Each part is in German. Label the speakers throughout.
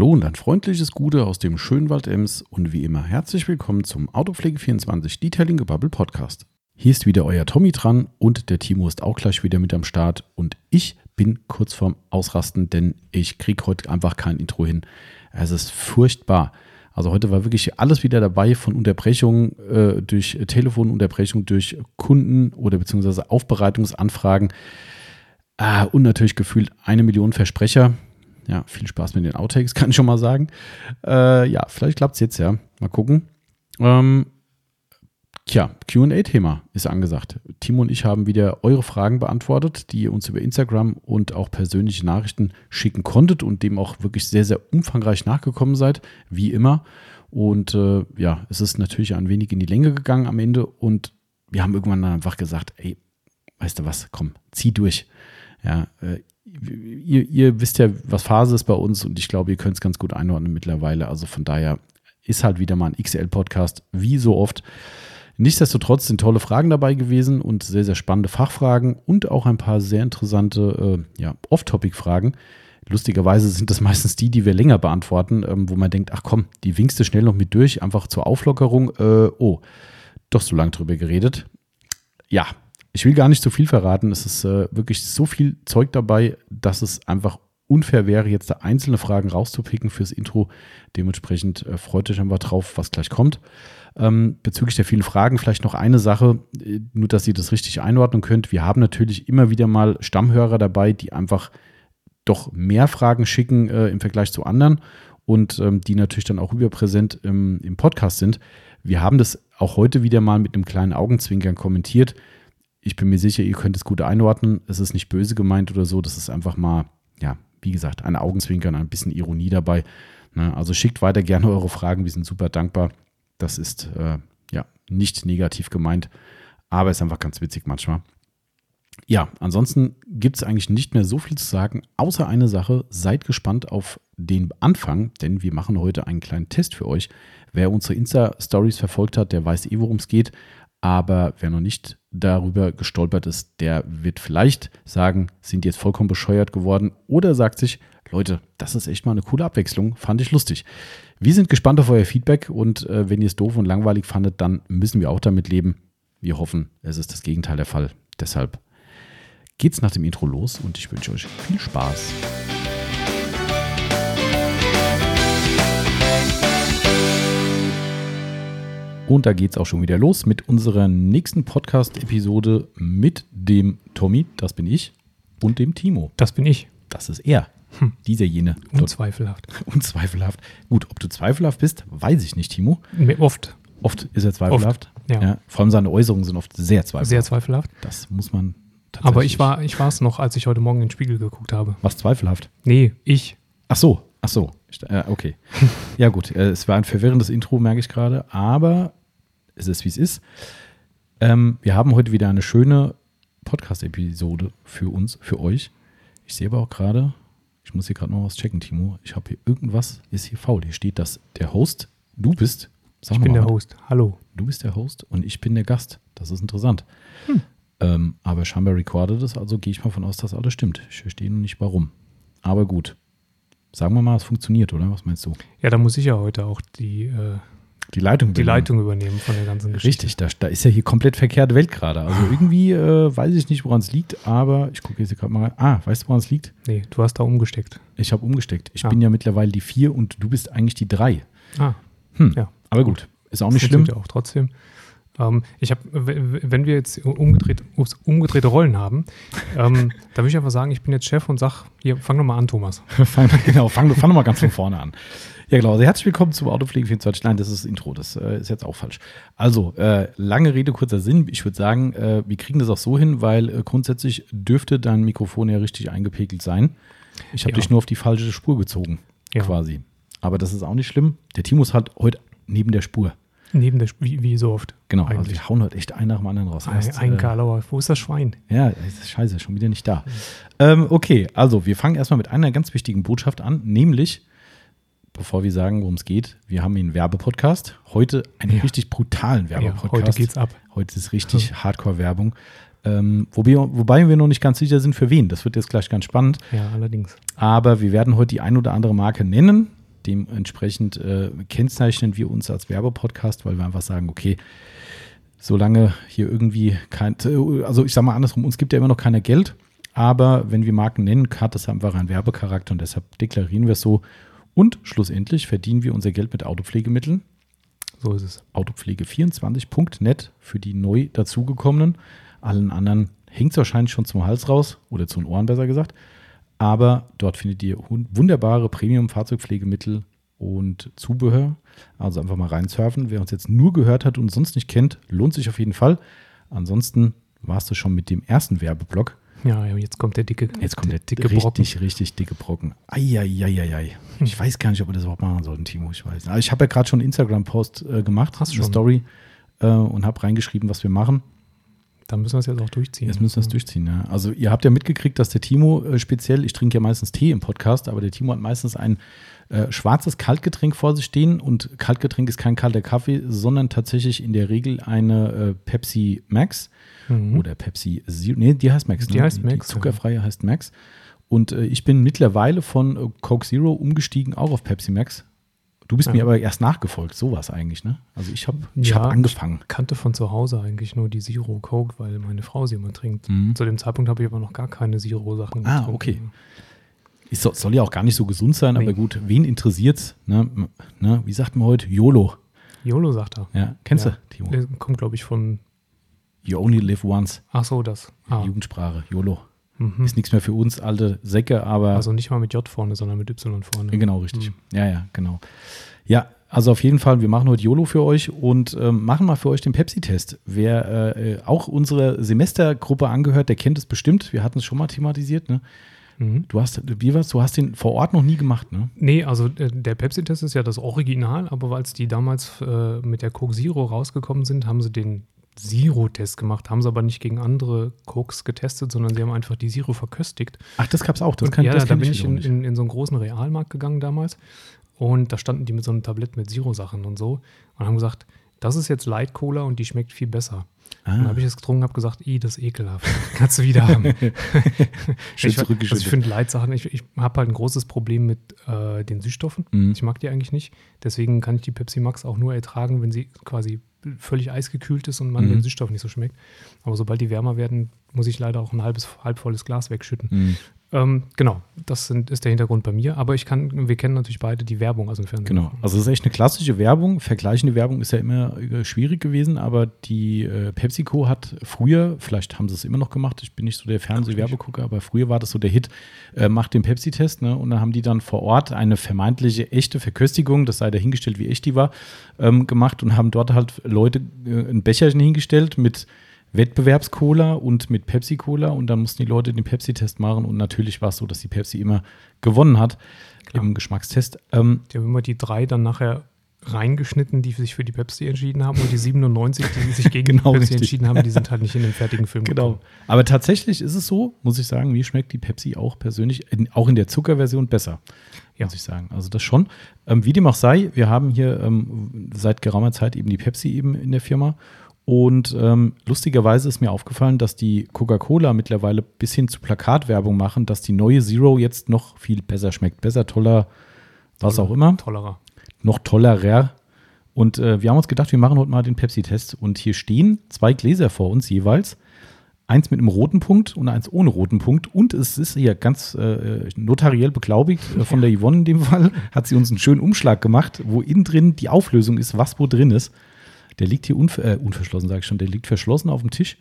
Speaker 1: Hallo und ein freundliches Gute aus dem schönen Wald Ems und wie immer herzlich willkommen zum Autopflege24 Detailing Gebubble Podcast. Hier ist wieder euer Tommy dran und der Timo ist auch gleich wieder mit am Start und ich bin kurz vorm Ausrasten, denn ich kriege heute einfach kein Intro hin. Es ist furchtbar. Also heute war wirklich alles wieder dabei von Unterbrechungen äh, durch Telefonunterbrechung, durch Kunden oder beziehungsweise Aufbereitungsanfragen. Ah, und natürlich gefühlt eine Million Versprecher. Ja, viel Spaß mit den Outtakes, kann ich schon mal sagen. Äh, ja, vielleicht klappt es jetzt ja. Mal gucken. Ähm, Tja, QA-Thema ist angesagt. Timo und ich haben wieder eure Fragen beantwortet, die ihr uns über Instagram und auch persönliche Nachrichten schicken konntet und dem auch wirklich sehr, sehr umfangreich nachgekommen seid, wie immer. Und äh, ja, es ist natürlich ein wenig in die Länge gegangen am Ende und wir haben irgendwann dann einfach gesagt, ey, weißt du was, komm, zieh durch. Ja, äh, ihr, ihr wisst ja, was Phase ist bei uns und ich glaube, ihr könnt es ganz gut einordnen mittlerweile. Also von daher ist halt wieder mal ein XL-Podcast, wie so oft. Nichtsdestotrotz sind tolle Fragen dabei gewesen und sehr, sehr spannende Fachfragen und auch ein paar sehr interessante äh, ja, Off-Topic-Fragen. Lustigerweise sind das meistens die, die wir länger beantworten, ähm, wo man denkt, ach komm, die winkst du schnell noch mit durch, einfach zur Auflockerung. Äh, oh, doch so lange drüber geredet. Ja, ich will gar nicht so viel verraten. Es ist äh, wirklich so viel Zeug dabei, dass es einfach unfair wäre, jetzt da einzelne Fragen rauszupicken fürs Intro. Dementsprechend äh, freut euch einfach drauf, was gleich kommt. Ähm, bezüglich der vielen Fragen vielleicht noch eine Sache, äh, nur dass ihr das richtig einordnen könnt. Wir haben natürlich immer wieder mal Stammhörer dabei, die einfach doch mehr Fragen schicken äh, im Vergleich zu anderen und ähm, die natürlich dann auch überpräsent im, im Podcast sind. Wir haben das auch heute wieder mal mit einem kleinen Augenzwinkern kommentiert. Ich bin mir sicher, ihr könnt es gut einordnen. Es ist nicht böse gemeint oder so. Das ist einfach mal, ja, wie gesagt, ein Augenzwinkern, ein bisschen Ironie dabei. Ne? Also schickt weiter gerne eure Fragen. Wir sind super dankbar. Das ist äh, ja nicht negativ gemeint, aber ist einfach ganz witzig manchmal. Ja, ansonsten gibt es eigentlich nicht mehr so viel zu sagen, außer eine Sache. Seid gespannt auf den Anfang, denn wir machen heute einen kleinen Test für euch. Wer unsere Insta-Stories verfolgt hat, der weiß eh, worum es geht. Aber wer noch nicht darüber gestolpert ist, der wird vielleicht sagen, sind jetzt vollkommen bescheuert geworden oder sagt sich, Leute, das ist echt mal eine coole Abwechslung, fand ich lustig. Wir sind gespannt auf euer Feedback und äh, wenn ihr es doof und langweilig fandet, dann müssen wir auch damit leben. Wir hoffen, es ist das Gegenteil der Fall. Deshalb geht's nach dem Intro los und ich wünsche euch viel Spaß. Und da geht's auch schon wieder los mit unserer nächsten Podcast-Episode mit dem Tommy, das bin ich, und dem Timo.
Speaker 2: Das bin ich.
Speaker 1: Das ist er. Hm. Dieser jene.
Speaker 2: Unzweifelhaft.
Speaker 1: Unzweifelhaft. Gut, ob du zweifelhaft bist, weiß ich nicht, Timo.
Speaker 2: Oft.
Speaker 1: Oft ist er zweifelhaft.
Speaker 2: Oft, ja. ja.
Speaker 1: Vor allem seine Äußerungen sind oft sehr zweifelhaft.
Speaker 2: Sehr zweifelhaft.
Speaker 1: Das muss man
Speaker 2: tatsächlich. Aber ich war ich es noch, als ich heute Morgen in den Spiegel geguckt habe.
Speaker 1: Was zweifelhaft?
Speaker 2: Nee, ich.
Speaker 1: Ach so, ach so. Äh, okay. ja, gut. Äh, es war ein verwirrendes Intro, merke ich gerade. Aber es ist, wie es ist. Ähm, wir haben heute wieder eine schöne Podcast-Episode für uns, für euch. Ich sehe aber auch gerade, ich muss hier gerade noch was checken, Timo. Ich habe hier irgendwas, ist hier faul. Hier steht, dass der Host, du bist.
Speaker 2: Sag ich bin der Host. Hallo.
Speaker 1: Du bist der Host und ich bin der Gast. Das ist interessant. Hm. Ähm, aber scheinbar recorded es, also gehe ich mal von aus, dass alles stimmt. Ich verstehe nur nicht warum. Aber gut. Sagen wir mal, es funktioniert, oder? Was meinst du?
Speaker 2: Ja, da muss ich ja heute auch die äh,
Speaker 1: die Leitung
Speaker 2: die Leitung übernehmen von der ganzen Geschichte.
Speaker 1: Richtig, da, da ist ja hier komplett verkehrte Welt gerade. Also irgendwie äh, weiß ich nicht, woran es liegt, aber ich gucke jetzt gerade mal rein. Ah, weißt du, woran es liegt?
Speaker 2: Nee, du hast da umgesteckt.
Speaker 1: Ich habe umgesteckt. Ich ah. bin ja mittlerweile die vier und du bist eigentlich die drei.
Speaker 2: Ah.
Speaker 1: Hm. Ja. Aber gut, ist auch nicht das schlimm.
Speaker 2: Ja auch trotzdem. Ähm, ich habe, wenn wir jetzt umgedreht, umgedrehte Rollen haben, ähm, da würde ich einfach sagen, ich bin jetzt Chef und sag, hier, fang doch mal an, Thomas.
Speaker 1: fang, genau, fang, fang doch mal ganz von vorne an. Ja, genau. Also herzlich willkommen zum Autopflege 24. Nein, das ist das Intro. Das äh, ist jetzt auch falsch. Also, äh, lange Rede, kurzer Sinn. Ich würde sagen, äh, wir kriegen das auch so hin, weil äh, grundsätzlich dürfte dein Mikrofon ja richtig eingepegelt sein. Ich habe ja. dich nur auf die falsche Spur gezogen, ja. quasi. Aber das ist auch nicht schlimm. Der Timus hat heute neben der Spur.
Speaker 2: Neben der wie, wie, so oft.
Speaker 1: Genau, also eigentlich. also wir hauen heute echt einen nach dem anderen raus.
Speaker 2: Ein, ein äh, Karlauer, wo ist das Schwein?
Speaker 1: Ja, ist scheiße, schon wieder nicht da. Mhm. Ähm, okay, also wir fangen erstmal mit einer ganz wichtigen Botschaft an, nämlich bevor wir sagen, worum es geht, wir haben einen Werbepodcast. Heute einen ja. richtig brutalen Werbepodcast.
Speaker 2: Ja, heute geht's ab.
Speaker 1: Heute ist richtig Hardcore-Werbung. Ähm, wobei, wobei wir noch nicht ganz sicher sind, für wen. Das wird jetzt gleich ganz spannend.
Speaker 2: Ja, allerdings.
Speaker 1: Aber wir werden heute die ein oder andere Marke nennen. Dementsprechend äh, kennzeichnen wir uns als Werbepodcast, weil wir einfach sagen, okay, solange hier irgendwie kein, also ich sage mal andersrum, uns gibt ja immer noch keiner Geld, aber wenn wir Marken nennen, hat das einfach einen Werbecharakter und deshalb deklarieren wir es so. Und schlussendlich verdienen wir unser Geld mit Autopflegemitteln.
Speaker 2: So ist es.
Speaker 1: Autopflege24.net für die neu dazugekommenen. Allen anderen hängt es wahrscheinlich schon zum Hals raus oder zu den Ohren besser gesagt. Aber dort findet ihr wunderbare Premium-Fahrzeugpflegemittel und Zubehör. Also einfach mal reinsurfen. Wer uns jetzt nur gehört hat und sonst nicht kennt, lohnt sich auf jeden Fall. Ansonsten warst du schon mit dem ersten Werbeblock.
Speaker 2: Ja, jetzt kommt der dicke,
Speaker 1: jetzt kommt der, dicke richtig, Brocken. richtig dicke Brocken. Eieieiei. Hm. Ich weiß gar nicht, ob wir das überhaupt machen sollten, Timo. Ich weiß. Aber ich habe ja gerade schon einen Instagram-Post äh, gemacht,
Speaker 2: Hast
Speaker 1: eine Story äh, und habe reingeschrieben, was wir machen.
Speaker 2: Dann müssen wir es jetzt auch durchziehen.
Speaker 1: Jetzt müssen wir es durchziehen, ja. Also ihr habt ja mitgekriegt, dass der Timo äh, speziell, ich trinke ja meistens Tee im Podcast, aber der Timo hat meistens ein äh, schwarzes Kaltgetränk vor sich stehen und Kaltgetränk ist kein kalter Kaffee, sondern tatsächlich in der Regel eine äh, Pepsi Max mhm. oder Pepsi Zero. Nee, die heißt Max.
Speaker 2: Die
Speaker 1: ne?
Speaker 2: heißt Max.
Speaker 1: Die zuckerfreie ja. heißt Max. Und äh, ich bin mittlerweile von äh, Coke Zero umgestiegen, auch auf Pepsi Max. Du bist ja. mir aber erst nachgefolgt, sowas eigentlich, ne? Also ich habe ich
Speaker 2: ja,
Speaker 1: hab angefangen.
Speaker 2: Ich kannte von zu Hause eigentlich nur die Zero Coke, weil meine Frau sie immer trinkt. Mhm. Zu dem Zeitpunkt habe ich aber noch gar keine Zero-Sachen
Speaker 1: Ah, okay. Es soll, soll, ja auch gar nicht so gesund sein, nee. aber gut, wen interessiert's? Ne? Ne? Wie sagt man heute? YOLO.
Speaker 2: YOLO sagt er.
Speaker 1: Ja, kennst ja. du,
Speaker 2: Timo? Kommt, glaube ich, von
Speaker 1: You only live once.
Speaker 2: Ach so, das.
Speaker 1: Ah. Jugendsprache, YOLO. Mhm. Ist nichts mehr für uns alte Säcke, aber.
Speaker 2: Also nicht mal mit J vorne, sondern mit Y vorne.
Speaker 1: Genau, richtig. Mhm. Ja, ja, genau. Ja, also auf jeden Fall, wir machen heute YOLO für euch und ähm, machen mal für euch den Pepsi-Test. Wer äh, auch unsere Semestergruppe angehört, der kennt es bestimmt. Wir hatten es schon mal thematisiert, ne? Mhm. Du hast, wie war's? Du hast den vor Ort noch nie gemacht, ne?
Speaker 2: Nee, also äh, der Pepsi-Test ist ja das Original, aber weil es die damals äh, mit der Coke Zero rausgekommen sind, haben sie den Zero-Test gemacht, haben sie aber nicht gegen andere Cokes getestet, sondern sie haben einfach die Zero verköstigt.
Speaker 1: Ach, das gab es auch.
Speaker 2: Das kann, ja, das da bin ich in, in, in, so einen großen Realmarkt gegangen damals und da standen die mit so einem Tablett mit Zero-Sachen und so und haben gesagt, das ist jetzt Light Cola und die schmeckt viel besser. Ah. Dann habe ich es getrunken, habe gesagt, i, das ist ekelhaft. Kannst du wieder haben.
Speaker 1: Schön
Speaker 2: ich, also ich finde Leitsachen, ich, ich habe halt ein großes Problem mit äh, den Süßstoffen. Mhm. Ich mag die eigentlich nicht. Deswegen kann ich die Pepsi Max auch nur ertragen, wenn sie quasi völlig eisgekühlt ist und man mhm. den Süßstoff nicht so schmeckt. Aber sobald die wärmer werden, muss ich leider auch ein halbes, halbvolles Glas wegschütten. Mhm. Ähm, genau, das sind, ist der Hintergrund bei mir. Aber ich kann, wir kennen natürlich beide die Werbung aus dem Fernsehen.
Speaker 1: Genau, also es ist echt eine klassische Werbung. Vergleichende Werbung ist ja immer äh, schwierig gewesen, aber die äh, PepsiCo hat früher, vielleicht haben sie es immer noch gemacht, ich bin nicht so der Fernsehwerbegucker, aber früher war das so der Hit, äh, macht den Pepsi-Test, ne? Und dann haben die dann vor Ort eine vermeintliche echte Verköstigung, das sei dahingestellt, wie echt die war, ähm, gemacht und haben dort halt Leute äh, ein Becherchen hingestellt mit Wettbewerbscola und mit Pepsi-Cola und dann mussten die Leute den Pepsi-Test machen und natürlich war es so, dass die Pepsi immer gewonnen hat Klar. im Geschmackstest.
Speaker 2: Ähm, die haben immer die drei dann nachher reingeschnitten, die sich für die Pepsi entschieden haben und die 97, die sich gegen genau, Pepsi richtig. entschieden haben, die sind halt nicht in den fertigen Film
Speaker 1: genau. gekommen. Aber tatsächlich ist es so, muss ich sagen, mir schmeckt die Pepsi auch persönlich, in, auch in der Zuckerversion besser, ja. muss ich sagen. Also das schon. Ähm, wie dem auch sei, wir haben hier ähm, seit geraumer Zeit eben die Pepsi eben in der Firma und ähm, lustigerweise ist mir aufgefallen, dass die Coca-Cola mittlerweile bis hin zu Plakatwerbung machen, dass die neue Zero jetzt noch viel besser schmeckt. Besser, toller, was auch immer.
Speaker 2: Tollerer.
Speaker 1: Noch tollerer. Und äh, wir haben uns gedacht, wir machen heute mal den Pepsi-Test. Und hier stehen zwei Gläser vor uns jeweils. Eins mit einem roten Punkt und eins ohne roten Punkt. Und es ist hier ganz äh, notariell beglaubigt äh, von der Yvonne in dem Fall. Hat sie uns einen schönen Umschlag gemacht, wo innen drin die Auflösung ist, was wo drin ist. Der liegt hier unver äh, unverschlossen, sage ich schon, der liegt verschlossen auf dem Tisch.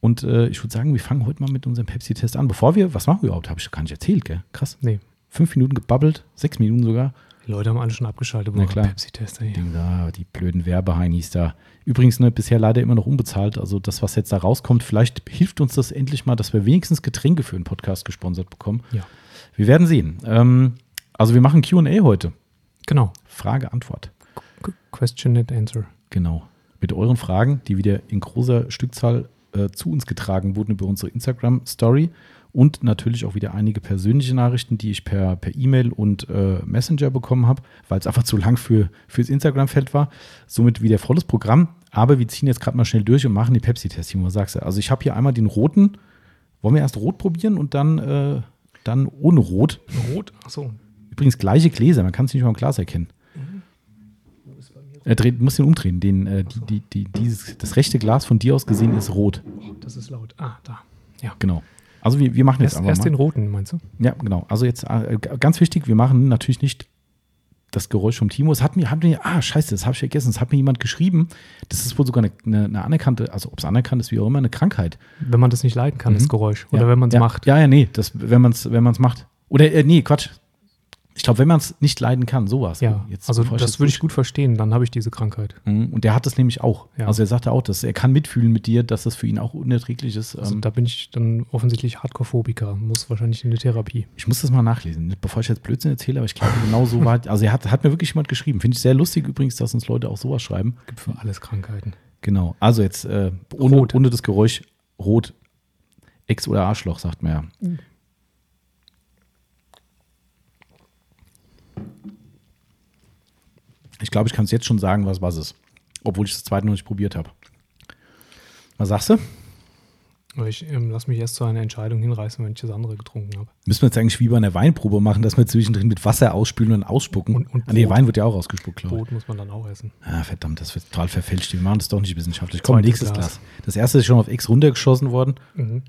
Speaker 1: Und äh, ich würde sagen, wir fangen heute mal mit unserem Pepsi-Test an. Bevor wir, was machen wir überhaupt? Habe ich gar nicht erzählt, gell? Krass.
Speaker 2: Nee.
Speaker 1: Fünf Minuten gebabbelt, sechs Minuten sogar.
Speaker 2: Die Leute haben alle schon abgeschaltet,
Speaker 1: Na klar. Pepsi-Tester hier. Da, die blöden Werbeheinis da. Übrigens, ne, bisher leider immer noch unbezahlt. Also das, was jetzt da rauskommt, vielleicht hilft uns das endlich mal, dass wir wenigstens Getränke für einen Podcast gesponsert bekommen.
Speaker 2: Ja.
Speaker 1: Wir werden sehen. Ähm, also wir machen QA heute.
Speaker 2: Genau.
Speaker 1: Frage, Antwort.
Speaker 2: Question and Answer.
Speaker 1: Genau. Mit euren Fragen, die wieder in großer Stückzahl äh, zu uns getragen wurden über unsere Instagram-Story und natürlich auch wieder einige persönliche Nachrichten, die ich per E-Mail e und äh, Messenger bekommen habe, weil es einfach zu lang für fürs Instagram-Feld war. Somit wieder volles Programm. Aber wir ziehen jetzt gerade mal schnell durch und machen die Pepsi-Tests, was sagst du? Also ich habe hier einmal den roten. Wollen wir erst rot probieren und dann, äh, dann ohne Rot?
Speaker 2: Rot? Achso.
Speaker 1: Übrigens gleiche Gläser, man kann es nicht mal im Glas erkennen. Er dreht, muss den umdrehen. Den, äh, die, die, die, dieses, das rechte Glas von dir aus gesehen ist rot.
Speaker 2: Oh, das ist laut. Ah, da. Ja.
Speaker 1: Genau. Also wir, wir machen jetzt
Speaker 2: Erst,
Speaker 1: einfach
Speaker 2: erst
Speaker 1: mal.
Speaker 2: den roten, meinst du?
Speaker 1: Ja, genau. Also jetzt äh, ganz wichtig, wir machen natürlich nicht das Geräusch vom Timo. Es hat mir, hat mir, ah, scheiße, das habe ich vergessen. Es hat mir jemand geschrieben. Das ist wohl sogar eine, eine, eine anerkannte, also ob es anerkannt ist, wie auch immer, eine Krankheit.
Speaker 2: Wenn man das nicht leiden kann,
Speaker 1: Mhm.
Speaker 2: das Geräusch. Oder
Speaker 1: ja.
Speaker 2: wenn man es
Speaker 1: ja.
Speaker 2: macht.
Speaker 1: Ja, ja, nee, das, wenn man es wenn man's macht. Oder, äh, nee, Quatsch. Ich glaube, wenn man es nicht leiden kann, sowas.
Speaker 2: Ja,
Speaker 1: Jetzt,
Speaker 2: also das würde ich gut verstehen, dann habe ich diese Krankheit.
Speaker 1: Mhm, Und der hat das nämlich auch.
Speaker 2: Ja.
Speaker 1: Also er sagte auch, dass er kann mitfühlen mit dir, dass das für ihn auch unerträglich ist.
Speaker 2: Also
Speaker 1: Ähm,
Speaker 2: da bin ich dann offensichtlich Hardcore-Phobiker, muss wahrscheinlich in die Therapie.
Speaker 1: ich muss das mal nachlesen, bevor ich jetzt Blödsinn erzähle, aber ich glaube, genau so war. Also er hat, hat mir wirklich jemand geschrieben. Finde ich sehr lustig übrigens, dass uns Leute auch sowas schreiben.
Speaker 2: Gibt für alles Krankheiten.
Speaker 1: Genau. Also jetzt äh, ohne, ohne das Geräusch rot, Ex oder Arschloch, sagt man ja. Ich glaube, ich kann es jetzt schon sagen, was was ist. Obwohl ich das zweite noch nicht probiert habe. Was sagst du?
Speaker 2: Ich ähm, lasse mich erst zu einer Entscheidung hinreißen, wenn ich das andere getrunken habe.
Speaker 1: Müssen wir jetzt eigentlich wie bei einer Weinprobe machen, dass wir zwischendrin mit Wasser ausspülen und ausspucken?
Speaker 2: Und- und
Speaker 1: ah, nee. Wein wird ja auch ausgespuckt, glaube ich.
Speaker 2: Brot muss man dann auch essen.
Speaker 1: Ah, verdammt, das wird total verfälscht. Wir machen das doch nicht wissenschaftlich. Komm, nächstes
Speaker 2: Glas.
Speaker 1: Glas. Das erste ist schon auf X runtergeschossen worden.
Speaker 2: Mhm.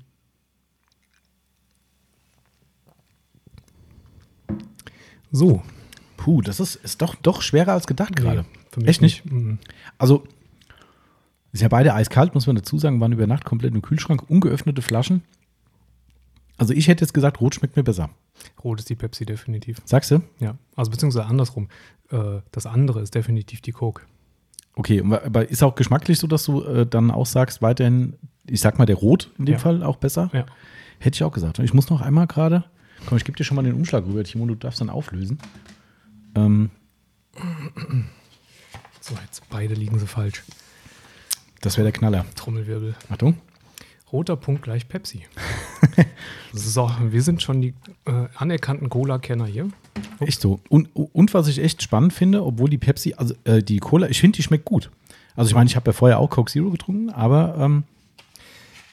Speaker 2: So.
Speaker 1: Puh, das ist, ist doch, doch schwerer als gedacht gerade.
Speaker 2: Nee,
Speaker 1: Echt nicht?
Speaker 2: Mhm.
Speaker 1: Also, ist ja beide eiskalt, muss man dazu sagen, waren über Nacht komplett im Kühlschrank, ungeöffnete Flaschen. Also ich hätte jetzt gesagt, rot schmeckt mir besser.
Speaker 2: Rot ist die Pepsi definitiv.
Speaker 1: Sagst du?
Speaker 2: Ja, also beziehungsweise andersrum. Äh, das andere ist definitiv die Coke.
Speaker 1: Okay, aber ist auch geschmacklich so, dass du äh, dann auch sagst, weiterhin, ich sag mal, der Rot in dem
Speaker 2: Ja.
Speaker 1: Fall auch besser?
Speaker 2: Ja.
Speaker 1: Hätte ich auch gesagt. Und ich muss noch einmal gerade, komm, ich gebe dir schon mal den Umschlag rüber, Timo, du darfst dann auflösen. Ähm,
Speaker 2: So, jetzt beide liegen sie falsch.
Speaker 1: das wäre der Knaller.
Speaker 2: Trommelwirbel.
Speaker 1: Achtung.
Speaker 2: Roter Punkt gleich Pepsi. auch, wir sind schon die äh, anerkannten Cola-Kenner hier.
Speaker 1: Echt so. Und, und was ich echt spannend finde, obwohl die Pepsi, also äh, die Cola, ich finde, die schmeckt gut. Also ich meine, ich habe ja vorher auch Coke Zero getrunken, aber ähm,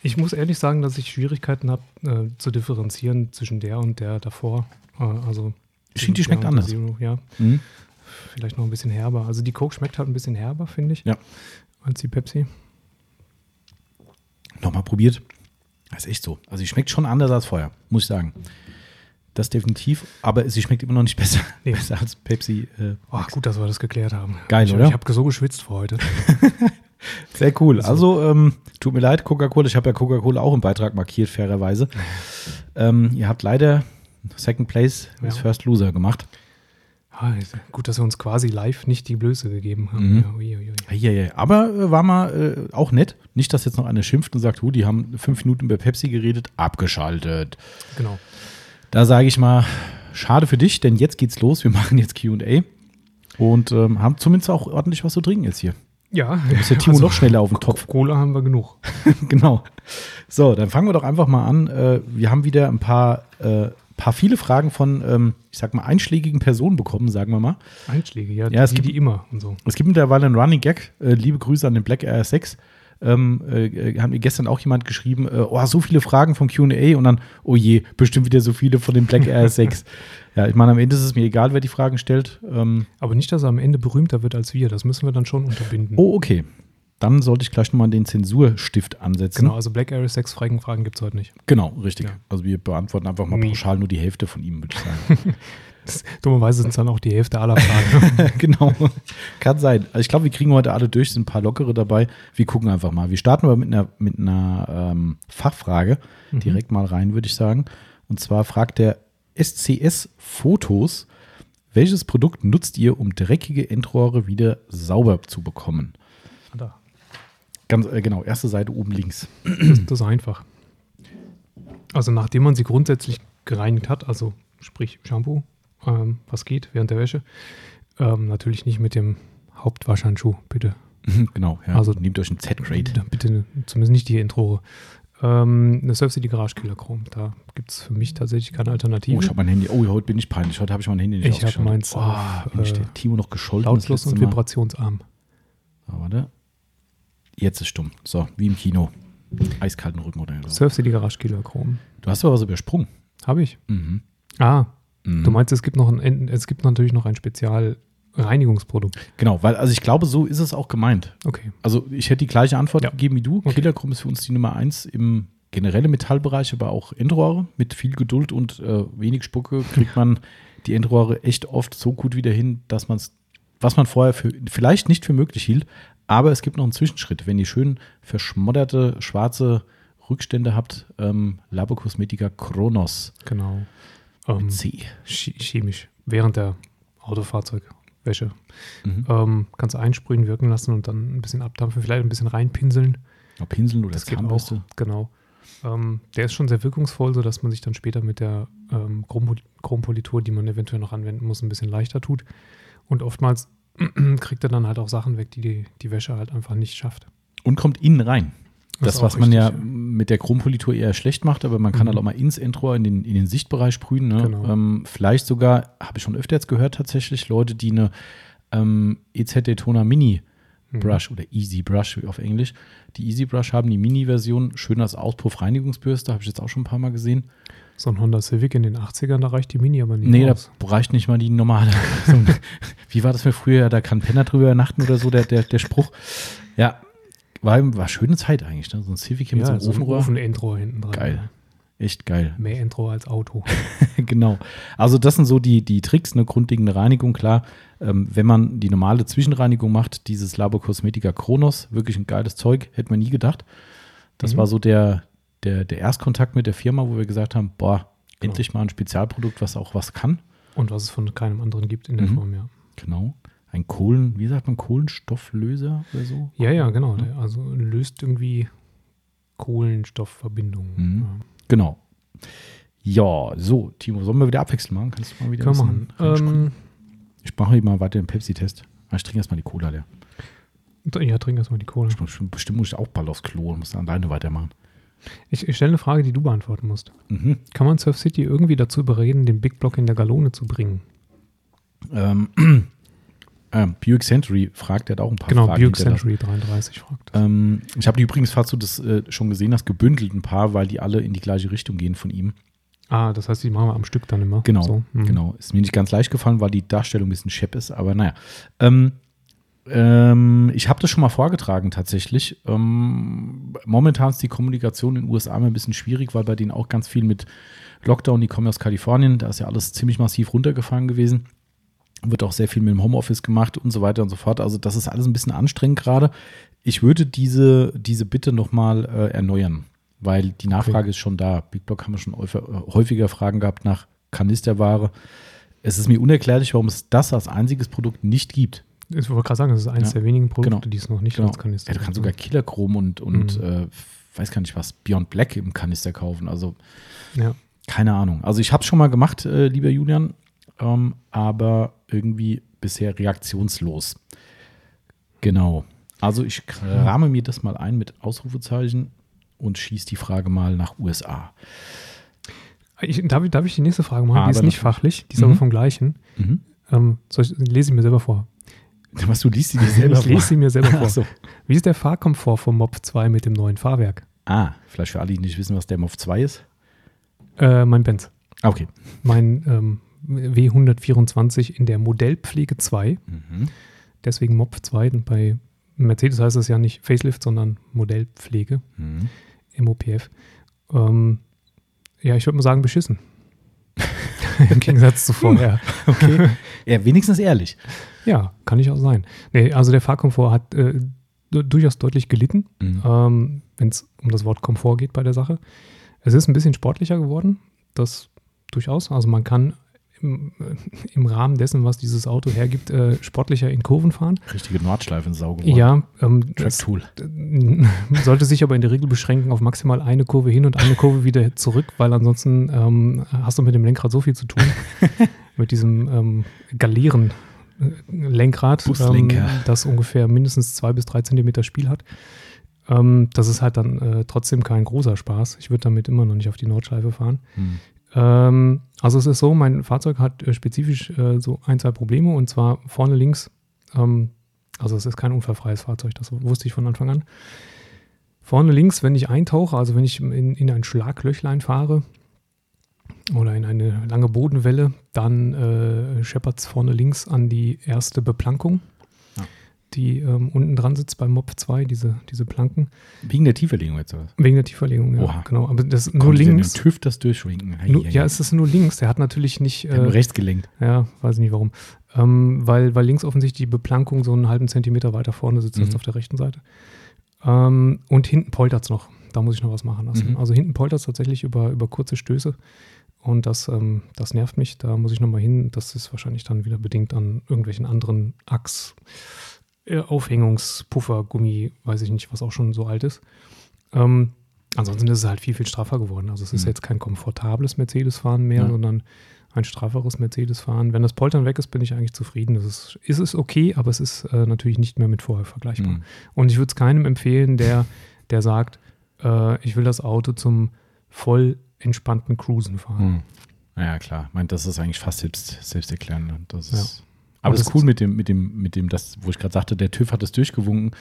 Speaker 2: Ich muss ehrlich sagen, dass ich Schwierigkeiten habe, äh, zu differenzieren zwischen der und der davor. Äh, also
Speaker 1: Ich finde, die
Speaker 2: der
Speaker 1: schmeckt anders.
Speaker 2: Zero, ja,
Speaker 1: mh,
Speaker 2: vielleicht noch ein bisschen herber. Also die Coke schmeckt halt ein bisschen herber, finde ich,
Speaker 1: Ja.
Speaker 2: als die Pepsi.
Speaker 1: nochmal probiert. Das ist echt so. Also sie schmeckt schon anders als vorher, muss ich sagen. Das definitiv, aber sie schmeckt immer noch nicht besser,
Speaker 2: Nee.
Speaker 1: besser als Pepsi. Äh,
Speaker 2: Oh, gut, dass wir das geklärt haben.
Speaker 1: Geil,
Speaker 2: ich,
Speaker 1: oder?
Speaker 2: Ich habe so geschwitzt für heute.
Speaker 1: Sehr cool. Also, ähm, tut mir leid, Coca-Cola. Ich habe ja Coca-Cola auch im Beitrag markiert, fairerweise. Ähm, ihr habt leider Second Place
Speaker 2: Ja.
Speaker 1: First Loser gemacht.
Speaker 2: Ah, ist gut, dass wir uns quasi live nicht die Blöße gegeben haben.
Speaker 1: Mhm.
Speaker 2: Ja, ui, ui, ui.
Speaker 1: Ja, ja, aber äh, war mal äh, auch nett. Nicht, dass jetzt noch einer schimpft und sagt, die haben fünf Minuten über Pepsi geredet, abgeschaltet.
Speaker 2: Genau.
Speaker 1: Da sage ich mal, schade für dich, denn jetzt geht's los. Wir machen jetzt QA und ähm, haben zumindest auch ordentlich was zu trinken jetzt hier.
Speaker 2: Ja,
Speaker 1: Ist der Timo
Speaker 2: also,
Speaker 1: noch schneller auf den Topf.
Speaker 2: Cola haben wir genug.
Speaker 1: genau. So, dann fangen wir doch einfach mal an. Äh, wir haben wieder ein paar, äh, paar viele Fragen von, ähm, ich sag mal, einschlägigen Personen bekommen, sagen wir mal.
Speaker 2: Einschläge, ja,
Speaker 1: Ja, es
Speaker 2: die,
Speaker 1: gibt-
Speaker 2: die immer und so.
Speaker 1: Es gibt mittlerweile einen Running Gag. Äh, liebe Grüße an den Black Air 6. Ähm, äh, haben mir gestern auch jemand geschrieben, äh, oh, so viele Fragen vom QA und dann, oh je, bestimmt wieder so viele von den Black Air 6. ja, ich meine, am Ende ist es mir egal, wer die Fragen stellt. Ähm,
Speaker 2: Aber nicht, dass er am Ende berühmter wird als wir. Das müssen wir dann schon unterbinden.
Speaker 1: oh, okay. Dann sollte ich gleich nochmal den Zensurstift ansetzen.
Speaker 2: Genau, also Black Area 6 Fragen, Fragen gibt es heute nicht.
Speaker 1: Genau, richtig.
Speaker 2: Ja.
Speaker 1: Also wir beantworten einfach mal pauschal nur die Hälfte von ihm, würde ich sagen.
Speaker 2: Dummerweise sind es dann auch die Hälfte aller Fragen.
Speaker 1: genau. Kann sein. Also ich glaube, wir kriegen heute alle durch, sind ein paar lockere dabei. Wir gucken einfach mal. Wir starten aber mit einer, mit einer ähm, Fachfrage direkt mal rein, würde ich sagen. Und zwar fragt der SCS Fotos, welches Produkt nutzt ihr, um dreckige Endrohre wieder sauber zu bekommen? Ganz äh, genau, erste Seite oben links.
Speaker 2: Das, das ist einfach. Also nachdem man sie grundsätzlich gereinigt hat, also sprich Shampoo, ähm, was geht während der Wäsche, ähm, natürlich nicht mit dem Hauptwaschhandschuh, bitte.
Speaker 1: genau, ja.
Speaker 2: Also-
Speaker 1: nehmt euch einen Z-Grade.
Speaker 2: Bitte zumindest nicht die Intro. Ähm, eine Surf City Garage Killer Chrome. Da gibt es für mich tatsächlich keine Alternative.
Speaker 1: Oh, ich habe mein Handy. Oh, heute bin ich peinlich. Heute habe ich mein Handy nicht
Speaker 2: Ich hab
Speaker 1: ausgeschaltet.
Speaker 2: meins
Speaker 1: oh,
Speaker 2: auf,
Speaker 1: bin ich
Speaker 2: äh,
Speaker 1: Timo noch gescholten.
Speaker 2: Lautlos und vibrationsarm.
Speaker 1: So, warte. Jetzt ist stumm. So, wie im Kino. Eiskalten Rücken oder so.
Speaker 2: Surf City Garage Killer Chrome.
Speaker 1: Du hast aber was übersprungen.
Speaker 2: Habe ich.
Speaker 1: Mhm.
Speaker 2: Ah, Mhm. Du meinst, es gibt noch ein, es gibt natürlich noch ein Spezialreinigungsprodukt.
Speaker 1: Genau, weil, also ich glaube, so ist es auch gemeint.
Speaker 2: Okay.
Speaker 1: Also ich hätte die gleiche Antwort ja. gegeben wie du. Okay. Killerchrom ist für uns die Nummer eins im generellen Metallbereich, aber auch Endrohre. Mit viel Geduld und äh, wenig Spucke kriegt man die Endrohre echt oft so gut wieder hin, dass man es, was man vorher für, vielleicht nicht für möglich hielt, aber es gibt noch einen Zwischenschritt. Wenn ihr schön verschmodderte schwarze Rückstände habt, ähm, Labokosmetika Kronos.
Speaker 2: Genau. Ähm, C. Chemisch. Während der Autofahrzeugwäsche. Mhm. Ähm, kannst du einsprühen, wirken lassen und dann ein bisschen abdampfen, vielleicht ein bisschen reinpinseln.
Speaker 1: Ja, pinseln oder
Speaker 2: das geht auch. Genau. Ähm, der ist schon sehr wirkungsvoll, sodass man sich dann später mit der ähm, Chrompolitur, die man eventuell noch anwenden muss, ein bisschen leichter tut. Und oftmals kriegt er dann halt auch Sachen weg, die, die die Wäsche halt einfach nicht schafft.
Speaker 1: Und kommt innen rein. Das, das was man ja, ja, mit der Chrompolitur eher schlecht macht, aber man kann mhm. halt auch mal ins Endrohr, in den, in den Sichtbereich sprühen. Ne? Genau. Ähm, vielleicht sogar, habe ich schon öfter jetzt gehört, tatsächlich Leute, die eine ähm, EZ Daytona Mini mhm. Brush mhm. oder Easy Brush auf Englisch, die Easy Brush haben, die Mini-Version, schön als Auspuff-Reinigungsbürste, habe ich jetzt auch schon ein paar Mal gesehen.
Speaker 2: So ein Honda Civic in den 80ern, da reicht die Mini aber nicht.
Speaker 1: Nee, aus. da reicht nicht mal die normale. Wie war das für früher? Da kann Penner drüber übernachten oder so, der, der, der Spruch. Ja, war, war schöne Zeit eigentlich, ne? So ein Civic
Speaker 2: mit ja, so einem so Ofenrohr. Ofen-Endrohr hinten dran.
Speaker 1: Geil. Echt geil.
Speaker 2: Mehr Endrohr als Auto.
Speaker 1: genau. Also das sind so die, die Tricks, eine grundlegende Reinigung, klar. Ähm, wenn man die normale Zwischenreinigung macht, dieses Labo Cosmetica Kronos, wirklich ein geiles Zeug, hätte man nie gedacht. Das mhm. war so der, der, der Erstkontakt mit der Firma, wo wir gesagt haben, boah, genau. endlich mal ein Spezialprodukt, was auch was kann.
Speaker 2: Und was es von keinem anderen gibt in der mhm. Form, ja.
Speaker 1: Genau ein Kohlen, wie sagt man, Kohlenstofflöser oder so?
Speaker 2: Ja, ja, genau. Ja. Also löst irgendwie Kohlenstoffverbindungen. Mhm. Ja.
Speaker 1: Genau. Ja, so, Timo, sollen wir wieder abwechseln machen? Kannst du mal wieder
Speaker 2: Können machen. Ähm,
Speaker 1: ich mache hier mal weiter den Pepsi-Test. Ich trinke erstmal die Cola leer.
Speaker 2: Ja, trinke erstmal die Cola.
Speaker 1: Bestimmt muss ich auch bald aufs Klo und muss dann alleine weitermachen.
Speaker 2: Ich, ich stelle eine Frage, die du beantworten musst. Mhm. Kann man Surf City irgendwie dazu überreden, den Big Block in der Galone zu bringen?
Speaker 1: Ähm, ähm, Buick Century fragt, der hat auch ein paar
Speaker 2: genau,
Speaker 1: Fragen.
Speaker 2: Genau, Buick Century 33 fragt.
Speaker 1: Ähm, ich habe die übrigens, falls du das äh, schon gesehen hast, gebündelt ein paar, weil die alle in die gleiche Richtung gehen von ihm.
Speaker 2: Ah, das heißt, die machen wir am Stück dann immer.
Speaker 1: Genau, so. mhm. genau. Ist mir nicht ganz leicht gefallen, weil die Darstellung ein bisschen schepp ist, aber naja. Ähm, ähm, ich habe das schon mal vorgetragen tatsächlich. Ähm, momentan ist die Kommunikation in den USA immer ein bisschen schwierig, weil bei denen auch ganz viel mit Lockdown, die kommen aus Kalifornien, da ist ja alles ziemlich massiv runtergefahren gewesen wird auch sehr viel mit dem Homeoffice gemacht und so weiter und so fort. Also das ist alles ein bisschen anstrengend gerade. Ich würde diese, diese Bitte nochmal äh, erneuern, weil die Nachfrage okay. ist schon da. Big Block haben wir schon häufiger Fragen gehabt nach Kanisterware. Es ist mir unerklärlich, warum es das als einziges Produkt nicht gibt.
Speaker 2: Ich wollte gerade sagen, das ist eines ja. der wenigen Produkte, genau. die es noch nicht
Speaker 1: genau. als Kanister gibt. Ja, du kannst sogar Killerchrom und, und mhm. äh, weiß gar nicht was, Beyond Black im Kanister kaufen. Also ja. keine Ahnung. Also ich habe es schon mal gemacht, äh, lieber Julian ähm, aber irgendwie bisher reaktionslos. Genau. Also ich krame mir das mal ein mit Ausrufezeichen und schieße die Frage mal nach USA.
Speaker 2: Ich, darf, darf, ich die nächste Frage machen? Aber die ist nicht fachlich, die ist mhm. aber vom gleichen. Mhm. Ähm, ich, lese ich mir selber vor.
Speaker 1: Was, du liest sie dir selber
Speaker 2: ich lese sie mir selber vor. So. Wie ist der Fahrkomfort vom MOV 2 mit dem neuen Fahrwerk?
Speaker 1: Ah, vielleicht für alle, die nicht wissen, was der MOV 2 ist.
Speaker 2: Äh, mein Benz.
Speaker 1: Ah, okay.
Speaker 2: Mein ähm, W124 in der Modellpflege 2. Mhm. Deswegen MOP 2. Bei Mercedes heißt das ja nicht Facelift, sondern Modellpflege. Mhm. MOPF. Ähm, ja, ich würde mal sagen, beschissen. Im Gegensatz zu vorher.
Speaker 1: okay. Ja, wenigstens ehrlich.
Speaker 2: Ja, kann ich auch sein. Nee, also der Fahrkomfort hat äh, durchaus deutlich gelitten, mhm. ähm, wenn es um das Wort Komfort geht bei der Sache. Es ist ein bisschen sportlicher geworden, das durchaus. Also man kann im, äh, im, Rahmen dessen, was dieses Auto hergibt, äh, sportlicher in Kurven fahren.
Speaker 1: Richtige Nordschleifensauge.
Speaker 2: Ja, ähm, Track-Tool. Sollte sich aber in der Regel beschränken auf maximal eine Kurve hin und eine Kurve wieder zurück, weil ansonsten ähm, hast du mit dem Lenkrad so viel zu tun. mit diesem ähm, Galieren. Lenkrad, ähm, das ungefähr mindestens zwei bis drei Zentimeter Spiel hat. Ähm, das ist halt dann äh, trotzdem kein großer Spaß. Ich würde damit immer noch nicht auf die Nordschleife fahren. Hm. Ähm, also es ist so, mein Fahrzeug hat äh, spezifisch äh, so ein, zwei Probleme und zwar vorne links, ähm, also es ist kein unfallfreies Fahrzeug, das wusste ich von Anfang an. Vorne links, wenn ich eintauche, also wenn ich in, in ein Schlaglöchlein fahre, oder in eine lange Bodenwelle. Dann äh, scheppert es vorne links an die erste Beplankung, ja. die ähm, unten dran sitzt beim Mob 2, diese, diese Planken.
Speaker 1: Wegen der Tieferlegung jetzt, oder?
Speaker 2: Wegen der Tieferlegung, ja. Oha. Genau. Aber das
Speaker 1: nur Kommt links. Den TÜV das durchschwinken.
Speaker 2: Nur, ja, es ist nur links. Der hat natürlich nicht.
Speaker 1: Äh, nur rechts gelenkt.
Speaker 2: Ja, weiß ich nicht warum. Ähm, weil, weil links offensichtlich die Beplankung so einen halben Zentimeter weiter vorne sitzt mhm. als auf der rechten Seite. Ähm, und hinten poltert es noch. Da muss ich noch was machen lassen. Mhm. Also hinten poltert es tatsächlich über, über kurze Stöße. Und das, ähm, das nervt mich. Da muss ich nochmal hin. Das ist wahrscheinlich dann wieder bedingt an irgendwelchen anderen Achs, äh, Aufhängungspuffer, Gummi, weiß ich nicht, was auch schon so alt ist. Ähm, ansonsten ist es halt viel, viel straffer geworden. Also es ist mhm. jetzt kein komfortables Mercedes-Fahren mehr, ja. sondern ein strafferes Mercedes-Fahren. Wenn das Poltern weg ist, bin ich eigentlich zufrieden. Das ist, ist es okay, aber es ist äh, natürlich nicht mehr mit vorher vergleichbar. Mhm. Und ich würde es keinem empfehlen, der, der sagt, äh, ich will das Auto zum voll entspannten Cruisen fahren.
Speaker 1: Hm. Ja, klar. Ich meine, das ist eigentlich fast selbst, selbsterklärend. Das ist, ja. Aber das ist cool mit dem, mit dem, mit dem, das, wo ich gerade sagte, der TÜV hat es durchgewunken.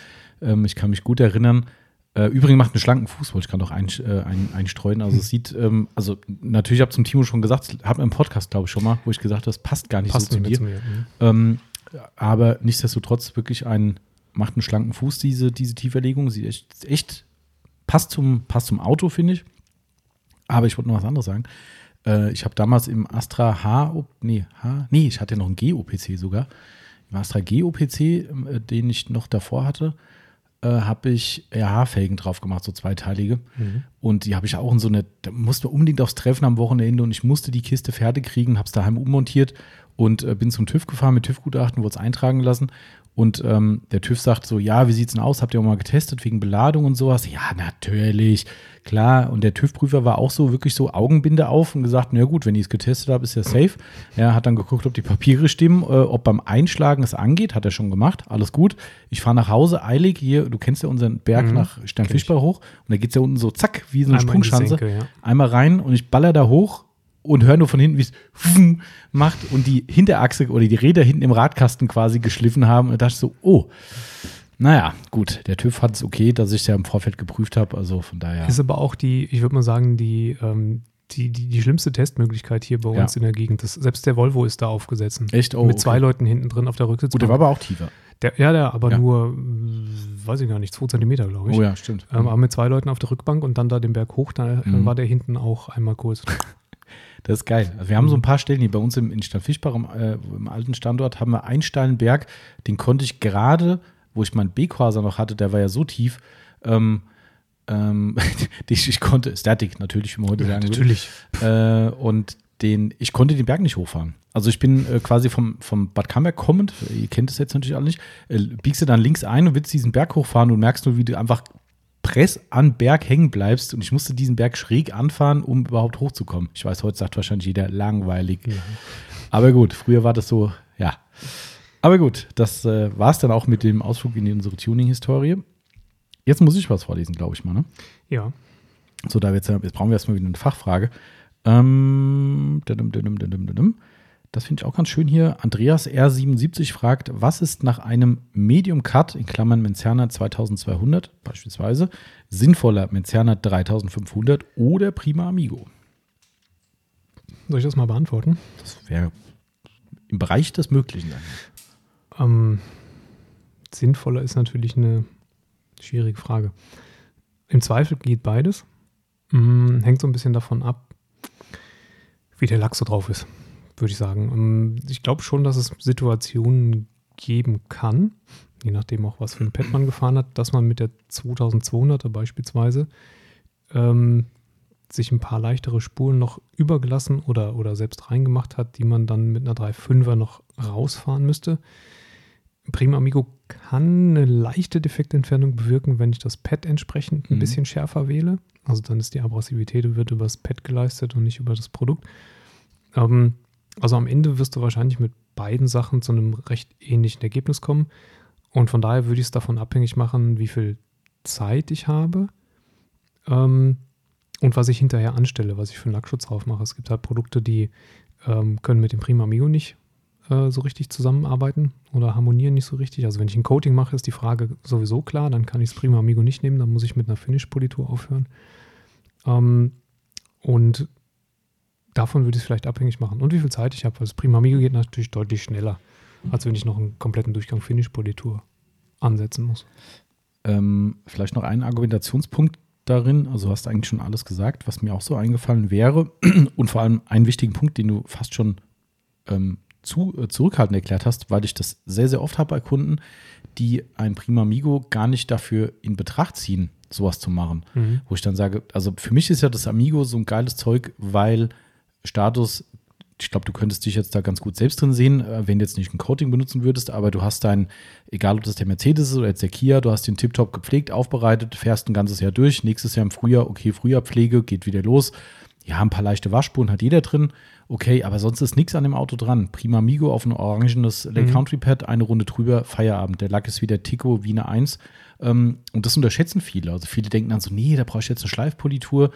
Speaker 1: Ähm, ich kann mich gut erinnern. Äh, übrigens macht einen schlanken Fuß, wollte ich gerade noch ein, äh, ein, einstreuen. Also es sieht, ähm, also natürlich habe ich zum Timo schon gesagt, habe im Podcast, glaube ich, schon mal, wo ich gesagt habe, das passt gar nicht passt so zu dir. Zu mir, mhm. ähm, aber nichtsdestotrotz wirklich ein, macht einen schlanken Fuß, diese, diese Tieferlegung. Sieht echt, echt passt zum, passt zum Auto, finde ich. Aber ich wollte noch was anderes sagen. Äh, ich habe damals im Astra H, nee, H, nee, ich hatte noch einen G-OPC sogar. Im Astra G-OPC, äh, den ich noch davor hatte, äh, habe ich RH-Felgen drauf gemacht, so zweiteilige. Mhm. Und die habe ich auch in so eine, da musste unbedingt aufs Treffen am Wochenende und ich musste die Kiste fertig kriegen, habe es daheim ummontiert und äh, bin zum TÜV gefahren mit TÜV-Gutachten, wurde es eintragen lassen. Und ähm, der TÜV sagt so, ja, wie sieht's denn aus? Habt ihr auch mal getestet wegen Beladung und sowas? Ja, natürlich, klar. Und der TÜV-Prüfer war auch so wirklich so Augenbinde auf und gesagt, na gut, wenn ich es getestet habe, ist ja safe. Er hat dann geguckt, ob die Papiere stimmen, äh, ob beim Einschlagen es angeht, hat er schon gemacht, alles gut. Ich fahre nach Hause, eilig hier, du kennst ja unseren Berg mhm, nach Sternfischbach hoch und da geht's ja unten so zack, wie so eine Einmal Sprungschanze. Senke, ja. Einmal rein und ich baller da hoch und höre nur von hinten, wie es macht und die Hinterachse oder die Räder hinten im Radkasten quasi geschliffen haben. Und dachte so, oh, naja, gut, der TÜV hat es okay, dass ich es ja im Vorfeld geprüft habe. Also von daher.
Speaker 2: Ist aber auch die, ich würde mal sagen, die, ähm, die, die, die schlimmste Testmöglichkeit hier bei uns ja. in der Gegend. Das, selbst der Volvo ist da aufgesetzt.
Speaker 1: Echt?
Speaker 2: Oh, Mit okay. zwei Leuten hinten drin auf der Rücksitzbank.
Speaker 1: Gut, der war aber auch tiefer.
Speaker 2: Der, ja, der, aber ja. nur, weiß ich gar nicht, zwei Zentimeter, glaube ich.
Speaker 1: Oh ja, stimmt.
Speaker 2: Ähm, aber mit zwei Leuten auf der Rückbank und dann da den Berg hoch, da mhm. war der hinten auch einmal kurz.
Speaker 1: Das ist geil. Also wir haben so ein paar Stellen hier bei uns im, in Stadtfischbach, im, äh, im alten Standort, haben wir einen steilen Berg, den konnte ich gerade, wo ich meinen B-Quasar noch hatte, der war ja so tief, ähm, ähm, ich, ich, konnte, Static natürlich, wie man heute ja, sagen
Speaker 2: Natürlich.
Speaker 1: Äh, und den, ich konnte den Berg nicht hochfahren. Also ich bin äh, quasi vom, vom Bad Camberg kommend, ihr kennt es jetzt natürlich alle nicht, äh, biegst du dann links ein und willst diesen Berg hochfahren und merkst nur, wie du einfach Press an Berg hängen bleibst und ich musste diesen Berg schräg anfahren, um überhaupt hochzukommen. Ich weiß, heute sagt wahrscheinlich jeder langweilig. Ja. Aber gut, früher war das so, ja. Aber gut, das äh, war es dann auch mit dem Ausflug in unsere Tuning-Historie. Jetzt muss ich was vorlesen, glaube ich mal, ne?
Speaker 2: Ja.
Speaker 1: So, da jetzt, jetzt brauchen wir erstmal wieder eine Fachfrage. Ähm, das finde ich auch ganz schön hier. Andreas R77 fragt, was ist nach einem Medium Cut, in Klammern Menzerner 2200 beispielsweise, sinnvoller Menzerner 3500 oder Prima Amigo?
Speaker 2: Soll ich das mal beantworten?
Speaker 1: Das wäre im Bereich des Möglichen.
Speaker 2: Ähm, sinnvoller ist natürlich eine schwierige Frage. Im Zweifel geht beides. Hm, hängt so ein bisschen davon ab, wie der Lachs so drauf ist würde ich sagen. Ähm, ich glaube schon, dass es Situationen geben kann, je nachdem auch, was für ein Pad man gefahren hat, dass man mit der 2200er beispielsweise ähm, sich ein paar leichtere Spuren noch übergelassen oder, oder selbst reingemacht hat, die man dann mit einer 3.5er noch rausfahren müsste. Prima Amigo kann eine leichte Defektentfernung bewirken, wenn ich das Pad entsprechend ein mhm. bisschen schärfer wähle. Also dann ist die Abrasivität wird über das Pad geleistet und nicht über das Produkt. Ähm, also am Ende wirst du wahrscheinlich mit beiden Sachen zu einem recht ähnlichen Ergebnis kommen. Und von daher würde ich es davon abhängig machen, wie viel Zeit ich habe ähm, und was ich hinterher anstelle, was ich für einen Lackschutz drauf mache. Es gibt halt Produkte, die ähm, können mit dem Prima Amigo nicht äh, so richtig zusammenarbeiten oder harmonieren nicht so richtig. Also wenn ich ein Coating mache, ist die Frage sowieso klar, dann kann ich das Prima Amigo nicht nehmen, dann muss ich mit einer Finish-Politur aufhören. Ähm, und davon würde ich es vielleicht abhängig machen. Und wie viel Zeit ich habe. Weil das Prima Amigo geht natürlich deutlich schneller, als wenn ich noch einen kompletten Durchgang Finish-Politur ansetzen muss.
Speaker 1: Ähm, vielleicht noch ein Argumentationspunkt darin. Also du hast eigentlich schon alles gesagt, was mir auch so eingefallen wäre. Und vor allem einen wichtigen Punkt, den du fast schon ähm, zu, äh, zurückhaltend erklärt hast, weil ich das sehr, sehr oft habe bei Kunden, die ein Prima Amigo gar nicht dafür in Betracht ziehen, sowas zu machen. Mhm. Wo ich dann sage, also für mich ist ja das Amigo so ein geiles Zeug, weil Status, ich glaube, du könntest dich jetzt da ganz gut selbst drin sehen, äh, wenn du jetzt nicht ein Coating benutzen würdest, aber du hast dein, egal ob das der Mercedes ist oder jetzt der Kia, du hast den Tiptop gepflegt, aufbereitet, fährst ein ganzes Jahr durch, nächstes Jahr im Frühjahr, okay, Frühjahrpflege, geht wieder los. Ja, ein paar leichte Waschspuren hat jeder drin. Okay, aber sonst ist nichts an dem Auto dran. Prima Migo auf ein orangenes Lake mhm. Country Pad, eine Runde drüber, Feierabend. Der Lack ist wieder Tico wie eine 1. Ähm, und das unterschätzen viele. Also viele denken dann so, nee, da brauche ich jetzt eine Schleifpolitur.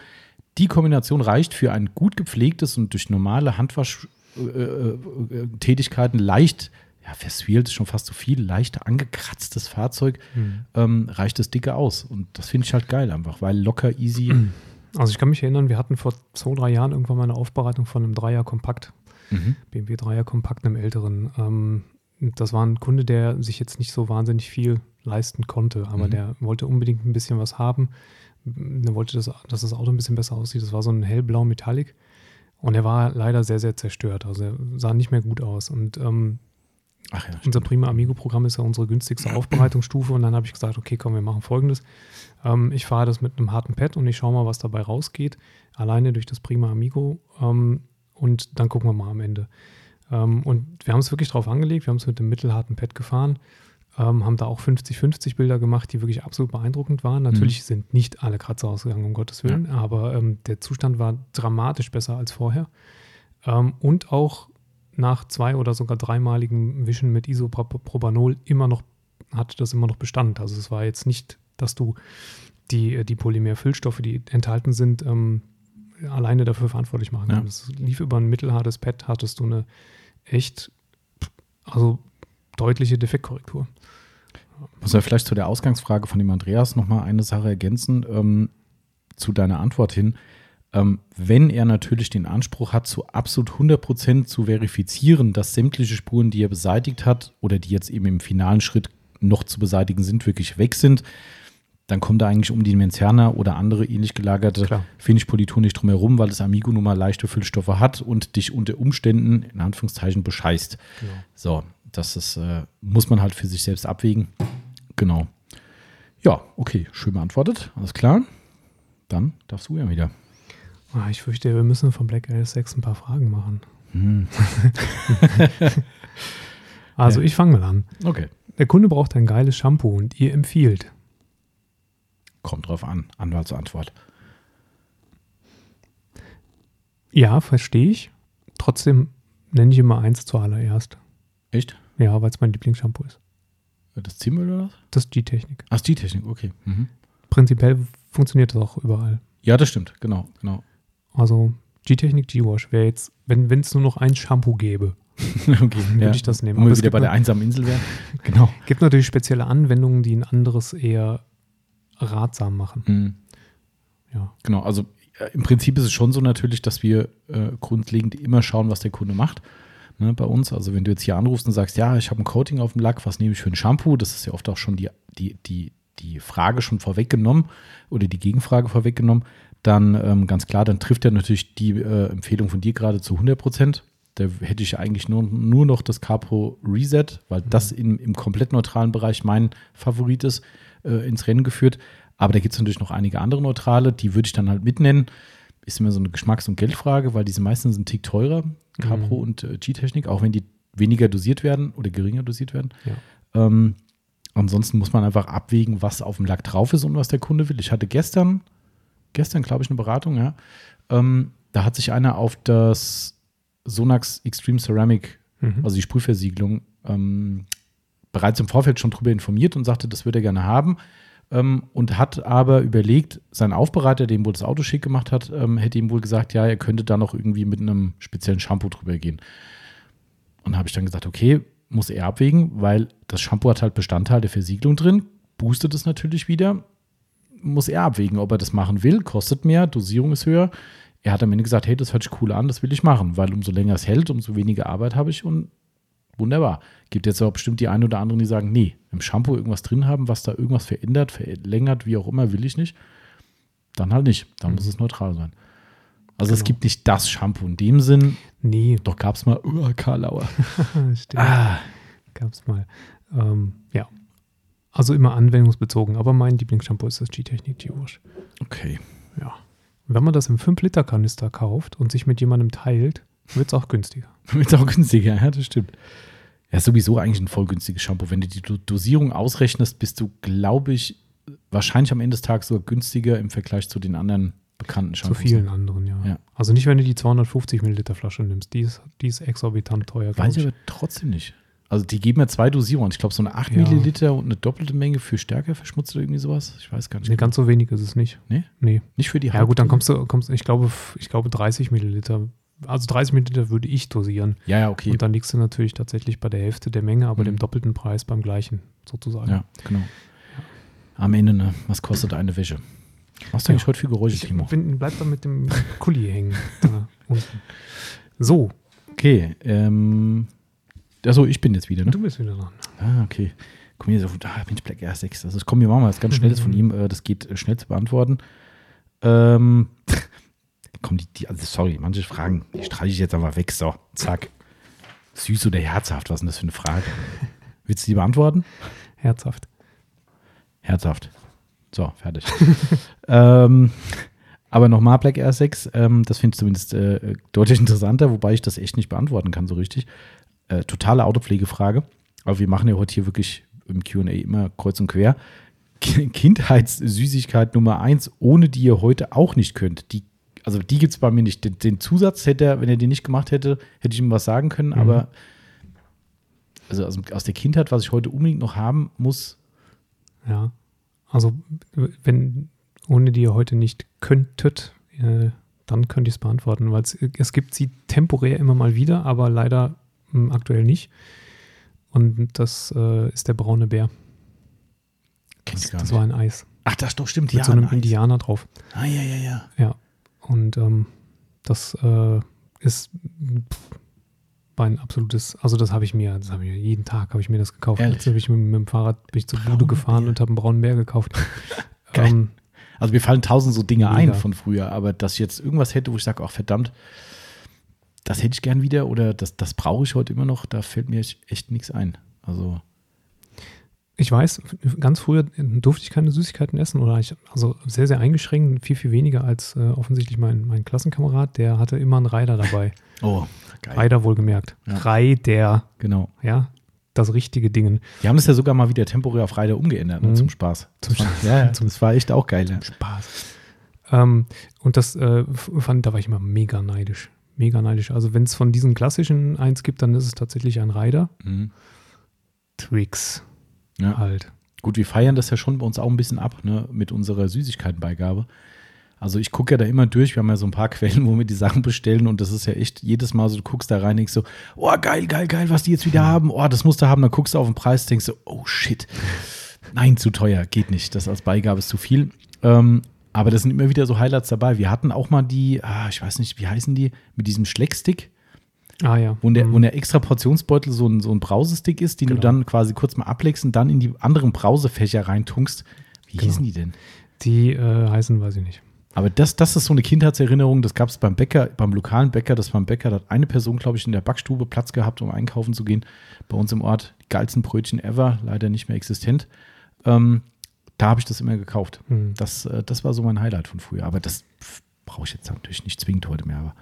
Speaker 1: Die Kombination reicht für ein gut gepflegtes und durch normale Handwaschtätigkeiten äh, äh, leicht, ja, verswählt ist schon fast zu viel, leicht angekratztes Fahrzeug, mhm. ähm, reicht das dicke aus. Und das finde ich halt geil einfach, weil locker, easy.
Speaker 2: Also ich kann mich erinnern, wir hatten vor zwei, drei Jahren irgendwann mal eine Aufbereitung von einem Dreier Kompakt. Mhm. BMW Dreier Kompakt, einem älteren. Ähm, das war ein Kunde, der sich jetzt nicht so wahnsinnig viel leisten konnte, aber mhm. der wollte unbedingt ein bisschen was haben. Der wollte, das, dass das Auto ein bisschen besser aussieht. Das war so ein hellblau Metallic. Und er war leider sehr, sehr zerstört. Also er sah nicht mehr gut aus. Und ähm, ja, unser Prima Amigo-Programm ist ja unsere günstigste Aufbereitungsstufe. Und dann habe ich gesagt, okay, komm, wir machen folgendes. Ähm, ich fahre das mit einem harten Pad und ich schaue mal, was dabei rausgeht. Alleine durch das Prima Amigo. Ähm, und dann gucken wir mal am Ende. Ähm, und wir haben es wirklich drauf angelegt. Wir haben es mit dem mittelharten Pad gefahren. Ähm, haben da auch 50-50 Bilder gemacht, die wirklich absolut beeindruckend waren. Natürlich mhm. sind nicht alle Kratzer ausgegangen, um Gottes Willen, ja. aber ähm, der Zustand war dramatisch besser als vorher. Ähm, und auch nach zwei oder sogar dreimaligem Wischen mit Isopropanol immer noch, hat das immer noch Bestand. Also es war jetzt nicht, dass du die, die Polymerfüllstoffe, die enthalten sind, ähm, alleine dafür verantwortlich machen ja. kannst. Es lief über ein mittelhartes Pad, hattest du eine echt, also deutliche Defektkorrektur.
Speaker 1: Muss ja vielleicht zu der Ausgangsfrage von dem Andreas nochmal eine Sache ergänzen, ähm, zu deiner Antwort hin. Ähm, wenn er natürlich den Anspruch hat, zu absolut 100% zu verifizieren, dass sämtliche Spuren, die er beseitigt hat oder die jetzt eben im finalen Schritt noch zu beseitigen sind, wirklich weg sind, dann kommt er eigentlich um die Menzerna oder andere ähnlich gelagerte Finish-Politur nicht drum herum, weil das Amigo nun mal leichte Füllstoffe hat und dich unter Umständen in Anführungszeichen bescheißt. Genau. So, das ist, äh, muss man halt für sich selbst abwägen. Genau. Ja, okay, schön beantwortet. Alles klar. Dann darfst du ja wieder.
Speaker 2: Ah, ich fürchte, wir müssen von Black AS6 ein paar Fragen machen. Hm. also, ja. ich fange mal an.
Speaker 1: Okay.
Speaker 2: Der Kunde braucht ein geiles Shampoo und ihr empfiehlt.
Speaker 1: Kommt drauf an. Anwaltsantwort.
Speaker 2: Ja, verstehe ich. Trotzdem nenne ich immer eins zuallererst.
Speaker 1: Echt?
Speaker 2: Ja, weil es mein Lieblingsshampoo ist.
Speaker 1: Das Zimmel oder was?
Speaker 2: Das ist G-Technik.
Speaker 1: Ach, G-Technik, okay. Mhm.
Speaker 2: Prinzipiell funktioniert das auch überall.
Speaker 1: Ja, das stimmt, genau, genau.
Speaker 2: Also G-Technik, G-Wash wäre jetzt, wenn es nur noch ein Shampoo gäbe, okay, würde ja. ich das nehmen.
Speaker 1: Wo wir wieder bei der einsamen Insel wären.
Speaker 2: genau. gibt natürlich spezielle Anwendungen, die ein anderes eher ratsam machen. Mhm.
Speaker 1: Ja. Genau, also äh, im Prinzip ist es schon so natürlich, dass wir äh, grundlegend immer schauen, was der Kunde macht ne, bei uns. Also wenn du jetzt hier anrufst und sagst, ja, ich habe ein Coating auf dem Lack, was nehme ich für ein Shampoo? Das ist ja oft auch schon die, die, die, die Frage schon vorweggenommen oder die Gegenfrage vorweggenommen. Dann ähm, ganz klar, dann trifft er natürlich die äh, Empfehlung von dir gerade zu 100 Prozent. Da hätte ich eigentlich nur, nur noch das Capro Reset, weil mhm. das in, im komplett neutralen Bereich mein Favorit ist, äh, ins Rennen geführt. Aber da gibt es natürlich noch einige andere neutrale, die würde ich dann halt mitnennen ist immer so eine Geschmacks- und Geldfrage, weil diese meisten sind ein Tick teurer, Capro mhm. und äh, G-Technik, auch wenn die weniger dosiert werden oder geringer dosiert werden. Ja. Ähm, ansonsten muss man einfach abwägen, was auf dem Lack drauf ist und was der Kunde will. Ich hatte gestern, gestern glaube ich, eine Beratung, ja. Ähm, da hat sich einer auf das Sonax Extreme Ceramic, mhm. also die Sprühversiegelung, ähm, bereits im Vorfeld schon drüber informiert und sagte, das würde er gerne haben ähm, und hat aber überlegt, sein Aufbereiter, dem wohl das Auto schick gemacht hat, ähm, hätte ihm wohl gesagt, ja, er könnte da noch irgendwie mit einem speziellen Shampoo drüber gehen. Und habe ich dann gesagt, okay, muss er abwägen, weil das Shampoo hat halt Bestandteil der Versiegelung drin, boostet es natürlich wieder. Muss er abwägen, ob er das machen will, kostet mehr, Dosierung ist höher. er hat am Ende gesagt, hey, das hört sich cool an, das will ich machen, weil umso länger es hält, umso weniger Arbeit habe ich und wunderbar. Gibt jetzt aber bestimmt die einen oder anderen, die sagen, nee, im Shampoo irgendwas drin haben, was da irgendwas verändert, verlängert, wie auch immer, will ich nicht. Dann halt nicht. Dann mhm. muss es neutral sein. Also genau. es gibt nicht das Shampoo in dem Sinn.
Speaker 2: Nee.
Speaker 1: Doch gab es mal uh, Karlauer.
Speaker 2: Stimmt. Ah. Gab es mal. Ähm, ja. Also immer anwendungsbezogen. Aber mein Lieblingsshampoo ist das G-Technik G-Wash.
Speaker 1: Okay.
Speaker 2: Ja. Wenn man das im 5-Liter-Kanister kauft und sich mit jemandem teilt, wird es auch günstiger.
Speaker 1: wird es auch günstiger, ja, das stimmt. Ja, sowieso eigentlich ein voll günstiges Shampoo. Wenn du die Dosierung ausrechnest, bist du, glaube ich, wahrscheinlich am Ende des Tages sogar günstiger im Vergleich zu den anderen bekannten
Speaker 2: Shampoos. Zu vielen anderen, ja. ja. Also nicht, wenn du die 250 Milliliter Flasche nimmst. Die ist, die ist exorbitant teuer.
Speaker 1: Weiß ich aber trotzdem nicht. Also die geben ja zwei Dosierungen. Ich glaube, so eine 8 ja. Milliliter und eine doppelte Menge für stärker verschmutzt oder irgendwie sowas. Ich weiß gar nicht.
Speaker 2: Nee, ganz so wenig ist es nicht.
Speaker 1: Nee?
Speaker 2: Nee.
Speaker 1: Nicht für die
Speaker 2: Haut. Ja gut, dann kommst du, kommst, ich glaube, ich glaube 30 Milliliter. Also 30 Milliliter würde ich dosieren.
Speaker 1: Ja, ja, okay.
Speaker 2: Und dann liegst du natürlich tatsächlich bei der Hälfte der Menge, aber mhm. dem doppelten Preis beim gleichen, sozusagen.
Speaker 1: Ja, genau. Am Ende, ne? Was kostet eine Wäsche? Machst du eigentlich heute viel Geräusche, Timo?
Speaker 2: Bin, bleib da mit dem Kuli hängen. Da unten. So.
Speaker 1: Okay. Ähm, Achso, ich bin jetzt wieder, ne?
Speaker 2: Du bist wieder dran.
Speaker 1: Ah, okay. Komm hier so, ah, Mensch, Black Air 6. Also, komm, wir machen mal was ganz Schnelles von ihm. Äh, das geht äh, schnell zu beantworten. Ähm, komm, die, die, also sorry, manche Fragen, die streiche ich jetzt einfach weg. So, zack. Süß oder herzhaft, was ist denn das für eine Frage? Willst du die beantworten?
Speaker 2: Herzhaft.
Speaker 1: Herzhaft. So, fertig. ähm, aber nochmal Black Air 6, ähm, das finde ich zumindest äh, deutlich interessanter, wobei ich das echt nicht beantworten kann so richtig. Äh, totale Autopflegefrage. Aber wir machen ja heute hier wirklich im QA immer kreuz und quer. Kindheitssüßigkeit Nummer eins, ohne die ihr heute auch nicht könnt. Die, also die gibt es bei mir nicht. Den, den, Zusatz hätte er, wenn er den nicht gemacht hätte, hätte ich ihm was sagen können, mhm. aber also aus, aus der Kindheit, was ich heute unbedingt noch haben muss.
Speaker 2: Ja. Also, wenn ohne die ihr heute nicht könntet, äh, dann könnte ich es beantworten, weil es gibt sie temporär immer mal wieder, aber leider mh, hm, aktuell nicht. Und das äh, ist der braune Bär.
Speaker 1: Das,
Speaker 2: das war ein Eis.
Speaker 1: Ach, das doch stimmt,
Speaker 2: Mit ja. so einem Indianer drauf.
Speaker 1: Ah, ja, ja, ja.
Speaker 2: Ja. Und ähm, das äh, ist pff, ein absolutes, also das habe ich mir, das habe ich jeden Tag habe ich mir das gekauft. Ehrlich? Jetzt habe ich mit, mit, dem Fahrrad bin ich zur Bude gefahren und habe einen braunen Bär gekauft.
Speaker 1: ähm, also mir fallen tausend so Dinge mega. ein von früher, aber dass ich jetzt irgendwas hätte, wo ich sage, ach verdammt, das hätte ich gern wieder oder das, das brauche ich heute immer noch, da fällt mir echt nichts ein. Also
Speaker 2: ich weiß, ganz früher durfte ich keine Süßigkeiten essen oder ich, also sehr, sehr eingeschränkt, viel, viel weniger als äh, offensichtlich mein, mein Klassenkamerad, der hatte immer einen Reider dabei.
Speaker 1: Oh, geil.
Speaker 2: Reider wohlgemerkt. Ja. Reider.
Speaker 1: Genau.
Speaker 2: Ja, das richtige Ding.
Speaker 1: Die haben es ja sogar mal wieder temporär auf Reider umgeändert, ne, mhm. zum Spaß.
Speaker 2: Zum
Speaker 1: Spaß. Ja, ja, das war echt auch geil. Ja.
Speaker 2: Spaß. Ähm, und das äh, fand, da war ich immer mega neidisch. Mega neidisch. Also wenn es von diesen klassischen eins gibt, dann ist es tatsächlich ein Reider. Mhm. Twix
Speaker 1: ja. halt. Gut, wir feiern das ja schon bei uns auch ein bisschen ab, ne, mit unserer Süßigkeitenbeigabe. Also ich gucke ja da immer durch, wir haben ja so ein paar Quellen, wo wir die Sachen bestellen und das ist ja echt jedes Mal so, du guckst da rein, denkst so, oh geil, geil, geil, was die jetzt wieder haben, oh, das musst du haben, dann guckst du auf den Preis, denkst so, oh shit, nein, zu teuer, geht nicht, das als Beigabe ist zu viel. Ähm, aber das sind immer wieder so Highlights dabei. Wir hatten auch mal die, ah, ich weiß nicht, wie heißen die, mit diesem Schleckstick.
Speaker 2: Ah ja.
Speaker 1: Wo der, mhm. wo der extra Portionsbeutel so ein, so ein Brausestick ist, den genau. du dann quasi kurz mal ablegst und dann in die anderen Brausefächer reintunkst. Wie genau. hießen die denn?
Speaker 2: Die äh, heißen, weiß ich nicht.
Speaker 1: Aber das, das ist so eine Kindheitserinnerung, das gab es beim Bäcker, beim lokalen Bäcker, das beim Bäcker, da hat eine Person, glaube ich, in der Backstube Platz gehabt, um einkaufen zu gehen. Bei uns im Ort, die geilsten Brötchen ever, leider nicht mehr existent. Ähm, da habe ich das immer gekauft. Hm. Das, äh, das war so mein Highlight von früher. Aber das brauche ich jetzt natürlich nicht zwingend heute mehr. Aber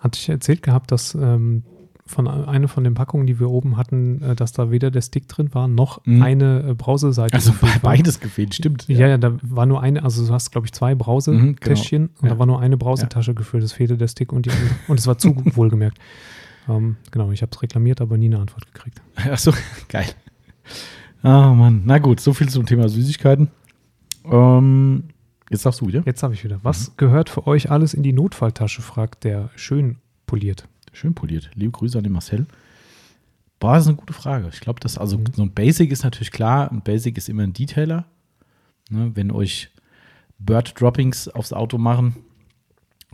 Speaker 2: hatte ich erzählt gehabt, dass ähm, von einer von den Packungen, die wir oben hatten, äh, dass da weder der Stick drin war, noch mhm. eine äh, Brauseseite.
Speaker 1: Also beides gefehlt, stimmt.
Speaker 2: Ja, ja, da war nur eine, also du hast, glaube ich, zwei Brausetäschchen mhm, genau. und ja. da war nur eine Brausetasche ja. gefüllt. Es fehlte der Stick und die andere. Und es war zu wohlgemerkt. Ähm, genau, ich habe es reklamiert, aber nie eine Antwort gekriegt.
Speaker 1: Achso, geil. Ah, oh Mann. Na gut, so viel zum Thema Süßigkeiten. Ähm, jetzt sagst du wieder.
Speaker 2: Jetzt habe ich wieder. Was mhm. gehört für euch alles in die Notfalltasche, fragt der schön poliert.
Speaker 1: Schön poliert. Liebe Grüße an den Marcel. Boah, das ist eine gute Frage. Ich glaube, dass, also mhm. so ein Basic ist natürlich klar, ein Basic ist immer ein Detailer. Ne, wenn euch Bird Droppings aufs Auto machen,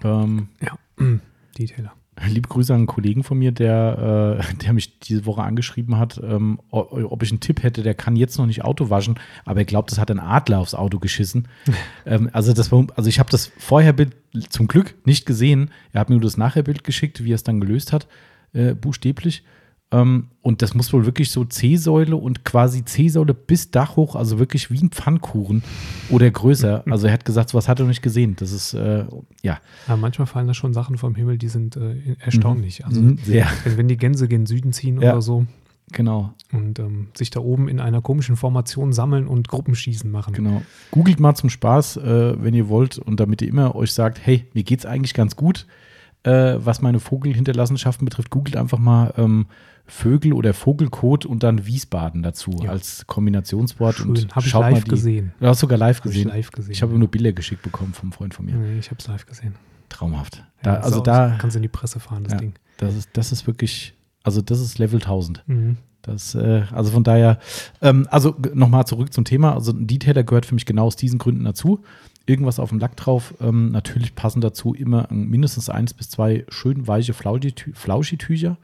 Speaker 2: Ähm, ja, Detailer.
Speaker 1: Liebe Grüße an einen Kollegen von mir, der, äh, der mich diese Woche angeschrieben hat, ähm, ob ich einen Tipp hätte. Der kann jetzt noch nicht Auto waschen, aber er glaubt, es hat ein Adler aufs Auto geschissen. ähm, also, das war, also ich habe das Vorherbild zum Glück nicht gesehen. Er hat mir nur das Nachherbild geschickt, wie er es dann gelöst hat, äh, buchstäblich. Ähm, und das muss wohl wirklich so C-Säule und quasi C-Säule bis Dach hoch, also wirklich wie ein Pfannkuchen oder größer. Also er hat gesagt, sowas hat er noch nicht gesehen. Das ist, äh, ja.
Speaker 2: ja. Manchmal fallen da schon Sachen vom Himmel, die sind äh, erstaunlich. Mhm. Also mhm, sehr. Wenn die Gänse gen Süden ziehen ja. oder so.
Speaker 1: Genau.
Speaker 2: Und ähm, sich da oben in einer komischen Formation sammeln und Gruppenschießen machen.
Speaker 1: Genau. Googelt mal zum Spaß, äh, wenn ihr wollt, und damit ihr immer euch sagt, hey, mir geht's eigentlich ganz gut, äh, was meine Vogelhinterlassenschaften betrifft, googelt einfach mal ähm, Vögel oder Vogelkot und dann Wiesbaden dazu ja. als Kombinationswort.
Speaker 2: Schön. und habe ich live die, gesehen.
Speaker 1: Du hast sogar live gesehen.
Speaker 2: Hab ich live gesehen.
Speaker 1: Ich habe nur Bilder geschickt bekommen vom Freund von mir.
Speaker 2: Nee, ich habe es live gesehen.
Speaker 1: Traumhaft.
Speaker 2: Da, ja, also da kannst du in die Presse fahren, das ja, Ding.
Speaker 1: Das ist, das ist wirklich, also das ist Level 1000. Mhm. Das, äh, also von daher, ähm, also nochmal zurück zum Thema. Also ein Detailer gehört für mich genau aus diesen Gründen dazu. Irgendwas auf dem Lack drauf. Ähm, natürlich passen dazu immer mindestens eins bis zwei schön weiche Flauschitücher.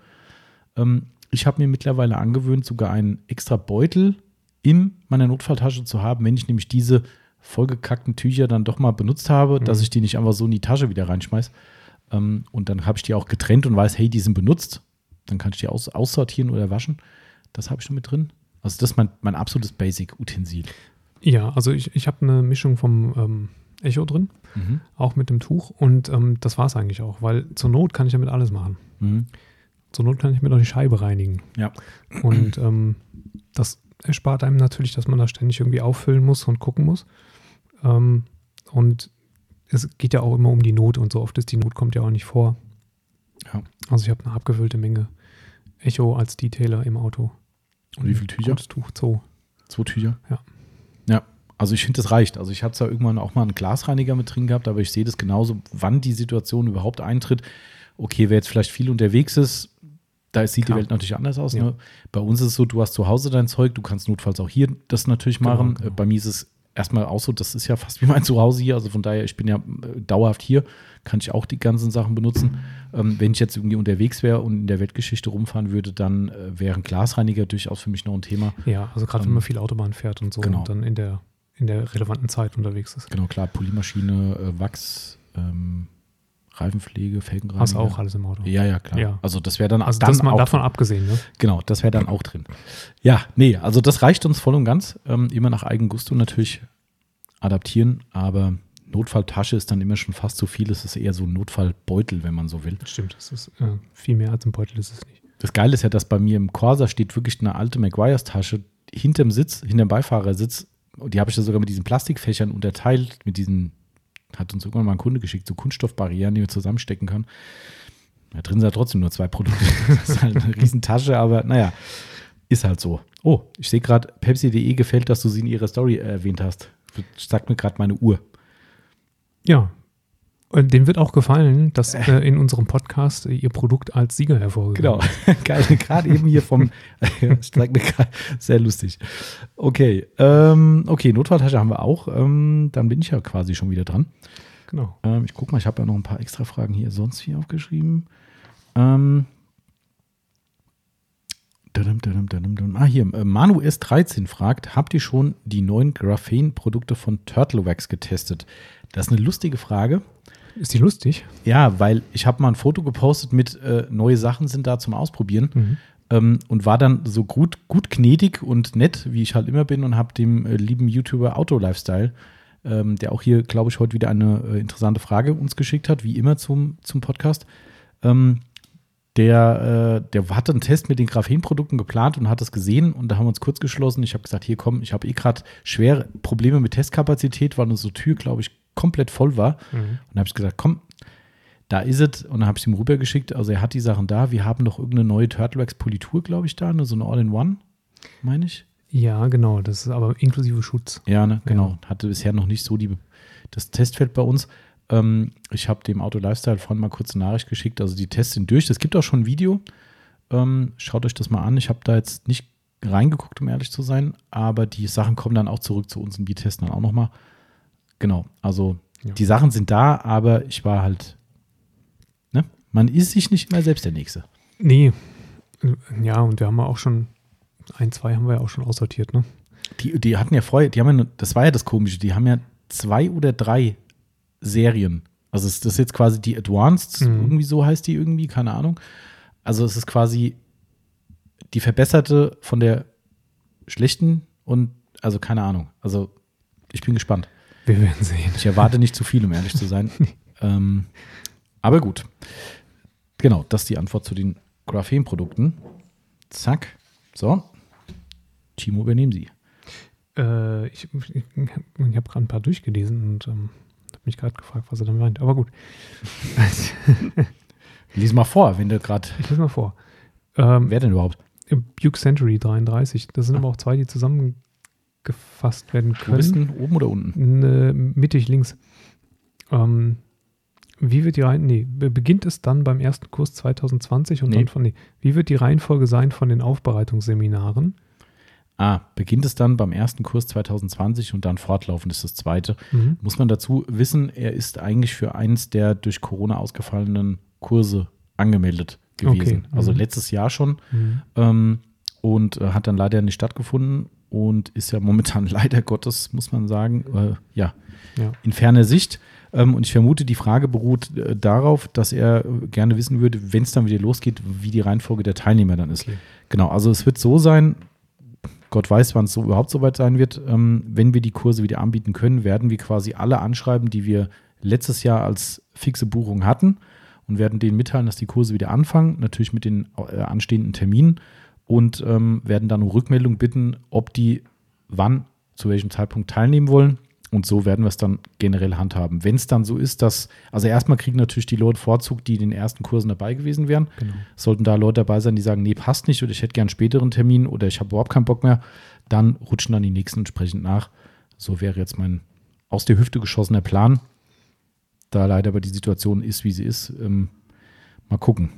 Speaker 1: Ähm, ich habe mir mittlerweile angewöhnt, sogar einen extra Beutel in meiner Notfalltasche zu haben, wenn ich nämlich diese vollgekackten Tücher dann doch mal benutzt habe, mhm. dass ich die nicht einfach so in die Tasche wieder reinschmeiß. Ähm, und dann habe ich die auch getrennt und weiß, hey, die sind benutzt. Dann kann ich die aus, aussortieren oder waschen. Das habe ich schon mit drin. Also das ist mein, mein absolutes Basic-Utensil.
Speaker 2: Ja, also ich, ich habe eine Mischung vom ähm, Echo drin, mhm. auch mit dem Tuch. Und ähm, das war es eigentlich auch, weil zur Not kann ich damit alles machen. Mhm. Zur Not kann ich mir noch die Scheibe reinigen.
Speaker 1: Ja.
Speaker 2: Und ähm, das erspart einem natürlich, dass man da ständig irgendwie auffüllen muss und gucken muss. Ähm, und es geht ja auch immer um die Not und so oft ist die Not kommt ja auch nicht vor.
Speaker 1: Ja.
Speaker 2: Also ich habe eine abgefüllte Menge Echo als Detailer im Auto.
Speaker 1: Und wie viele Tücher?
Speaker 2: Das Tuch, Zoo.
Speaker 1: Zwei Tücher?
Speaker 2: Ja.
Speaker 1: Ja, also ich finde, das reicht. Also ich hatte zwar irgendwann auch mal einen Glasreiniger mit drin gehabt, aber ich sehe das genauso, wann die Situation überhaupt eintritt. Okay, wer jetzt vielleicht viel unterwegs ist, da sieht Klar. die Welt natürlich anders aus. Ja. Ne? Bei uns ist es so, du hast zu Hause dein Zeug, du kannst notfalls auch hier das natürlich genau, machen. Genau, genau. Bei mir ist es erstmal auch so, das ist ja fast wie mein Zuhause hier. Also von daher, ich bin ja äh, dauerhaft hier, kann ich auch die ganzen Sachen benutzen. Ähm, wenn ich jetzt irgendwie unterwegs wäre und in der Weltgeschichte rumfahren würde, dann äh, wäre ein Glasreiniger durchaus für mich noch ein Thema.
Speaker 2: Ja, also gerade ähm, wenn man viel Autobahn fährt und so
Speaker 1: genau.
Speaker 2: und dann in der, in der relevanten Zeit unterwegs ist.
Speaker 1: Genau, klar, Polymaschine, äh, Wachs, ähm, Reifenpflege, Felgenreiniger.
Speaker 2: Hast auch alles im Auto?
Speaker 1: Ja, ja, klar.
Speaker 2: Ja.
Speaker 1: Also das wäre dann,
Speaker 2: also
Speaker 1: dann
Speaker 2: das mal davon drin. abgesehen, ne?
Speaker 1: Genau, das wäre dann auch drin. Ja, nee, also das reicht uns voll und ganz. Ähm, immer nach Eigengusto natürlich adaptieren, aber Notfalltasche ist dann immer schon fast zu viel. Es ist eher so ein Notfallbeutel, wenn man so will.
Speaker 2: Stimmt, das ist äh, viel mehr als ein Beutel ist es nicht.
Speaker 1: Das Geile ist ja, dass bei mir im Corsa steht wirklich eine alte McGuire's Tasche hinterm Sitz, hinterm Beifahrersitz. Und die habe ich da sogar mit diesen Plastikfächern unterteilt, mit diesen hat uns irgendwann mal ein Kunde geschickt, so Kunststoffbarrieren, die man zusammenstecken kann. Da drin sind trotzdem nur zwei Produkte. das ist halt eine Riesentasche, aber naja, ist halt so. Oh, ich sehe gerade, Pepsi.de gefällt, dass du sie in ihrer Story erwähnt hast. Sagt mir gerade meine Uhr.
Speaker 2: Ja, dem wird auch gefallen, dass äh, in unserem Podcast äh, ihr Produkt als Sieger hervorgegangen
Speaker 1: Genau. Gerade eben hier vom, sehr lustig. Okay, ähm, okay, Notfalltasche haben wir auch. Ähm, dann bin ich ja quasi schon wieder dran.
Speaker 2: Genau.
Speaker 1: Ähm, ich gucke mal, ich habe ja noch ein paar extra Fragen hier sonst hier aufgeschrieben. Ähm, Ah, hier, äh, Manu S13 fragt, habt ihr schon die neuen Graphen-Produkte von Turtlewax getestet? Das ist eine lustige Frage.
Speaker 2: Ist die lustig?
Speaker 1: Ja, weil ich habe mal ein Foto gepostet mit äh, neue Sachen sind da zum Ausprobieren mhm. ähm, und war dann so gut, gut gnädig und nett, wie ich halt immer bin und habe dem äh, lieben YouTuber Auto Lifestyle, ähm, der auch hier, glaube ich, heute wieder eine äh, interessante Frage uns geschickt hat, wie immer zum, zum Podcast. Ähm, der, äh, der hatte einen Test mit den Graphenprodukten geplant und hat das gesehen und da haben wir uns kurz geschlossen. Ich habe gesagt, hier komm, ich habe eh gerade schwere Probleme mit Testkapazität, weil unsere Tür, glaube ich, komplett voll war. Mhm. Und habe ich gesagt, komm, da ist es. Und dann habe ich ihm rübergeschickt. Also er hat die Sachen da. Wir haben noch irgendeine neue Turtlewax-Politur, glaube ich, da. Ne? So eine All-in-One, meine ich.
Speaker 2: Ja, genau. Das ist aber inklusive Schutz.
Speaker 1: Ja, ne? genau. Ja. Hatte bisher noch nicht so die, das Testfeld bei uns. Ähm, ich habe dem Auto Lifestyle vorhin mal kurz eine Nachricht geschickt. Also die Tests sind durch. Es gibt auch schon ein Video. Ähm, schaut euch das mal an. Ich habe da jetzt nicht reingeguckt, um ehrlich zu sein. Aber die Sachen kommen dann auch zurück zu uns und wir testen dann auch nochmal. Genau, also ja. die Sachen sind da, aber ich war halt Man ist sich nicht immer selbst der Nächste.
Speaker 2: Nee. Ja, und wir haben ja auch schon, ein, zwei haben wir ja auch schon aussortiert, ne?
Speaker 1: Die, die hatten ja vorher, die haben ja, das war ja das Komische, die haben ja zwei oder drei Serien. Also das ist jetzt quasi die Advanced, mhm. irgendwie so heißt die irgendwie, keine Ahnung. Also es ist quasi die verbesserte von der schlechten und also keine Ahnung. Also ich bin gespannt.
Speaker 2: Wir werden sehen.
Speaker 1: Ich erwarte nicht zu viel, um ehrlich zu sein. ähm, aber gut. Genau, das ist die Antwort zu den Graphen-Produkten. Zack. So. Timo, übernehmen Sie.
Speaker 2: Äh, ich ich, ich habe gerade ein paar durchgelesen und ähm, habe mich gerade gefragt, was er da meint. Aber gut.
Speaker 1: Lies mal vor, wenn du gerade.
Speaker 2: Ich lese mal vor.
Speaker 1: Ähm, Wer denn überhaupt?
Speaker 2: Buke Century 33. Das sind ah. aber auch zwei, die zusammengefasst werden können. Wo bist
Speaker 1: du, oben oder unten?
Speaker 2: Ne, mittig links. Ähm, wie wird die Reihen, nee, beginnt es dann beim ersten Kurs 2020 und nee. dann von, nee, wie wird die Reihenfolge sein von den Aufbereitungsseminaren?
Speaker 1: Ah, beginnt es dann beim ersten Kurs 2020 und dann fortlaufend ist das zweite. Mhm. Muss man dazu wissen, er ist eigentlich für eins der durch Corona ausgefallenen Kurse angemeldet gewesen. Okay. Also mhm. letztes Jahr schon. Mhm. Ähm, und äh, hat dann leider nicht stattgefunden und ist ja momentan leider Gottes, muss man sagen, äh, ja, ja, in ferner Sicht. Ähm, und ich vermute, die Frage beruht äh, darauf, dass er gerne wissen würde, wenn es dann wieder losgeht, wie die Reihenfolge der Teilnehmer dann ist. Okay. Genau, also es wird so sein, Gott weiß, wann es so überhaupt soweit sein wird. Ähm, wenn wir die Kurse wieder anbieten können, werden wir quasi alle anschreiben, die wir letztes Jahr als fixe Buchung hatten und werden denen mitteilen, dass die Kurse wieder anfangen, natürlich mit den äh, anstehenden Terminen und ähm, werden dann um Rückmeldung bitten, ob die wann, zu welchem Zeitpunkt teilnehmen wollen. Und so werden wir es dann generell handhaben. Wenn es dann so ist, dass, also erstmal kriegen natürlich die Leute Vorzug, die in den ersten Kursen dabei gewesen wären. Genau. Sollten da Leute dabei sein, die sagen, nee, passt nicht oder ich hätte gern einen späteren Termin oder ich habe überhaupt keinen Bock mehr, dann rutschen dann die nächsten entsprechend nach. So wäre jetzt mein aus der Hüfte geschossener Plan. Da leider aber die Situation ist, wie sie ist. Ähm, mal gucken,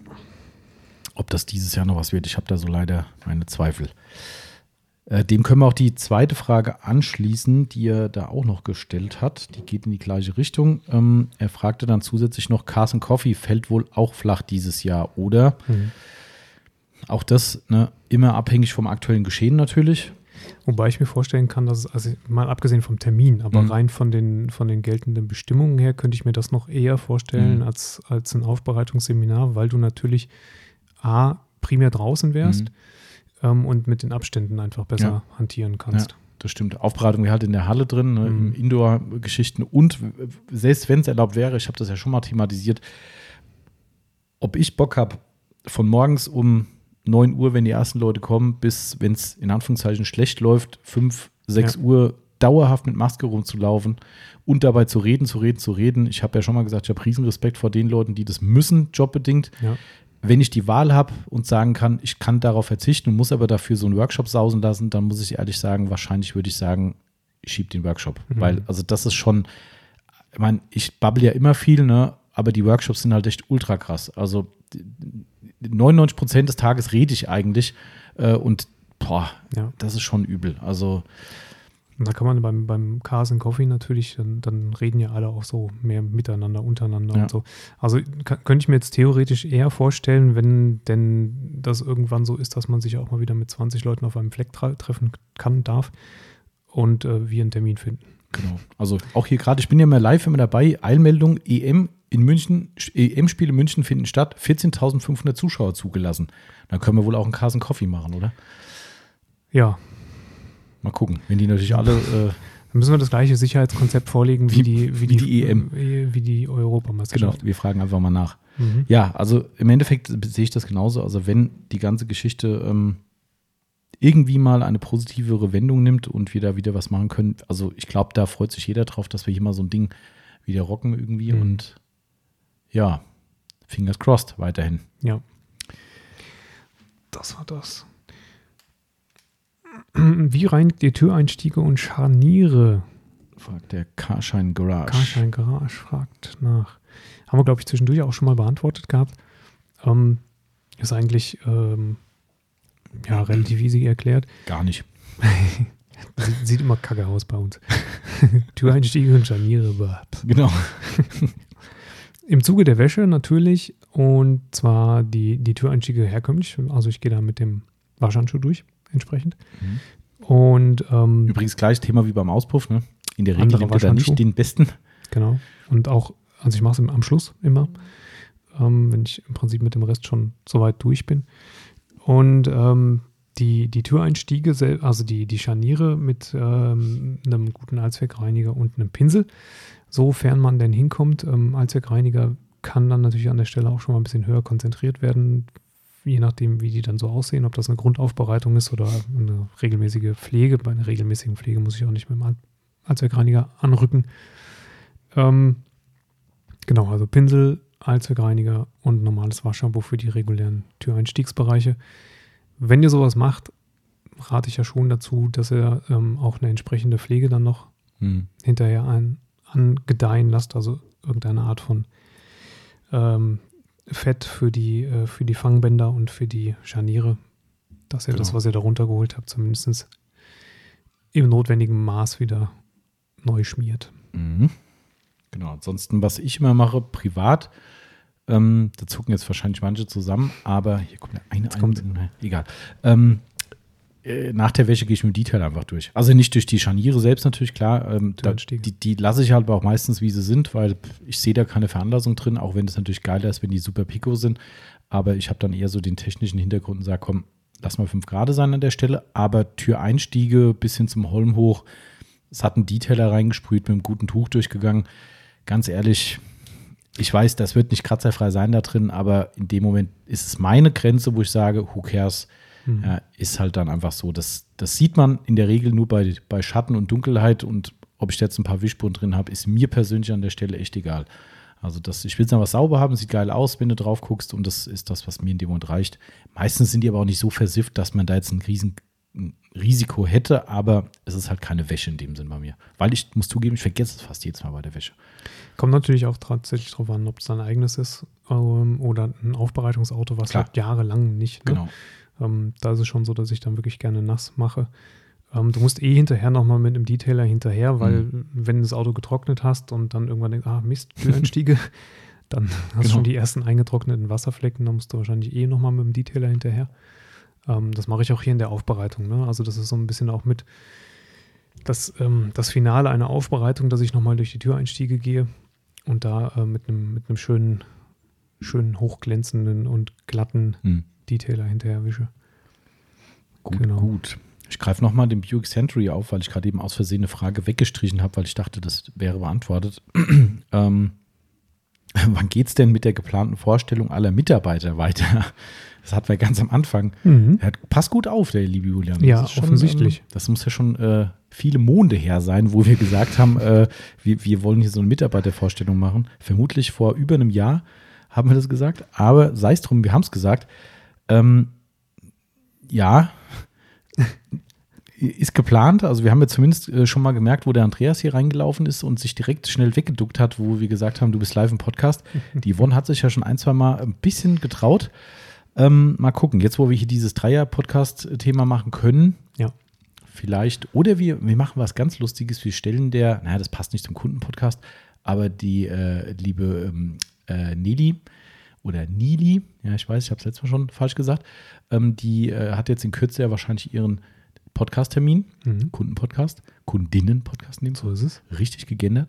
Speaker 1: ob das dieses Jahr noch was wird. Ich habe da so leider meine Zweifel. Äh, dem können wir auch die zweite Frage anschließen, die er da auch noch gestellt hat. Die geht in die gleiche Richtung. Ähm, er fragte dann zusätzlich noch, Carson Coffee fällt wohl auch flach dieses Jahr, oder? Mhm. Auch das ne, immer abhängig vom aktuellen Geschehen natürlich.
Speaker 2: Wobei ich mir vorstellen kann, dass es, also mal abgesehen vom Termin, aber mhm. rein von den, von den geltenden Bestimmungen her, könnte ich mir das noch eher vorstellen mhm. als, als ein Aufbereitungsseminar, weil du natürlich A, primär draußen wärst. Mhm ähm, und mit den Abständen einfach besser ja. hantieren kannst. Ja,
Speaker 1: das stimmt. Aufbereitung halt in der Halle drin, ne, mhm. Indoor-Geschichten und selbst wenn es erlaubt wäre, ich habe das ja schon mal thematisiert, ob ich Bock habe, von morgens um 9 Uhr, wenn die ersten Leute kommen, bis, wenn es in Anführungszeichen schlecht läuft, 5, 6 ja. Uhr dauerhaft mit Maske rumzulaufen und dabei zu reden, zu reden, zu reden. Ich habe ja schon mal gesagt, ich habe riesen Respekt vor den Leuten, die das müssen, jobbedingt. Ja wenn ich die Wahl habe und sagen kann, ich kann darauf verzichten und muss aber dafür so einen Workshop sausen lassen, dann muss ich ehrlich sagen, wahrscheinlich würde ich sagen, ich schiebe den Workshop. Mhm. Weil, also das ist schon, ich meine, ich babbel ja immer viel, ne? Aber die Workshops sind halt echt ultra krass. Also 99 Prozent des Tages rede ich eigentlich äh, und boah, ja. das ist schon übel. Also
Speaker 2: und da kann man beim, beim Cars and Coffee natürlich, dann, dann reden ja alle auch so mehr miteinander, untereinander ja. und so. Also könnte ich mir jetzt theoretisch eher vorstellen, wenn denn das irgendwann so ist, dass man sich auch mal wieder mit 20 Leuten auf einem Fleck treffen kann, darf und äh, wir einen Termin finden.
Speaker 1: Genau. Also auch hier gerade, ich bin ja mal live immer dabei, Eilmeldung EM in München, EM-Spiele in München finden statt, 14.500 Zuschauer zugelassen. Dann können wir wohl auch einen Cars and Coffee machen, oder?
Speaker 2: Ja,
Speaker 1: Mal gucken, wenn die natürlich alle. Äh,
Speaker 2: dann müssen wir das gleiche Sicherheitskonzept vorlegen wie, wie die, wie,
Speaker 1: wie die, EM.
Speaker 2: Wie die Europameisterschaft.
Speaker 1: Genau, wir fragen einfach mal nach. Mhm. Ja, also im Endeffekt sehe ich das genauso. Also wenn die ganze Geschichte ähm, irgendwie mal eine positivere Wendung nimmt und wir da wieder was machen können, also ich glaube, da freut sich jeder drauf, dass wir hier mal so ein Ding wieder rocken irgendwie mhm. und ja, fingers crossed weiterhin.
Speaker 2: Ja. Das war das. Wie reinigt ihr Türeinstiege und Scharniere?
Speaker 1: Fragt der Carshine Garage.
Speaker 2: Carshine Garage fragt nach. Haben wir, glaube ich, zwischendurch auch schon mal beantwortet gehabt. Ähm, ist eigentlich ähm, ja, relativ easy erklärt.
Speaker 1: Gar nicht.
Speaker 2: Sieht immer kacke aus bei uns. Türeinstiege und Scharniere.
Speaker 1: Genau.
Speaker 2: Im Zuge der Wäsche natürlich Und zwar die, die Türeinstiege herkömmlich. Also ich gehe da mit dem Waschhandschuh durch, entsprechend. Mhm. Und ähm,
Speaker 1: übrigens gleich Thema wie beim Auspuff, ne? In der Regel nimmt er da nicht den besten.
Speaker 2: Genau. Und auch, also ich mache es am Schluss immer, ähm, wenn ich im Prinzip mit dem Rest schon soweit durch bin. Und ähm, die, die Türeinstiege, also die, die Scharniere mit ähm, einem guten Allzweckreiniger und einem Pinsel, sofern man denn hinkommt. Ähm, Allzweckreiniger kann dann natürlich an der Stelle auch schon mal ein bisschen höher konzentriert werden, je nachdem, wie die dann so aussehen, ob das eine Grundaufbereitung ist oder eine regelmäßige Pflege. Bei einer regelmäßigen Pflege muss ich auch nicht mit dem Allzweckreiniger anrücken. Ähm, genau, also Pinsel, Allzweckreiniger und normales Waschshampoo für die regulären Türeinstiegsbereiche. Wenn ihr sowas macht, rate ich ja schon dazu, dass ihr ähm, auch eine entsprechende Pflege dann noch hm. hinterher ein, angedeihen lasst, also irgendeine Art von ähm, Fett für die, äh, für die Fangbänder und für die Scharniere, dass ihr genau. das, was ihr da runtergeholt habt, zumindest im notwendigen Maß wieder neu schmiert.
Speaker 1: Mhm. Genau, ansonsten, was ich immer mache, privat, ähm, da zucken jetzt wahrscheinlich manche zusammen, aber hier kommt eine, eine, kommt. eine egal. Ähm, äh, nach der Wäsche gehe ich mit Detail einfach durch. Also nicht durch die Scharniere selbst natürlich, klar. Ähm, da, die, die lasse ich halt aber auch meistens, wie sie sind, weil ich sehe da keine Veranlassung drin, auch wenn es natürlich geiler ist, wenn die super Pico sind. Aber ich habe dann eher so den technischen Hintergrund und sage, komm, lass mal 5 Grad sein an der Stelle. Aber Türeinstiege bis hin zum Holm hoch, es hat ein Detailer reingesprüht, mit einem guten Tuch durchgegangen. Ganz ehrlich, ich weiß, das wird nicht kratzerfrei sein da drin, aber in dem Moment ist es meine Grenze, wo ich sage, who cares, mhm. ja, ist halt dann einfach so. Das, das sieht man in der Regel nur bei, bei Schatten und Dunkelheit und ob ich jetzt ein paar Wischspuren drin habe, ist mir persönlich an der Stelle echt egal. Also das, ich will es einfach sauber haben, sieht geil aus, wenn du drauf guckst und das ist das, was mir in dem Moment reicht. Meistens sind die aber auch nicht so versifft, dass man da jetzt einen riesen Risiko hätte, aber es ist halt keine Wäsche in dem Sinn bei mir. Weil ich muss zugeben, ich vergesse es fast jedes Mal bei der Wäsche.
Speaker 2: Kommt natürlich auch tatsächlich darauf an, ob es dein eigenes ist ähm, oder ein Aufbereitungsauto, was halt jahrelang nicht. Ne? Genau. Ähm, da ist es schon so, dass ich dann wirklich gerne nass mache. Ähm, du musst eh hinterher nochmal mit einem Detailer hinterher, weil mhm. wenn du das Auto getrocknet hast und dann irgendwann denkst, ah Mist, Türeinstiege, dann hast du genau. schon die ersten eingetrockneten Wasserflecken, dann musst du wahrscheinlich eh nochmal mit dem Detailer hinterher. Ähm, das mache ich auch hier in der Aufbereitung. Ne? Also das ist so ein bisschen auch mit das, ähm, das Finale einer Aufbereitung, dass ich nochmal durch die Türeinstiege gehe und da äh, mit einem mit schönen, schönen hochglänzenden und glatten hm. Detailer hinterher wische.
Speaker 1: Gut, genau. gut. Ich greife nochmal den Buick Century auf, weil ich gerade eben aus Versehen eine Frage weggestrichen habe, weil ich dachte, das wäre beantwortet. ähm, wann geht es denn mit der geplanten Vorstellung aller Mitarbeiter weiter? Das hatten wir ganz am Anfang. Mhm. Er passt gut auf, der liebe Julian. Das
Speaker 2: ja, schon, offensichtlich.
Speaker 1: Ähm, das muss ja schon äh, viele Monde her sein, wo wir gesagt haben, äh, wir, wir wollen hier so eine Mitarbeitervorstellung machen. Vermutlich vor über einem Jahr haben wir das gesagt. Aber sei es drum, wir haben es gesagt. Ähm, ja, ist geplant. Also wir haben ja zumindest äh, schon mal gemerkt, wo der Andreas hier reingelaufen ist und sich direkt schnell weggeduckt hat, wo wir gesagt haben, du bist live im Podcast. Die Yvonne hat sich ja schon ein, zwei Mal ein bisschen getraut. Ähm, mal gucken, jetzt wo wir hier dieses Dreier-Podcast-Thema machen können,
Speaker 2: ja.
Speaker 1: vielleicht, oder wir, wir machen was ganz Lustiges, wir stellen der, naja, das passt nicht zum Kundenpodcast, aber die äh, liebe ähm, äh, Nelly oder Nili, ja, ich weiß, ich habe es letztes Mal schon falsch gesagt, ähm, die äh, hat jetzt in Kürze ja wahrscheinlich ihren Podcast-Termin, mhm. Kundenpodcast, Kundinnen-Podcast, so ist es, richtig gegendert.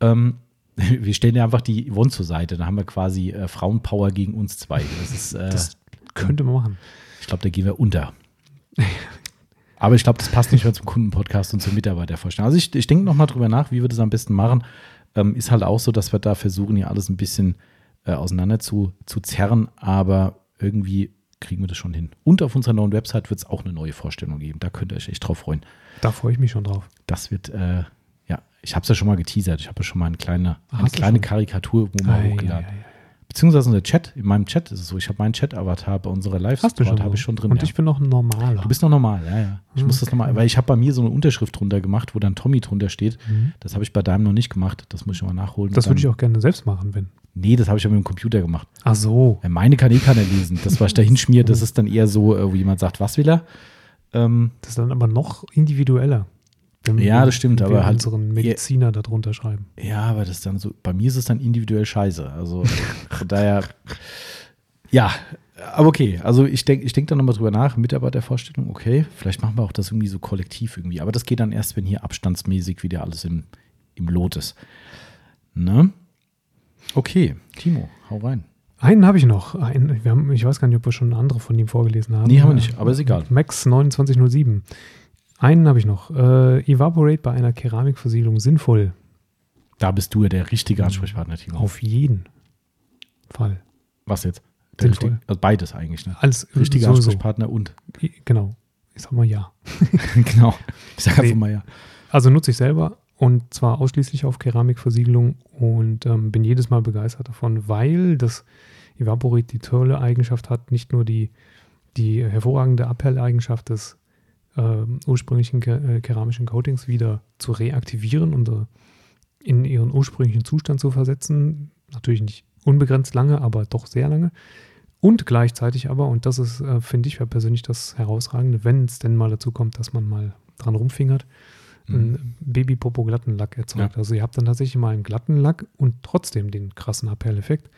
Speaker 1: Ähm, wir stellen ja einfach die Yvonne zur Seite. Dann haben wir quasi äh, Frauenpower gegen uns zwei. Das, ist, äh,
Speaker 2: das könnte man machen.
Speaker 1: Ich glaube, da gehen wir unter. Aber ich glaube, das passt nicht mehr zum Kundenpodcast und zur Mitarbeitervorstellung. Also ich, ich denke nochmal drüber nach, wie wir das am besten machen. Ähm, ist halt auch so, dass wir da versuchen, hier alles ein bisschen äh, auseinander zu, zu zerren, aber irgendwie kriegen wir das schon hin. Und auf unserer neuen Website wird es auch eine neue Vorstellung geben. Da könnt ihr euch echt drauf freuen.
Speaker 2: Da freue ich mich schon drauf.
Speaker 1: Das wird äh, ich habe es ja schon mal geteasert. Ich habe ja schon mal eine kleine, eine kleine Karikatur wo mal ah, hochgeladen. Ja, ja, ja. Beziehungsweise unser Chat, in meinem Chat ist es so, ich habe meinen Chat-Avatar bei unserer live habe ich schon drin.
Speaker 2: Und ich bin noch ein normaler.
Speaker 1: Du bist noch normal, ja, ja. Ich mhm. muss das nochmal, weil ich habe bei mir so eine Unterschrift drunter gemacht, wo dann Tommy drunter steht. Mhm. Das habe ich bei deinem noch nicht gemacht. Das muss ich mal nachholen.
Speaker 2: Das würde ich auch gerne selbst machen, wenn.
Speaker 1: Nee, das habe ich ja mit dem Computer gemacht.
Speaker 2: Ach so.
Speaker 1: Meine kann eh keiner lesen. Das, was ich da hinschmiere, das ist dann eher so, äh, wo jemand sagt, was will er?
Speaker 2: Ähm, das ist dann aber noch individueller.
Speaker 1: Ja, das stimmt, aber halt
Speaker 2: unseren Mediziner ja, darunter schreiben.
Speaker 1: Ja, aber das ist dann so, bei mir ist es dann individuell scheiße. Also von daher, ja, aber okay, also ich denke ich denk da nochmal drüber nach, Mitarbeitervorstellung, okay, vielleicht machen wir auch das irgendwie so kollektiv irgendwie, aber das geht dann erst, wenn hier abstandsmäßig wieder alles im, im Lot ist. Ne? Okay, Timo, hau rein.
Speaker 2: Einen habe ich noch. Einen, haben, ich weiß gar nicht, ob wir schon andere von ihm vorgelesen haben.
Speaker 1: Nee, haben wir nicht, aber ist egal.
Speaker 2: Max 2907. Einen habe ich noch. Äh, Evaporate bei einer Keramikversiegelung sinnvoll.
Speaker 1: Da bist du ja der richtige Ansprechpartner, Timo.
Speaker 2: Auf jeden Fall.
Speaker 1: Was jetzt? Richtige, also beides eigentlich. Ne?
Speaker 2: Als
Speaker 1: richtiger so, Ansprechpartner so. und.
Speaker 2: Genau. Ich sag mal ja.
Speaker 1: genau. Ich sag einfach mal ja.
Speaker 2: Also nutze ich selber und zwar ausschließlich auf Keramikversiegelung und ähm, bin jedes Mal begeistert davon, weil das Evaporit die tolle Eigenschaft hat, nicht nur die, die hervorragende Abhelleigenschaft des äh, ursprünglichen ke keramischen Coatings wieder zu reaktivieren und äh, in ihren ursprünglichen Zustand zu versetzen. Natürlich nicht unbegrenzt lange, aber doch sehr lange. Und gleichzeitig aber, und das ist, äh, finde ich persönlich das Herausragende, wenn es denn mal dazu kommt, dass man mal dran rumfingert, einen Babypopo glatten Lack erzeugt. Ja. Also ihr habt dann tatsächlich mal einen glatten Lack und trotzdem den krassen Appelleffekt.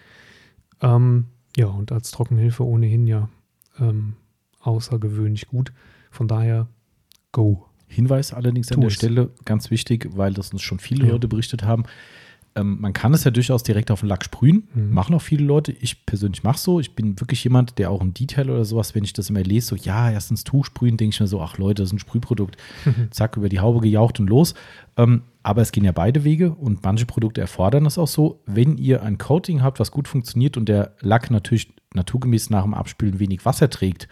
Speaker 2: Ähm, ja, und als Trockenhilfe ohnehin ja ähm, außergewöhnlich gut. Von daher, go.
Speaker 1: Hinweis allerdings tu an der es. Stelle, ganz wichtig, weil das uns schon viele ja. Leute berichtet haben. Ähm, man kann es ja durchaus direkt auf den Lack sprühen. Mhm. Machen auch viele Leute. Ich persönlich mache so. Ich bin wirklich jemand, der auch ein Detail oder sowas, wenn ich das immer lese, so, ja, erstens Tuch sprühen, denke ich mir so, ach Leute, das ist ein Sprühprodukt. Mhm. Zack, über die Haube gejaucht und los. Ähm, aber es gehen ja beide Wege und manche Produkte erfordern das auch so. Wenn ihr ein Coating habt, was gut funktioniert und der Lack natürlich naturgemäß nach dem Abspülen wenig Wasser trägt,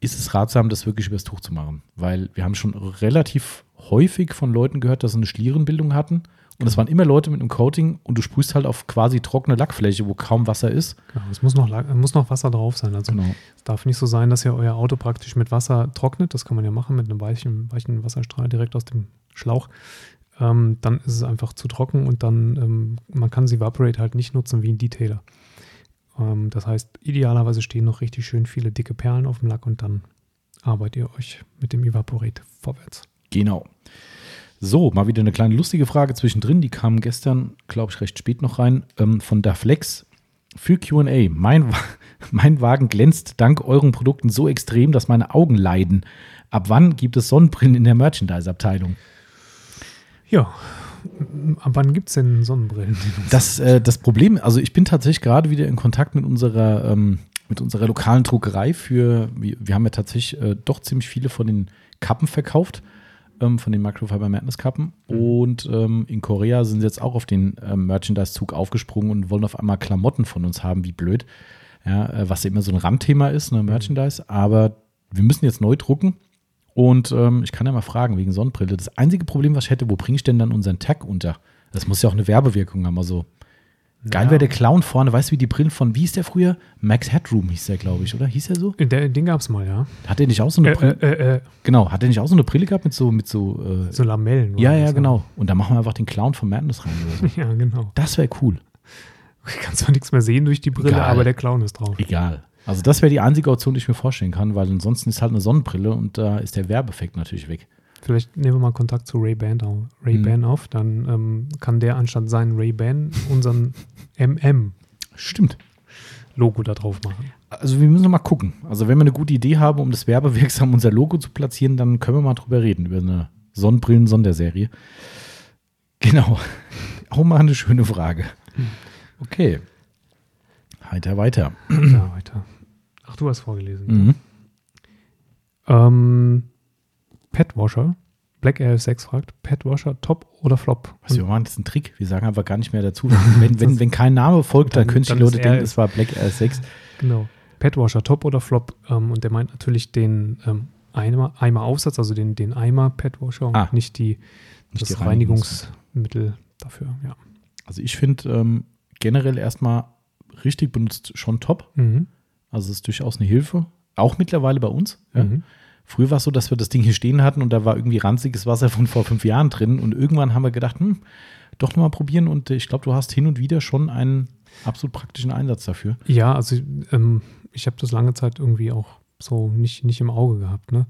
Speaker 1: ist es ratsam, das wirklich übers Tuch zu machen. Weil wir haben schon relativ häufig von Leuten gehört, dass sie eine Schlierenbildung hatten und es waren immer Leute mit einem Coating und du sprühst halt auf quasi trockene Lackfläche, wo kaum Wasser ist.
Speaker 2: Genau, es muss noch, muss noch Wasser drauf sein. Also genau. es darf nicht so sein, dass ihr euer Auto praktisch mit Wasser trocknet. Das kann man ja machen mit einem weichen, weichen Wasserstrahl direkt aus dem Schlauch. Ähm, dann ist es einfach zu trocken und dann, ähm, man kann sie Evaporate halt nicht nutzen wie ein Detailer. Ähm, das heißt, idealerweise stehen noch richtig schön viele dicke Perlen auf dem Lack und dann arbeitet ihr euch mit dem Evaporate vorwärts.
Speaker 1: Genau. So, mal wieder eine kleine lustige Frage zwischendrin. Die kam gestern, glaube ich, recht spät noch rein, ähm, von Daflex. Für QA. Mein, mein Wagen glänzt dank euren Produkten so extrem, dass meine Augen leiden. Ab wann gibt es Sonnenbrillen in der Merchandise-Abteilung?
Speaker 2: Ja, ab wann gibt es denn Sonnenbrillen?
Speaker 1: Das, äh, das Problem, also ich bin tatsächlich gerade wieder in Kontakt mit unserer, ähm, mit unserer lokalen Druckerei für, wir, wir haben ja tatsächlich äh, doch ziemlich viele von den Kappen verkauft ähm, von den Microfiber Madness Kappen. Mhm. Und ähm, in Korea sind sie jetzt auch auf den ähm, Merchandise-Zug aufgesprungen und wollen auf einmal Klamotten von uns haben, wie blöd. Ja, äh, was ja immer so ein Randthema ist, ne, Merchandise. Aber wir müssen jetzt neu drucken. Und ähm, ich kann ja mal fragen, wegen Sonnenbrille. Das einzige Problem, was ich hätte, wo bringe ich denn dann unseren Tag unter? Das muss ja auch eine Werbewirkung haben. Also Geil ja. wäre der Clown vorne, weißt du, wie die Brillen von, wie hieß der früher? Max Headroom hieß der, glaube ich, oder? Hieß er so?
Speaker 2: Der, den gab es mal, ja.
Speaker 1: Hat der nicht auch so eine
Speaker 2: äh,
Speaker 1: Brille?
Speaker 2: Äh, äh, äh,
Speaker 1: genau, hat der nicht auch so eine Brille gehabt mit so, mit so,
Speaker 2: äh, so Lamellen?
Speaker 1: Ja, ja, genau. Und da machen wir einfach den Clown von Madness rein.
Speaker 2: Ja, genau.
Speaker 1: Das wäre cool.
Speaker 2: Du kannst zwar nichts mehr sehen durch die Brille, Egal. aber der Clown ist drauf.
Speaker 1: Egal. Also das wäre die einzige Option, die ich mir vorstellen kann, weil ansonsten ist halt eine Sonnenbrille und da ist der Werbeffekt natürlich weg.
Speaker 2: Vielleicht nehmen wir mal Kontakt zu Ray-Ban auf, Ray mhm. auf, dann ähm, kann der anstatt seinen Ray-Ban unseren MM
Speaker 1: Stimmt.
Speaker 2: Logo da drauf machen.
Speaker 1: Also wir müssen noch mal gucken. Also wenn wir eine gute Idee haben, um das werbewirksam unser Logo zu platzieren, dann können wir mal drüber reden, über eine Sonnenbrillen-Sonderserie. Genau. Auch mal eine schöne Frage. Okay. Heiter weiter.
Speaker 2: Ja, weiter. Ach, du hast vorgelesen. Mhm. Ähm, Petwasher Black Air 6 fragt, Petwasher, Top oder Flop?
Speaker 1: Was wir machen, das ist ein Trick. Wir sagen einfach gar nicht mehr dazu. Wenn, wenn, wenn kein Name folgt, dann, dann können sich die Leute denken, es war Black Air 6.
Speaker 2: Genau. Petwasher, Top oder Flop? Ähm, und der meint natürlich den ähm, Eimer, Eimer-Aufsatz, also den, den Eimer Petwasher und ah, nicht, die, nicht das die Reinigungsmittel dafür. Ja.
Speaker 1: Also ich finde ähm, generell erstmal richtig benutzt schon top. Mhm. Also es ist durchaus eine Hilfe. Auch mittlerweile bei uns. Ja. Früher war es so, dass wir das Ding hier stehen hatten und da war irgendwie ranziges Wasser von vor fünf Jahren drin. Und irgendwann haben wir gedacht, hm, doch nochmal probieren. Und ich glaube, du hast hin und wieder schon einen absolut praktischen Einsatz dafür.
Speaker 2: Ja, also ähm, ich habe das lange Zeit irgendwie auch so nicht, nicht im Auge gehabt. Ne?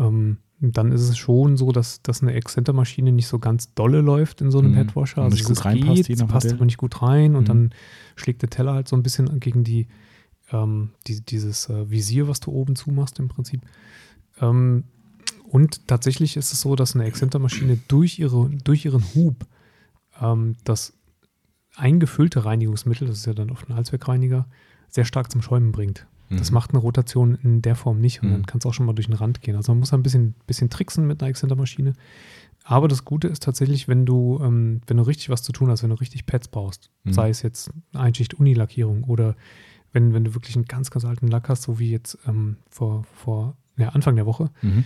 Speaker 2: ähm, dann ist es schon so, dass, dass eine Excenter-Maschine nicht so ganz dolle läuft in so einem mhm. Padwasher. Also
Speaker 1: gut reinpasst,
Speaker 2: geht, passt aber nicht gut rein und mhm. dann schlägt der Teller halt so ein bisschen gegen die, ähm, die dieses äh, Visier, was du oben zumachst im Prinzip. Ähm, und tatsächlich ist es so, dass eine Excenter-Maschine durch, ihre, durch ihren Hub ähm, das eingefüllte Reinigungsmittel, das ist ja dann oft ein Allzweckreiniger, sehr stark zum Schäumen bringt. Das mhm. macht eine Rotation in der Form nicht und mhm. dann kann es auch schon mal durch den Rand gehen. Also man muss ein bisschen, bisschen tricksen mit einer Exzentermaschine. Aber das Gute ist tatsächlich, wenn du, ähm, wenn du richtig was zu tun hast, wenn du richtig Pads brauchst, mhm. sei es jetzt Einschicht Unilackierung oder wenn, wenn du wirklich einen ganz, ganz alten Lack hast, so wie jetzt ähm, vor, vor ja, Anfang der Woche, mhm.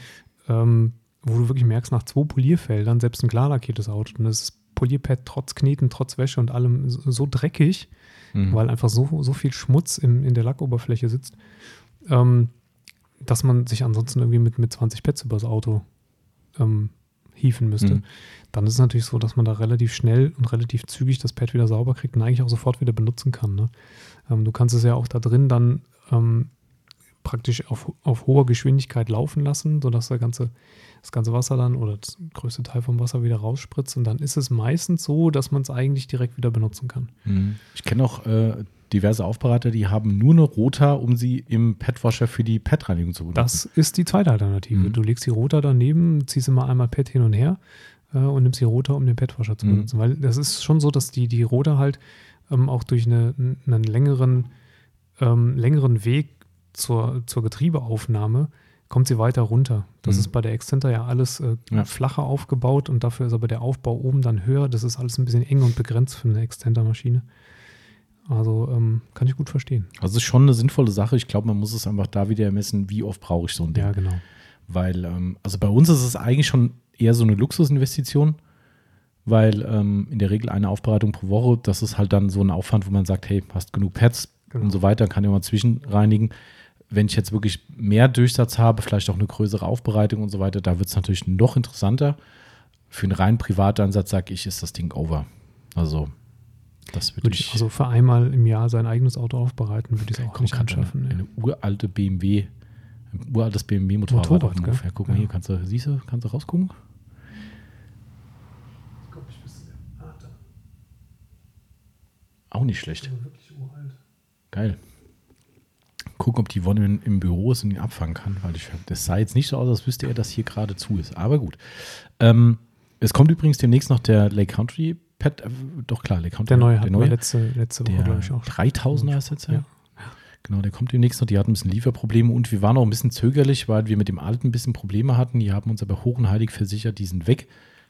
Speaker 2: ähm, wo du wirklich merkst, nach zwei Polierfeldern, selbst ein klar lackiertes Auto, und das Polierpad trotz Kneten, trotz Wäsche und allem so dreckig, mhm. weil einfach so, so viel Schmutz im, in der Lackoberfläche sitzt, ähm, dass man sich ansonsten irgendwie mit, mit 20 Pets übers Auto ähm, hieven müsste. Mhm. Dann ist es natürlich so, dass man da relativ schnell und relativ zügig das Pad wieder sauber kriegt und eigentlich auch sofort wieder benutzen kann. Ne? Ähm, du kannst es ja auch da drin dann ähm, praktisch auf, auf hoher Geschwindigkeit laufen lassen, sodass der ganze das ganze Wasser dann oder das größte Teil vom Wasser wieder rausspritzt. Und dann ist es meistens so, dass man es eigentlich direkt wieder benutzen kann.
Speaker 1: Mhm. Ich kenne auch äh, diverse Aufbereiter, die haben nur eine Rota, um sie im Petwasher für die Pet-Reinigung zu benutzen.
Speaker 2: Das ist die zweite Alternative. Mhm. Du legst die Rota daneben, ziehst immer einmal Pet hin und her äh, und nimmst die Rota, um den Petwasher zu mhm. benutzen. Weil das ist schon so, dass die, die Rota halt ähm, auch durch eine, einen längeren, ähm, längeren Weg zur, zur Getriebeaufnahme kommt sie weiter runter. Das mhm. ist bei der Exzenter ja alles äh, ja. flacher aufgebaut und dafür ist aber der Aufbau oben dann höher. Das ist alles ein bisschen eng und begrenzt für eine Exzenter-Maschine. Also ähm, kann ich gut verstehen.
Speaker 1: Also es ist schon eine sinnvolle Sache. Ich glaube, man muss es einfach da wieder ermessen, wie oft brauche ich so ein Ding.
Speaker 2: Ja, genau.
Speaker 1: Weil, ähm, also bei uns ist es eigentlich schon eher so eine Luxusinvestition, weil ähm, in der Regel eine Aufbereitung pro Woche, das ist halt dann so ein Aufwand, wo man sagt, hey, hast genug Pads genau. und so weiter, kann ja mal zwischenreinigen wenn ich jetzt wirklich mehr Durchsatz habe, vielleicht auch eine größere Aufbereitung und so weiter, da wird es natürlich noch interessanter. Für einen rein privaten Ansatz sage ich, ist das Ding over. Also, das würde ich.
Speaker 2: Also für einmal im Jahr sein eigenes Auto aufbereiten, würde ich es auch nicht anschaffen.
Speaker 1: Eine, eine uralte BMW, ein uraltes BMW-Motorrad.
Speaker 2: Motorrad,
Speaker 1: ja, guck mal ja. hier, kannst du, siehst du, kannst du rausgucken? Auch nicht schlecht. Geil gucken, ob die Wonne im Büro ist und ihn abfangen kann, weil ich, das sah jetzt nicht so aus, als wüsste er, dass hier gerade zu ist. Aber gut. Ähm, es kommt übrigens demnächst noch der Lake Country Pet, äh, doch klar, Lake Country.
Speaker 2: Der neue, der neue. letzte, letzte
Speaker 1: Woche, glaube ich auch. 3000er ist jetzt, ja. ja. Genau, der kommt demnächst noch. Die hatten ein bisschen Lieferprobleme und wir waren auch ein bisschen zögerlich, weil wir mit dem alten ein bisschen Probleme hatten. Die haben uns aber hoch und heilig versichert, die sind weg,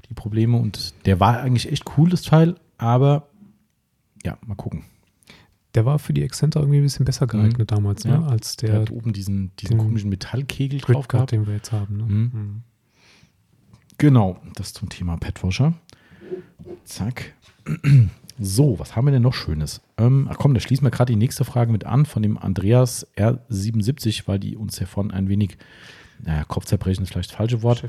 Speaker 1: die Probleme. Und der war eigentlich echt cool, das Teil, aber ja, mal gucken.
Speaker 2: Der war für die Excenter irgendwie ein bisschen besser geeignet mhm. damals, ne?
Speaker 1: Ja.
Speaker 2: als der.
Speaker 1: Der hat oben diesen, diesen komischen Metallkegel drauf gehabt.
Speaker 2: den wir jetzt haben. Ne? Mhm. Mhm.
Speaker 1: Genau, das zum Thema Petwasher. Zack. So, was haben wir denn noch Schönes? Ähm, ach komm, da schließen wir gerade die nächste Frage mit an von dem Andreas R77, weil die uns ja von ein wenig, naja, Kopfzerbrechen ist vielleicht das falsche Wort,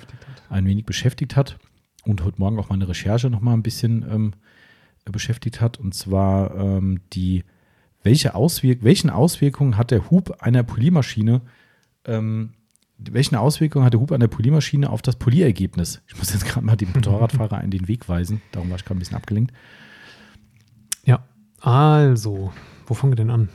Speaker 1: ein wenig beschäftigt hat und heute Morgen auch meine Recherche nochmal ein bisschen ähm, beschäftigt hat. Und zwar ähm, die welche Auswirk welchen Auswirkungen hat der Hub einer Poliermaschine, ähm, welchen Auswirkungen hat der Hub einer Poliermaschine auf das Polierergebnis? Ich muss jetzt gerade mal den Motorradfahrer in den Weg weisen, darum war ich gerade ein bisschen abgelenkt.
Speaker 2: Ja, also, wo fangen wir denn an?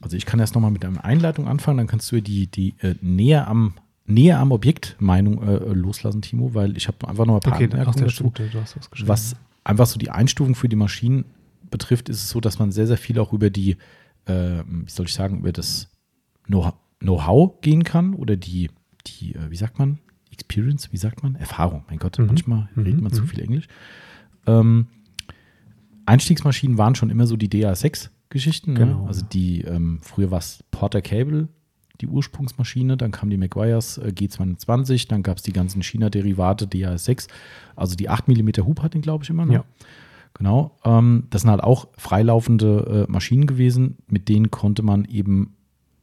Speaker 1: Also ich kann erst nochmal mit einer Einleitung anfangen, dann kannst du die, die äh, näher am näher am Objekt Meinung äh, loslassen, Timo, weil ich habe einfach noch ein paar
Speaker 2: okay, Anmerkungen dazu, was,
Speaker 1: was einfach so die Einstufung für die Maschinen betrifft, ist es so, dass man sehr, sehr viel auch über die, äh, wie soll ich sagen, über das Know-how gehen kann oder die, die, äh, wie sagt man, Experience, wie sagt man? Erfahrung, mein Gott, mhm. manchmal mhm. redet man mhm. zu viel Englisch. Ähm, Einstiegsmaschinen waren schon immer so die DA6-Geschichten. Ne? Genau. Also die, ähm, früher war es Porter Cable, die Ursprungsmaschine, dann kam die Meguiars äh, G220, dann gab es die ganzen China-Derivate DA6, also die 8 mm Hub hat den, glaube ich, immer. Ne? Ja. Genau. Ähm, das sind halt auch freilaufende äh, Maschinen gewesen, mit denen konnte man eben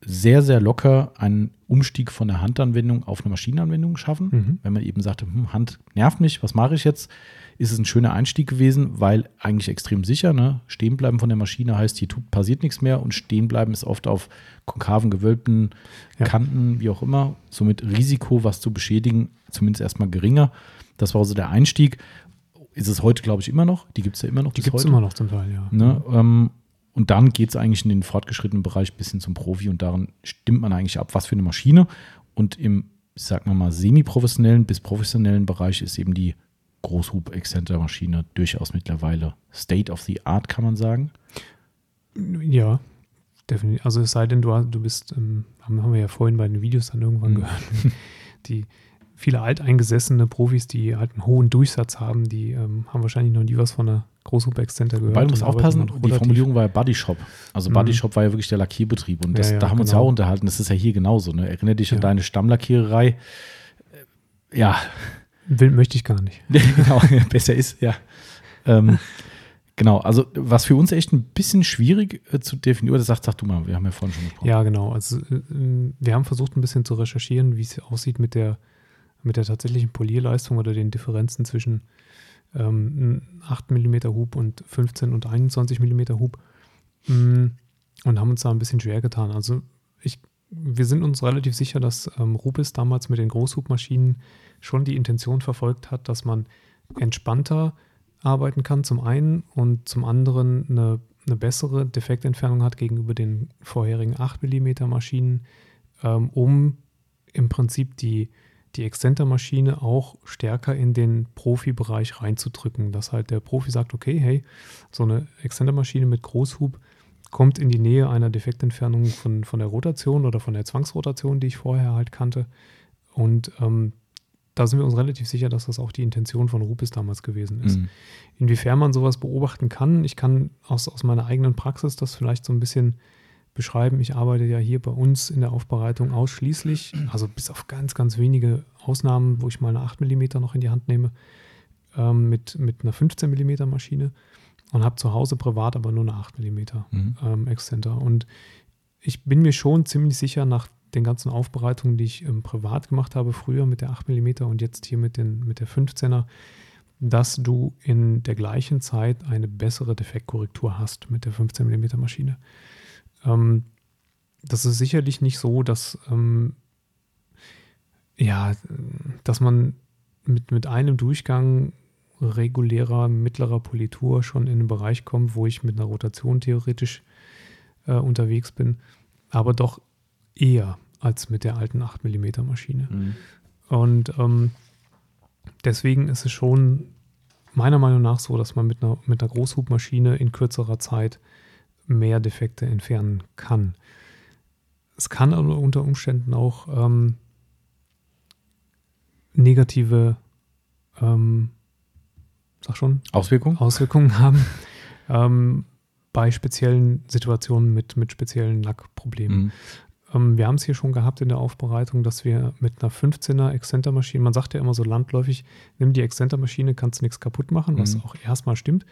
Speaker 1: sehr, sehr locker einen Umstieg von der Handanwendung auf eine Maschinenanwendung schaffen. Mhm. Wenn man eben sagte, hm, Hand nervt mich, was mache ich jetzt? Ist es ein schöner Einstieg gewesen, weil eigentlich extrem sicher. Ne? Stehen bleiben von der Maschine heißt, hier passiert nichts mehr und stehen bleiben ist oft auf konkaven, gewölbten ja. Kanten, wie auch immer. Somit Risiko, was zu beschädigen, zumindest erstmal geringer. Das war also der Einstieg. Ist es heute, glaube ich, immer noch. Die gibt es ja immer noch.
Speaker 2: Die gibt es immer noch zum Teil, ja.
Speaker 1: Ne? Ähm, und dann geht es eigentlich in den fortgeschrittenen Bereich bis hin zum Profi und daran stimmt man eigentlich ab, was für eine Maschine. Und im, sagen wir mal, semi-professionellen bis professionellen Bereich ist eben die Großhub-Exzenter-Maschine durchaus mittlerweile State of the Art, kann man sagen.
Speaker 2: Ja, definitiv. Also es sei denn, du, du bist, ähm, haben wir ja vorhin bei den Videos dann irgendwann mhm. gehört, die viele alteingesessene Profis, die halt einen hohen Durchsatz haben, die ähm, haben wahrscheinlich noch nie was von einer Großhupe Exzenter gehört.
Speaker 1: Weil du musst aufpassen, die Formulierung war ja Body Shop. Also mhm. Shop war ja wirklich der Lackierbetrieb und das, ja, ja, da haben wir uns ja genau. auch unterhalten. Das ist ja hier genauso. Ne? Erinnere dich ja. an deine Stammlackiererei. Äh, ja.
Speaker 2: Will, möchte ich gar nicht.
Speaker 1: genau, besser ist, ja. Ähm, genau, also was für uns echt ein bisschen schwierig äh, zu definieren, das sagt, sag du mal, wir haben ja vorhin schon gesprochen.
Speaker 2: Ja, genau. Also äh, wir haben versucht ein bisschen zu recherchieren, wie es aussieht mit der, mit der tatsächlichen Polierleistung oder den Differenzen zwischen ähm, 8 mm Hub und 15 und 21 mm Hub mm, und haben uns da ein bisschen schwer getan. Also ich, wir sind uns relativ sicher, dass ähm, Rubis damals mit den Großhubmaschinen schon die Intention verfolgt hat, dass man entspannter arbeiten kann zum einen und zum anderen eine, eine bessere Defektentfernung hat gegenüber den vorherigen 8 mm Maschinen, ähm, um im Prinzip die die Exzenter-Maschine auch stärker in den Profibereich reinzudrücken, dass halt der Profi sagt, okay, hey, so eine Exzenter-Maschine mit Großhub kommt in die Nähe einer Defektentfernung von, von der Rotation oder von der Zwangsrotation, die ich vorher halt kannte. Und ähm, da sind wir uns relativ sicher, dass das auch die Intention von Rupis damals gewesen ist. Mhm. Inwiefern man sowas beobachten kann, ich kann aus, aus meiner eigenen Praxis das vielleicht so ein bisschen beschreiben. Ich arbeite ja hier bei uns in der Aufbereitung ausschließlich, also bis auf ganz, ganz wenige Ausnahmen, wo ich mal eine 8 mm noch in die Hand nehme, ähm, mit, mit einer 15 mm Maschine und habe zu Hause privat aber nur eine 8 mm mhm. ähm, Exzenter. Und ich bin mir schon ziemlich sicher, nach den ganzen Aufbereitungen, die ich ähm, privat gemacht habe, früher mit der 8 mm und jetzt hier mit, den, mit der 15er, dass du in der gleichen Zeit eine bessere Defektkorrektur hast mit der 15 mm Maschine. Ähm, das ist sicherlich nicht so, dass ähm, ja, dass man mit, mit einem Durchgang regulärer mittlerer Politur schon in einen Bereich kommt, wo ich mit einer Rotation theoretisch äh, unterwegs bin, aber doch eher als mit der alten 8 mm Maschine. Mhm. Und ähm, deswegen ist es schon meiner Meinung nach so, dass man mit einer, mit einer Großhubmaschine in kürzerer Zeit mehr Defekte entfernen kann. Es kann aber unter Umständen auch ähm, negative ähm, sag schon,
Speaker 1: Auswirkungen,
Speaker 2: Auswirkungen haben ähm, bei speziellen Situationen mit, mit speziellen Lackproblemen. Mhm. Ähm, wir haben es hier schon gehabt in der Aufbereitung, dass wir mit einer 15er Exzentermaschine, man sagt ja immer so landläufig, nimm die Exzentermaschine, kannst nichts kaputt machen, was mhm. auch erstmal stimmt.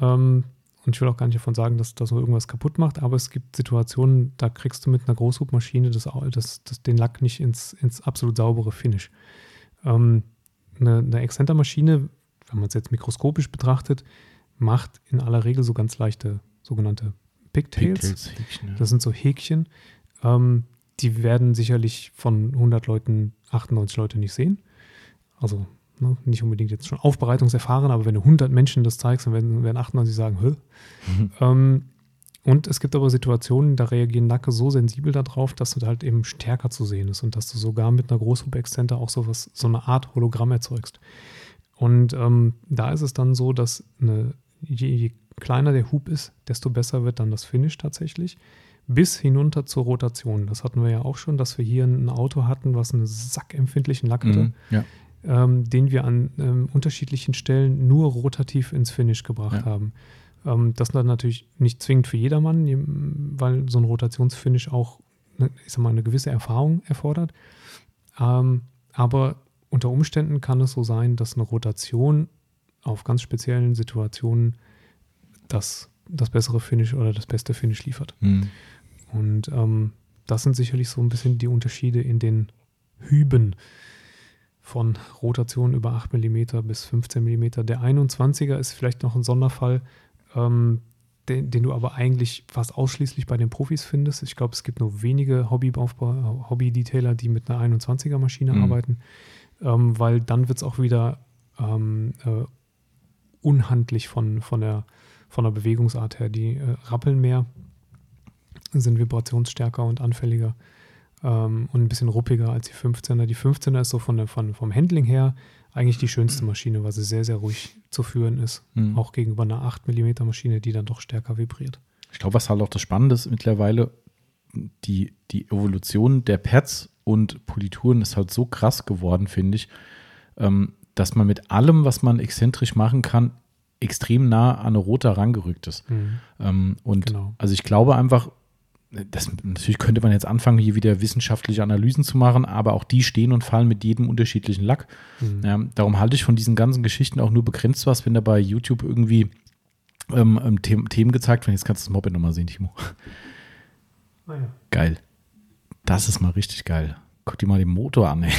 Speaker 2: Ähm, und ich will auch gar nicht davon sagen, dass das irgendwas kaputt macht, aber es gibt Situationen, da kriegst du mit einer Großhubmaschine das, das, das, den Lack nicht ins, ins absolut saubere Finish. Ähm, eine, eine Exzentermaschine, wenn man es jetzt mikroskopisch betrachtet, macht in aller Regel so ganz leichte sogenannte Pigtails. Pigtails Häkchen, ja. Das sind so Häkchen. Ähm, die werden sicherlich von 100 Leuten 98 Leute nicht sehen. Also Ne? Nicht unbedingt jetzt schon aufbereitungserfahren, aber wenn du 100 Menschen das zeigst, dann werden, werden 98 sagen, Hö. Mhm. Ähm, und es gibt aber Situationen, da reagieren Nacke so sensibel darauf, dass du halt eben stärker zu sehen ist und dass du sogar mit einer Großhub-Exzenter auch sowas, so eine Art Hologramm erzeugst. Und ähm, da ist es dann so, dass eine, je, je kleiner der Hub ist, desto besser wird dann das Finish tatsächlich bis hinunter zur Rotation. Das hatten wir ja auch schon, dass wir hier ein Auto hatten, was einen sackempfindlichen Lack hatte. Mhm, ja ähm, den wir an ähm, unterschiedlichen Stellen nur rotativ ins Finish gebracht ja. haben. Ähm, das dann natürlich nicht zwingend für jedermann, weil so ein Rotationsfinish auch ne, ich sag mal, eine gewisse Erfahrung erfordert. Ähm, aber unter Umständen kann es so sein, dass eine Rotation auf ganz speziellen Situationen das, das bessere Finish oder das beste Finish liefert. Mhm. Und ähm, das sind sicherlich so ein bisschen die Unterschiede in den Hüben von Rotation über 8 mm bis 15 mm. Der 21er ist vielleicht noch ein Sonderfall, ähm, den, den, du aber eigentlich fast ausschließlich bei den Profis findest. Ich glaube, es gibt nur wenige Hobby-Detailer, die mit einer 21er Maschine mhm. arbeiten, ähm, weil dann wird es auch wieder ähm, äh, unhandlich von, von, der, von der Bewegungsart her. Die äh, rappeln mehr, sind vibrationsstärker und anfälliger ähm, und ein bisschen ruppiger als die 15er. Die 15er ist so von der, von, vom Handling her eigentlich die schönste Maschine, weil sie sehr, sehr ruhig zu führen ist. Mhm. Auch gegenüber einer 8 mm Maschine, die dann doch stärker vibriert.
Speaker 1: Ich glaube, was halt auch das Spannende ist mittlerweile, die, die Evolution der Pads und Polituren ist halt so krass geworden, finde ich, ähm, dass man mit allem, was man exzentrisch machen kann, extrem nah an eine rote rangerückt ist. Mhm. Ähm, und genau. also ich glaube einfach, das, natürlich könnte man jetzt anfangen, hier wieder wissenschaftliche Analysen zu machen, aber auch die stehen und fallen mit jedem unterschiedlichen Lack. Mhm. Ja, darum halte ich von diesen ganzen Geschichten auch nur begrenzt was, wenn da bei YouTube irgendwie ähm, ähm Themen, Themen gezeigt werden. Jetzt kannst du das Moped nochmal sehen, Timo. Ah ja. Geil. Das ist mal richtig geil. Guck dir mal den Motor an, ey.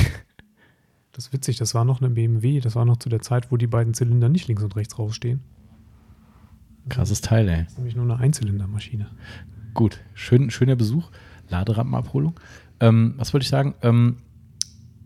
Speaker 2: Das ist witzig, das war noch eine BMW, das war noch zu der Zeit, wo die beiden Zylinder nicht links und rechts rausstehen.
Speaker 1: Krasses Teil, ey.
Speaker 2: Das ist nämlich nur eine Einzylindermaschine.
Speaker 1: Gut, Schön, schöner Besuch. Laderampenabholung. Ähm, was wollte ich sagen? Ähm,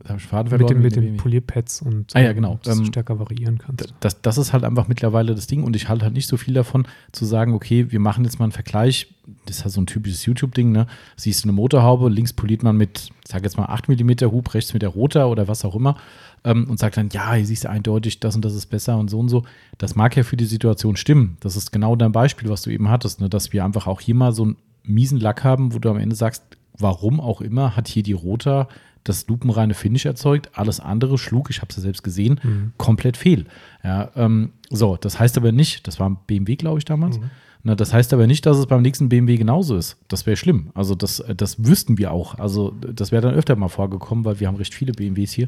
Speaker 2: habe ich Faden verloren. Mit, den, mit den Polierpads und
Speaker 1: ah, ja, genau.
Speaker 2: dass ähm, du stärker variieren kannst.
Speaker 1: Das, das ist halt einfach mittlerweile das Ding und ich halte halt nicht so viel davon, zu sagen, okay, wir machen jetzt mal einen Vergleich. Das ist halt so ein typisches YouTube-Ding, ne? Siehst du eine Motorhaube, links poliert man mit, sag jetzt mal 8 mm Hub, rechts mit der Roter oder was auch immer ähm, und sagt dann, ja, hier siehst du eindeutig, das und das ist besser und so und so. Das mag ja für die Situation stimmen. Das ist genau dein Beispiel, was du eben hattest, ne? dass wir einfach auch hier mal so einen miesen Lack haben, wo du am Ende sagst, warum auch immer, hat hier die Roter das lupenreine Finish erzeugt. Alles andere schlug, ich habe es ja selbst gesehen, mhm. komplett fehl. Ja, ähm, so, das heißt aber nicht, das war ein BMW, glaube ich, damals. Mhm. Na, das heißt aber nicht, dass es beim nächsten BMW genauso ist. Das wäre schlimm. Also das, das wüssten wir auch. Also das wäre dann öfter mal vorgekommen, weil wir haben recht viele BMWs hier.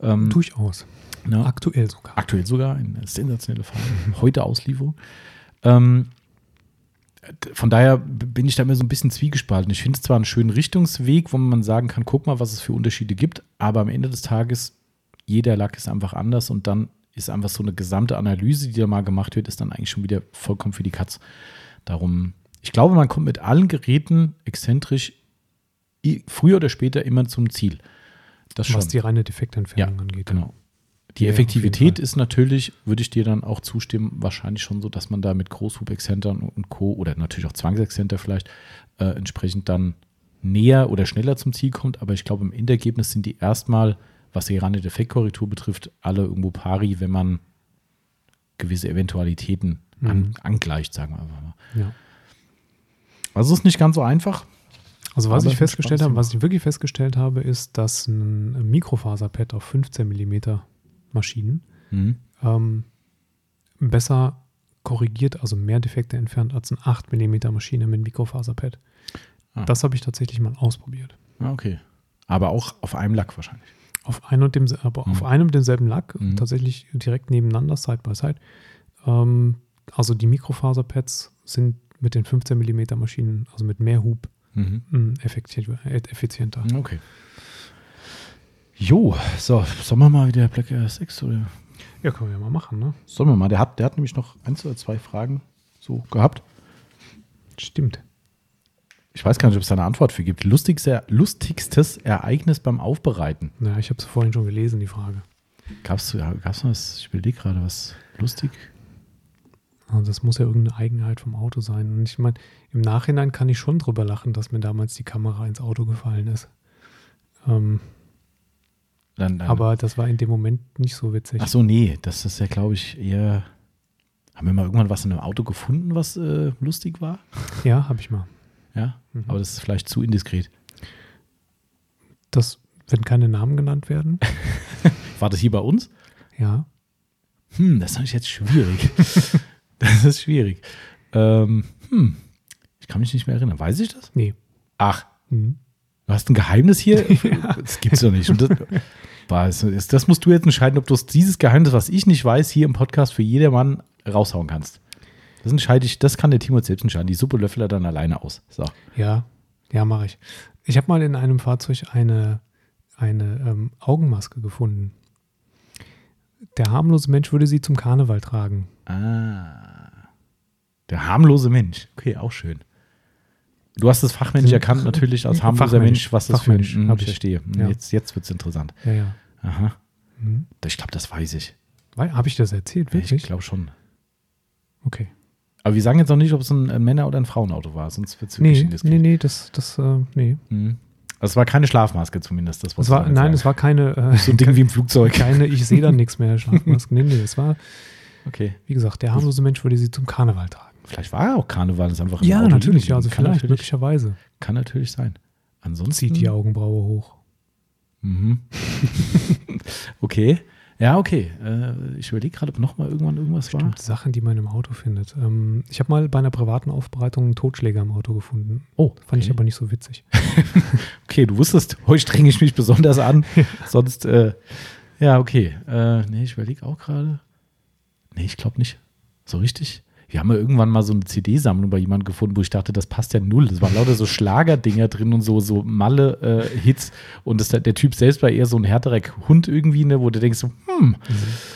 Speaker 2: Ähm, Durchaus.
Speaker 1: Na, aktuell sogar. Aktuell sogar, eine sensationelle Fahrt. Heute Auslieferung. Ähm, von daher bin ich da immer so ein bisschen zwiegespalten. Ich finde es zwar einen schönen Richtungsweg, wo man sagen kann, guck mal, was es für Unterschiede gibt, aber am Ende des Tages, jeder Lack ist einfach anders und dann ist einfach so eine gesamte Analyse, die da mal gemacht wird, ist dann eigentlich schon wieder vollkommen für die Katz. Darum, ich glaube, man kommt mit allen Geräten exzentrisch früher oder später immer zum Ziel.
Speaker 2: Das Was schon. die reine Defektentfernung ja, angeht.
Speaker 1: Genau. Die ja, Effektivität ist natürlich, würde ich dir dann auch zustimmen, wahrscheinlich schon so, dass man da mit Großhub-Exzentern und Co. oder natürlich auch Zwangsexzenter vielleicht äh, entsprechend dann näher oder schneller zum Ziel kommt. Aber ich glaube, im Endergebnis sind die erstmal, was die reine Defektkorrektur betrifft, alle irgendwo pari, wenn man gewisse Eventualitäten mhm. an, angleicht, sagen wir einfach mal. Ja. Also es ist nicht ganz so einfach.
Speaker 2: Also was ich festgestellt habe, was ich wirklich festgestellt habe, ist, dass ein Mikrofaserpad auf 15 mm Maschinen mhm. ähm, besser korrigiert, also mehr Defekte entfernt als eine 8 mm Maschine mit Mikrofaserpad. Ah. Das habe ich tatsächlich mal ausprobiert.
Speaker 1: Ah, okay. Aber auch auf einem Lack wahrscheinlich.
Speaker 2: Auf einem und, dem, aber mhm. auf einem und demselben Lack, mhm. tatsächlich direkt nebeneinander, Side by Side. Ähm, also die Mikrofaserpads sind mit den 15 mm Maschinen, also mit mehr Hub, Mhm. Mm, effizienter.
Speaker 1: Okay. Jo, so, sollen wir mal wieder Black Air 6 oder?
Speaker 2: Ja, können wir ja mal machen, ne?
Speaker 1: Sollen wir mal. Der hat, der hat nämlich noch eins oder zwei Fragen so gehabt.
Speaker 2: Stimmt.
Speaker 1: Ich weiß gar nicht, ob es da eine Antwort für gibt. Lustigste, lustigstes Ereignis beim Aufbereiten.
Speaker 2: Ja, ich habe es vorhin schon gelesen, die Frage.
Speaker 1: Gab es gab's was? Ich überlege gerade, was lustig.
Speaker 2: Also das muss ja irgendeine Eigenheit vom Auto sein. Und ich meine, im Nachhinein kann ich schon drüber lachen, dass mir damals die Kamera ins Auto gefallen ist. Ähm, dann, dann. Aber das war in dem Moment nicht so witzig.
Speaker 1: Ach so, nee, das ist ja, glaube ich, eher. Haben wir mal irgendwann was in einem Auto gefunden, was äh, lustig war?
Speaker 2: Ja, habe ich mal.
Speaker 1: Ja, mhm. aber das ist vielleicht zu indiskret.
Speaker 2: Das, wenn keine Namen genannt werden.
Speaker 1: war das hier bei uns?
Speaker 2: Ja.
Speaker 1: Hm, das ist jetzt schwierig. Das ist schwierig. Ähm, hm. Ich kann mich nicht mehr erinnern. Weiß ich das?
Speaker 2: Nee.
Speaker 1: Ach. Mhm. Du hast ein Geheimnis hier? ja. Das gibt's doch nicht. Das, das musst du jetzt entscheiden, ob du dieses Geheimnis, was ich nicht weiß, hier im Podcast für jedermann raushauen kannst. Das entscheide ich, das kann der Timo selbst entscheiden. Die Suppe löffelt er dann alleine aus. So.
Speaker 2: Ja. Ja, mache ich. Ich habe mal in einem Fahrzeug eine, eine ähm, Augenmaske gefunden. Der harmlose Mensch würde sie zum Karneval tragen.
Speaker 1: Ah. Der harmlose Mensch. Okay, auch schön. Du hast das fachmännisch erkannt, natürlich als harmloser Mensch, was das für ein. Hm, ich verstehe. Ja. Jetzt, jetzt wird es interessant.
Speaker 2: Ja, ja.
Speaker 1: Aha. Mhm. Ich glaube, das weiß ich.
Speaker 2: Habe ich das erzählt, wirklich?
Speaker 1: Ich glaube schon.
Speaker 2: Okay.
Speaker 1: Aber wir sagen jetzt noch nicht, ob es ein Männer- oder ein Frauenauto war, sonst wird es
Speaker 2: wirklich nee, Nee, nee, das, das, äh, nee.
Speaker 1: Mhm. Also es war keine Schlafmaske zumindest. Das,
Speaker 2: es war, nein, sagen. es war keine.
Speaker 1: Äh, so ein Ding wie im Flugzeug.
Speaker 2: Keine, ich sehe da nichts mehr, Schlafmaske. Nee, nee, es war.
Speaker 1: Okay.
Speaker 2: Wie gesagt, der harmlose Mensch würde sie zum Karneval tragen.
Speaker 1: Vielleicht war er auch Karneval, das ist einfach
Speaker 2: Ja, Auto natürlich, ja, also vielleicht, möglicherweise.
Speaker 1: Kann natürlich sein. Ansonsten.
Speaker 2: Zieht die Augenbraue hoch.
Speaker 1: Mhm. okay. Ja, okay. Äh, ich überlege gerade, ob noch mal irgendwann irgendwas Bestimmt war.
Speaker 2: Sachen, die man im Auto findet. Ähm, ich habe mal bei einer privaten Aufbereitung einen Totschläger im Auto gefunden.
Speaker 1: Oh.
Speaker 2: Fand okay. ich aber nicht so witzig.
Speaker 1: okay, du wusstest, heute strenge ich mich besonders an. Sonst, äh, ja, okay. Äh, nee, ich überlege auch gerade. Nee, ich glaube nicht. So richtig wir haben ja irgendwann mal so eine CD-Sammlung bei jemandem gefunden, wo ich dachte, das passt ja null. Das waren lauter so Schlagerdinger drin und so, so Malle-Hits. Äh, und das, der Typ selbst war eher so ein härterer Hund irgendwie, ne, wo du denkst, hm.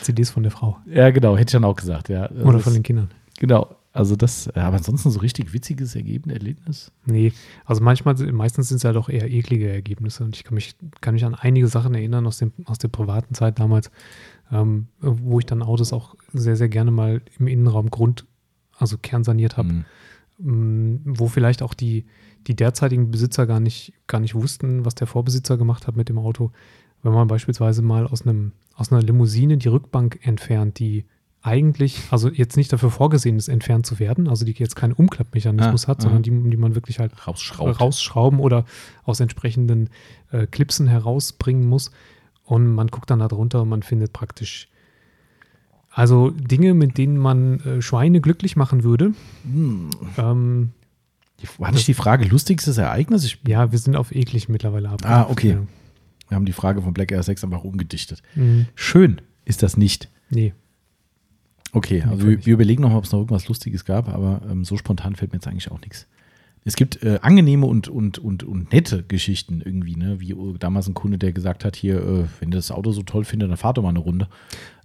Speaker 2: CDs von der Frau.
Speaker 1: Ja, genau, hätte ich dann auch gesagt, ja.
Speaker 2: Oder von den Kindern.
Speaker 1: Genau. Also das, äh, aber ansonsten so richtig witziges Ergebnis, Erlebnis?
Speaker 2: Nee, also manchmal, meistens sind es ja doch eher eklige Ergebnisse und ich kann mich, kann mich an einige Sachen erinnern aus, dem, aus der privaten Zeit damals, ähm, wo ich dann Autos auch sehr, sehr gerne mal im Innenraum Grund also kernsaniert habe, mhm. Mm, wo vielleicht auch die, die derzeitigen Besitzer gar nicht, gar nicht wussten, was der Vorbesitzer gemacht hat mit dem Auto. Wenn man beispielsweise mal aus, einem, aus einer Limousine die Rückbank entfernt, die eigentlich, also jetzt nicht dafür vorgesehen ist, entfernt zu werden, also die jetzt keinen Umklappmechanismus ah, hat, sondern die, die man wirklich halt rausschrauben oder aus entsprechenden äh, Clipsen herausbringen muss. Und man guckt dann da drunter und man findet praktisch also Dinge, mit denen man äh, Schweine glücklich machen würde. Hm. Ähm,
Speaker 1: War nicht die Frage lustigstes Ereignis? Ich
Speaker 2: ja, wir sind auf eklig mittlerweile ab.
Speaker 1: Ah, okay. Ja. Wir haben die Frage von Black Air 6 einfach umgedichtet. Mhm. Schön ist das nicht.
Speaker 2: Nee.
Speaker 1: Okay, also wir, wir, überlegen noch, ob es noch irgendwas Lustiges gab, aber ähm, so spontan fällt mir jetzt eigentlich auch nichts. Es gibt äh, angenehme und, und, und, und nette Geschichten irgendwie, ne? Wie uh, damals ein Kunde, der gesagt hat, hier, äh, wenn ihr das Auto so toll findet, dann fahrt doch mal eine Runde.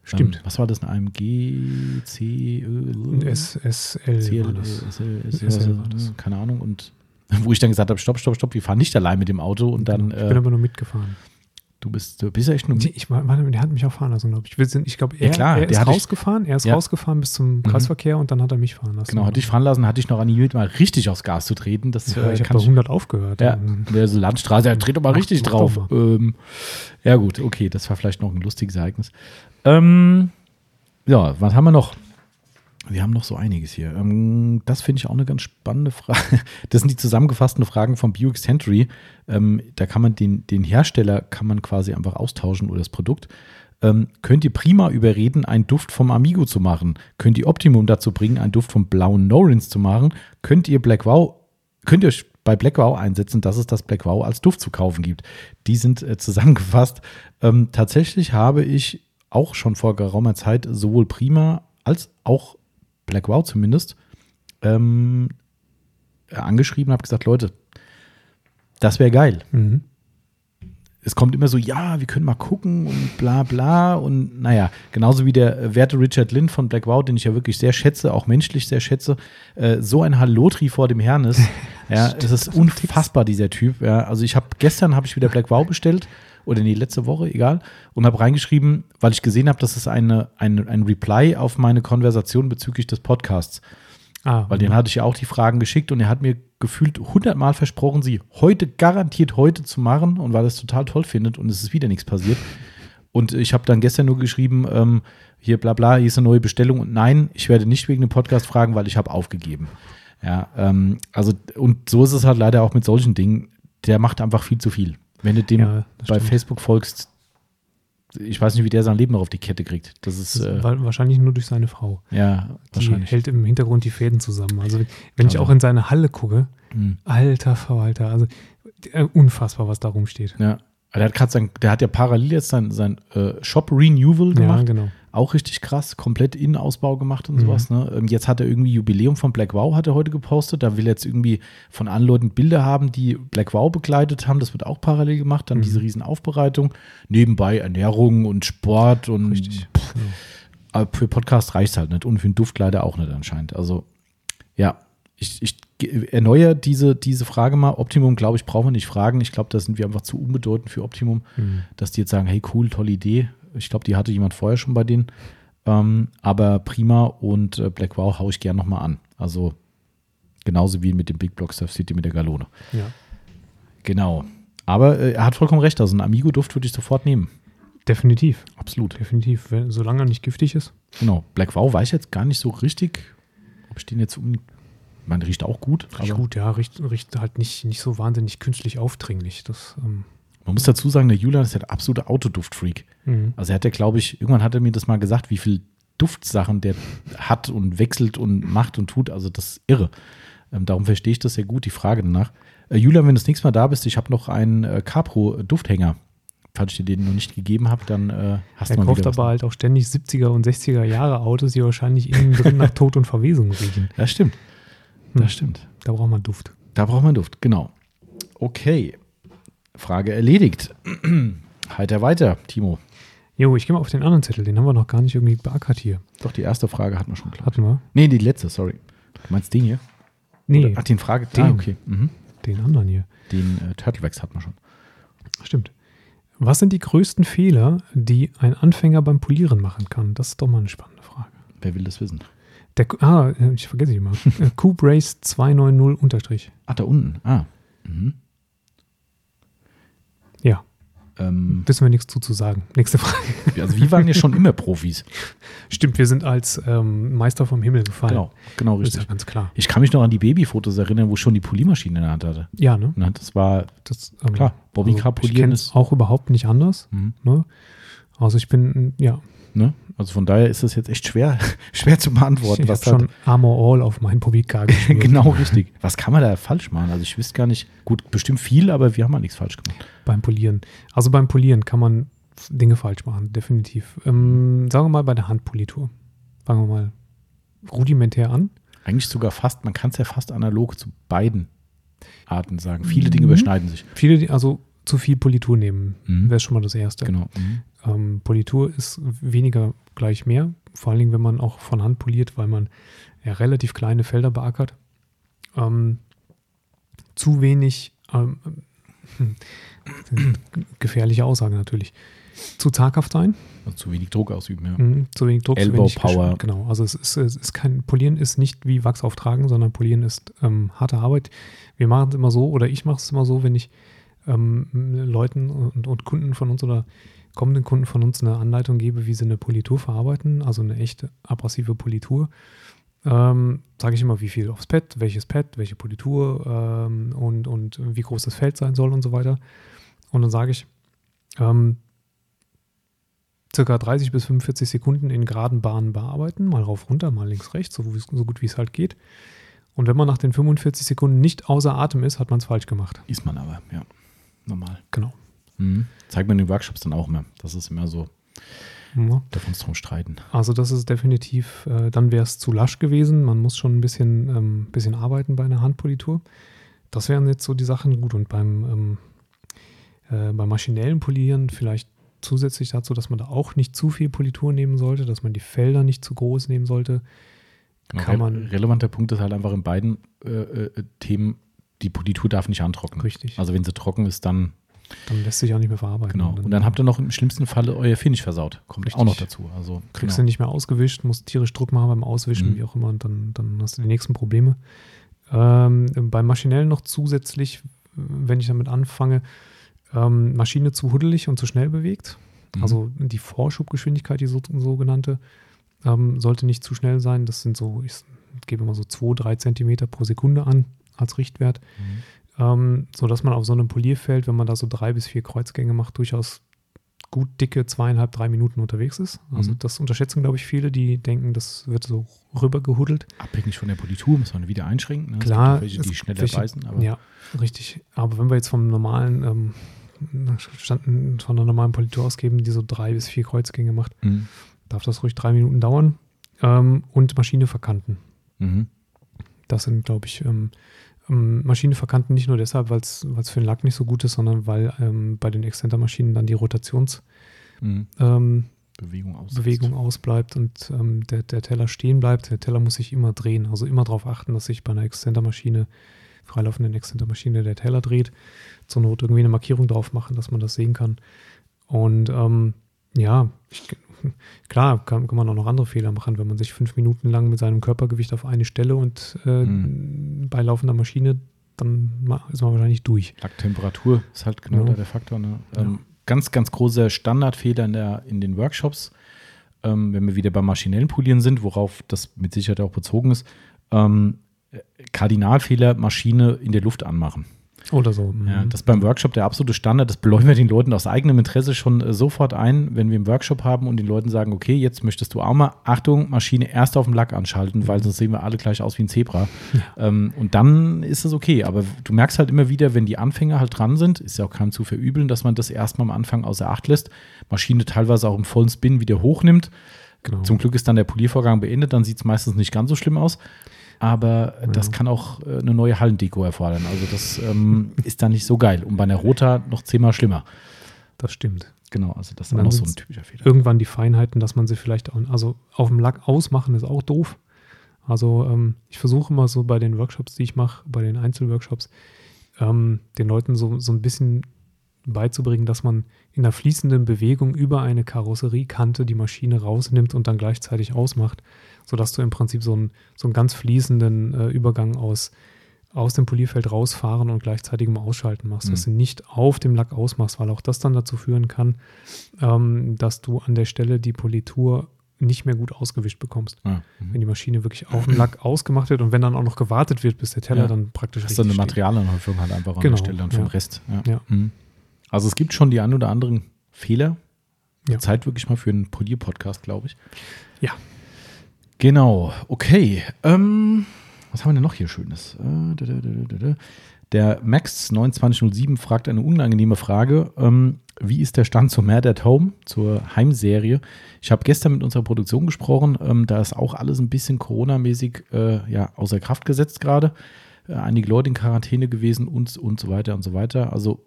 Speaker 2: Stimmt.
Speaker 1: Ähm, was war das? Ein AMG, C,
Speaker 2: Ö, SL,
Speaker 1: CL. SL, SL. Keine Ahnung. Und wo ich dann gesagt habe, stopp, stopp, stopp, wir fahren nicht allein mit dem Auto. Und dann,
Speaker 2: genau. ich bin äh, aber nur mitgefahren.
Speaker 1: Du bist, du bist ja echt nur.
Speaker 2: Ich meine, der hat mich auch fahren lassen, glaube ich. Ich glaube, er, ja, klar, er ist rausgefahren, er ist ja. rausgefahren bis zum mhm. Kreisverkehr mhm. und dann hat er mich fahren lassen.
Speaker 1: Genau, hatte ich fahren lassen, hatte ich noch animiert, mal richtig aufs Gas zu treten. Das,
Speaker 2: ja, äh, ich habe bei 100 aufgehört.
Speaker 1: Ja, der so Landstraße, er dreht doch mal richtig mach, drauf. Mach ähm, ja, gut, okay, das war vielleicht noch ein lustiges Ereignis. Ähm, ja, was haben wir noch? Wir haben noch so einiges hier. Ähm, das finde ich auch eine ganz spannende Frage. Das sind die zusammengefassten Fragen vom Buick Century. Ähm, da kann man den, den Hersteller kann man quasi einfach austauschen oder das Produkt. Ähm, könnt ihr prima überreden, einen Duft vom Amigo zu machen? Könnt ihr Optimum dazu bringen, einen Duft vom blauen Norins zu machen? Könnt ihr Black Wow, könnt ihr bei Black Wow einsetzen, dass es das Black Wow als Duft zu kaufen gibt? Die sind äh, zusammengefasst. Ähm, tatsächlich habe ich auch schon vor geraumer Zeit sowohl Prima als auch Black Wow zumindest, ähm, angeschrieben, habe gesagt, Leute, das wäre geil. Mhm. Es kommt immer so, ja, wir können mal gucken und bla bla und naja, genauso wie der werte Richard Lind von Black Wow, den ich ja wirklich sehr schätze, auch menschlich sehr schätze, äh, so ein Hallotri vor dem Herrn ist. ja, es ist unfassbar, dieser Typ. Ja, also ich habe gestern habe ich wieder Black Wow bestellt oder nee, letzte Woche, egal, und habe reingeschrieben, weil ich gesehen habe, dass es eine, eine, ein Reply auf meine Konversation bezüglich des Podcasts. Ah, weil den hatte ich ja auch die Fragen geschickt und er hat mir gefühlt hundertmal versprochen, sie heute garantiert heute zu machen und weil er es total toll findet und es ist wieder nichts passiert. Und ich habe dann gestern nur geschrieben, ähm, hier bla bla, hier ist eine neue Bestellung und nein, ich werde nicht wegen dem Podcast fragen, weil ich habe aufgegeben. Ja, ähm, also und so ist es halt leider auch mit solchen Dingen. Der macht einfach viel zu viel. Wenn du dem ja, bei stimmt. Facebook folgst, ich weiß nicht, wie der sein Leben noch auf die Kette kriegt. Das ist, das ist
Speaker 2: äh, wahrscheinlich nur durch seine Frau.
Speaker 1: Ja,
Speaker 2: die wahrscheinlich. hält im Hintergrund die Fäden zusammen. Also wenn ich auch in seine Halle gucke, mhm. alter Verwalter, also äh, unfassbar, was da rumsteht.
Speaker 1: Ja, Der hat, grad sein, der hat ja parallel jetzt sein, sein äh, Shop Renewal gemacht.
Speaker 2: Ja, genau.
Speaker 1: Auch richtig krass, komplett Innenausbau gemacht und sowas. Ne? Ähm, Jetzt hat er irgendwie Jubiläum von Black Wow, hat er heute gepostet. Da will er jetzt irgendwie von anderen Leuten Bilder haben, die Black Wow begleitet haben. Das wird auch parallel gemacht. Dann diese riesen Aufbereitung. Nebenbei Ernährung und Sport und
Speaker 2: Richtig.
Speaker 1: Pff, aber für Podcast reicht es halt nicht und für den Duft leider auch nicht anscheinend. Also ja, ich, ich erneuere diese, diese Frage mal. Optimum, glaube ich, brauchen wir nicht fragen. Ich glaube, da sind wir einfach zu unbedeutend für Optimum,
Speaker 2: Mhm.
Speaker 1: dass die jetzt sagen, hey cool, tolle Idee. Ich glaube, die hatte jemand vorher schon bei denen. Ähm, aber Prima und äh, Black Wow haue ich gern nochmal an. Also genauso wie mit dem Big Block Surf City mit der Galone.
Speaker 2: Ja.
Speaker 1: Genau. Aber äh, er hat vollkommen recht. Also einen Amigo-Duft würde ich sofort nehmen.
Speaker 2: Definitiv.
Speaker 1: Absolut.
Speaker 2: Definitiv. Wenn, solange er nicht giftig ist.
Speaker 1: Genau. Black Wow weiß ich jetzt gar nicht so richtig, ob ich den jetzt um. Man riecht auch gut.
Speaker 2: Riecht gut, ja. Riecht, riecht halt nicht, nicht so wahnsinnig künstlich aufdringlich. Das, ähm,
Speaker 1: Man muss dazu sagen, der Julian ist ja der absolute Autoduftfreak.
Speaker 2: mhm.
Speaker 1: Also er hat ja, glaube ich, irgendwann hat er mir das mal gesagt, wie viel Duftsachen der hat und wechselt und macht und tut. Also das ist irre. Ähm, darum verstehe ich das sehr gut, die Frage danach. Äh, Julian, wenn du das nächste Mal da bist, ich habe noch einen äh, Capro-Dufthänger. Falls ich dir den noch nicht gegeben habe, dann äh, hast
Speaker 2: Er
Speaker 1: du mal
Speaker 2: kauft
Speaker 1: wieder was.
Speaker 2: aber halt auch ständig 70er und 60er Jahre Autos, die wahrscheinlich innen drin nach Tod und Verwesung riechen.
Speaker 1: Das stimmt. Das
Speaker 2: Hm.
Speaker 1: stimmt.
Speaker 2: Da braucht man Duft.
Speaker 1: Da braucht man Duft, genau. Okay. Frage erledigt. Heiter weiter, Timo.
Speaker 2: Jo, ich gehe mal auf den anderen Zettel. Den haben wir noch gar nicht irgendwie beackert hier.
Speaker 1: Doch, die erste Frage hatten wir schon klar.
Speaker 2: Hatten wir?
Speaker 1: Nee, die letzte, sorry. Du meinst den hier?
Speaker 2: Nee,
Speaker 1: Ach, den Frage.
Speaker 2: Den.
Speaker 1: Ah, okay. Mhm.
Speaker 2: den anderen hier.
Speaker 1: Den äh, Turtlewax hatten wir schon.
Speaker 2: Stimmt. Was sind die größten Fehler, die ein Anfänger beim Polieren machen kann? Das ist doch mal eine spannende Frage.
Speaker 1: Wer will das wissen?
Speaker 2: Der, ah, äh, ich vergesse ich immer. Äh, Coop Race 290 Unterstrich.
Speaker 1: Ach, da unten. Ah. Mhm.
Speaker 2: Ja,
Speaker 1: Ähm,
Speaker 2: wissen wir nichts zu, zu sagen. Nächste Frage.
Speaker 1: also wir waren ja schon immer Profis.
Speaker 2: Stimmt, wir sind als ähm, Meister vom Himmel gefallen.
Speaker 1: Genau, genau
Speaker 2: Das ist ja
Speaker 1: richtig.
Speaker 2: ganz klar.
Speaker 1: Ich kann mich noch an die Babyfotos erinnern, wo ich schon die Poliermaschine in der Hand hatte.
Speaker 2: Ja, ne?
Speaker 1: Na, das war
Speaker 2: Das, ähm,
Speaker 1: klar. Bobby
Speaker 2: also
Speaker 1: polieren ist.
Speaker 2: auch überhaupt nicht anders.
Speaker 1: Mhm.
Speaker 2: Ne? Also ich bin, ja,
Speaker 1: Ne? Also von daher ist das jetzt echt schwer, schwer zu beantworten.
Speaker 2: ich habe
Speaker 1: was da-
Speaker 2: schon Armor All auf meinen geschmiert.
Speaker 1: genau richtig. Was kann man da falsch machen? Also ich wüsste gar nicht, gut, bestimmt viel, aber wir haben mal nichts falsch gemacht.
Speaker 2: Beim Polieren. Also beim Polieren kann man Dinge falsch machen, definitiv. Ähm, sagen wir mal bei der Handpolitur. Fangen wir mal rudimentär an.
Speaker 1: Eigentlich sogar fast, man kann es ja fast analog zu beiden Arten sagen. Viele Dinge
Speaker 2: Mhm.
Speaker 1: überschneiden sich.
Speaker 2: Viele, also zu viel Politur nehmen,
Speaker 1: Mhm.
Speaker 2: wäre schon mal das Erste.
Speaker 1: Genau. Mhm.
Speaker 2: Ähm, Politur ist weniger gleich mehr, vor allen Dingen, wenn man auch von Hand poliert, weil man ja relativ kleine Felder beackert. Ähm, zu wenig, ähm, hm, gefährliche Aussage natürlich, zu zaghaft sein,
Speaker 1: Also zu wenig Druck ausüben, ja.
Speaker 2: mhm, zu wenig Druck, zu
Speaker 1: Elbow
Speaker 2: wenig
Speaker 1: Power.
Speaker 2: Gesch- Genau, also es ist, es ist kein, Polieren ist nicht wie Wachs auftragen, sondern Polieren ist ähm, harte Arbeit. Wir machen es immer so, oder ich mache es immer so, wenn ich ähm, Leuten und, und Kunden von uns oder kommenden Kunden von uns eine Anleitung gebe, wie sie eine Politur verarbeiten, also eine echte abrasive Politur, ähm, sage ich immer, wie viel aufs Pad, welches Pad, welche Politur ähm, und, und wie groß das Feld sein soll und so weiter. Und dann sage ich, ähm, circa 30 bis 45 Sekunden in geraden Bahnen bearbeiten, mal rauf, runter, mal links, rechts, so, so gut wie es halt geht. Und wenn man nach den 45 Sekunden nicht außer Atem ist, hat man es falsch gemacht.
Speaker 1: Ist man aber, ja. Normal.
Speaker 2: Genau.
Speaker 1: Mhm. Zeigt man in den Workshops dann auch immer. Das ist immer so,
Speaker 2: Ja.
Speaker 1: darf uns drum streiten.
Speaker 2: Also das ist definitiv, äh, dann wäre es zu lasch gewesen. Man muss schon ein bisschen, ähm, bisschen arbeiten bei einer Handpolitur. Das wären jetzt so die Sachen gut. Und beim, ähm, äh, beim maschinellen Polieren vielleicht zusätzlich dazu, dass man da auch nicht zu viel Politur nehmen sollte, dass man die Felder nicht zu groß nehmen sollte.
Speaker 1: Genau,
Speaker 2: Kann man-
Speaker 1: relevanter Punkt ist halt einfach in beiden äh, äh, Themen, die Politur darf nicht antrocknen.
Speaker 2: Richtig.
Speaker 1: Also wenn sie trocken ist, dann
Speaker 2: Dann lässt sich auch nicht mehr verarbeiten.
Speaker 1: genau. Und dann habt ihr noch im schlimmsten Falle euer Finish versaut. Kommt
Speaker 2: Richtig.
Speaker 1: auch noch dazu. Also
Speaker 2: kriegst
Speaker 1: genau.
Speaker 2: du nicht mehr ausgewischt, musst tierisch Druck machen beim Auswischen,
Speaker 1: Mhm.
Speaker 2: wie auch immer, und dann, dann hast du die nächsten Probleme. Ähm, beim Maschinellen noch zusätzlich, wenn ich damit anfange, ähm, Maschine zu huddelig und zu schnell bewegt.
Speaker 1: Mhm.
Speaker 2: Also die Vorschubgeschwindigkeit, die so, sogenannte, ähm, sollte nicht zu schnell sein. Das sind so, ich gebe immer so 2, 3 Zentimeter pro Sekunde an als Richtwert.
Speaker 1: Mhm.
Speaker 2: Ähm, so dass man auf so einem Polierfeld, wenn man da so drei bis vier Kreuzgänge macht, durchaus gut dicke zweieinhalb, drei Minuten unterwegs ist. Also
Speaker 1: Mhm.
Speaker 2: das unterschätzen, glaube ich, viele, die denken, das wird so rüber gehuddelt.
Speaker 1: Abhängig von der Politur muss man wieder einschränken. Ne?
Speaker 2: Klar,
Speaker 1: welche, die schneller
Speaker 2: welche-
Speaker 1: beißen. Aber
Speaker 2: Ja, richtig. Aber wenn wir jetzt vom normalen ähm, standen von einer normalen Politur ausgeben, die so drei bis vier Kreuzgänge macht. Mhm. Darf das ruhig drei Minuten dauern. Ähm, und Maschine verkanten. Mhm. Das sind, glaube ich, ähm, ähm, Maschine verkanten nicht nur deshalb, weil es für den Lack nicht so gut ist, sondern weil ähm, bei den Extender-Maschinen dann die Rotations- mhm. Ähm, Bewegung, Bewegung, ausbleibt und ähm, der, der, Teller stehen bleibt. Der Teller muss sich immer drehen. Also immer darauf achten, dass sich bei einer Exzentermaschine, freilaufenden Exzentermaschine, der Teller dreht. Zur Not irgendwie eine Markierung drauf machen, dass man das sehen kann. Und ähm, ja, ich, klar kann, kann, man auch noch andere Fehler machen, wenn man sich fünf Minuten lang mit seinem Körpergewicht auf eine Stelle und äh, mhm. bei laufender Maschine, dann ist man wahrscheinlich durch.
Speaker 1: Lacktemperatur ist halt genau ja. der Faktor. Ne? Ähm, ganz, ganz großer Standardfehler in, der, in den Workshops, ähm, wenn wir wieder beim maschinellen Polieren sind, worauf das mit Sicherheit auch bezogen ist. Ähm, Kardinalfehler, Maschine in der Luft anmachen.
Speaker 2: Oder so.
Speaker 1: Ja, mhm. das ist beim Workshop der absolute Standard. Das bläuen wir den Leuten aus eigenem Interesse schon äh, sofort ein, wenn wir einen Workshop haben und den Leuten sagen, okay, jetzt möchtest du auch mal, Achtung, Maschine erst auf dem Lack anschalten, weil sonst sehen wir alle gleich aus wie ein Zebra. Ja. Ähm, und dann ist es okay. Aber du merkst halt immer wieder, wenn die Anfänger halt dran sind, ist ja auch keinem zu verübeln, dass man das erstmal am Anfang außer Acht lässt. Maschine teilweise auch im vollen Spin wieder hochnimmt. Genau. Zum Glück ist dann der Poliervorgang beendet, dann sieht es meistens nicht ganz so schlimm aus aber ja. das kann auch äh, eine neue Hallendeko erfordern. Also das ähm, ist dann nicht so geil. Und bei einer Rota noch zehnmal schlimmer.
Speaker 2: Das stimmt.
Speaker 1: Genau, also das ist auch noch so ein typischer Fehler.
Speaker 2: Irgendwann die Feinheiten, dass man sie vielleicht auch, also auf dem Lack ausmachen, ist auch doof. Also ähm, ich versuche immer so bei den Workshops, die ich mache, bei den Einzelworkshops, ähm, den Leuten so, so ein bisschen beizubringen, dass man in der fließenden Bewegung über eine Karosseriekante die Maschine rausnimmt und dann gleichzeitig ausmacht sodass du im Prinzip so einen, so einen ganz fließenden äh, Übergang aus, aus dem Polierfeld rausfahren und gleichzeitigem Ausschalten machst, mhm. dass du nicht auf dem Lack ausmachst, weil auch das dann dazu führen kann, ähm, dass du an der Stelle die Politur nicht mehr gut ausgewischt bekommst. Ah, mhm. wenn die Maschine wirklich auf dem Lack ausgemacht wird und wenn dann auch noch gewartet wird, bis der Teller ja. dann praktisch
Speaker 1: Das ist dann eine Materialanhäufung halt einfach genau. an der Stelle dann vom ja. Rest. Ja. Mhm. Also es gibt schon die ein oder anderen Fehler. Zeit wirklich mal für einen Polier-Podcast, glaube ich.
Speaker 2: Ja.
Speaker 1: Genau, okay. Ähm, was haben wir denn noch hier Schönes? Äh, der Max2907 fragt eine unangenehme Frage. Ähm, wie ist der Stand zur Mad at Home, zur Heimserie? Ich habe gestern mit unserer Produktion gesprochen. Ähm, da ist auch alles ein bisschen Corona-mäßig äh, ja, außer Kraft gesetzt gerade. Äh, einige Leute in Quarantäne gewesen und, und so weiter und so weiter. Also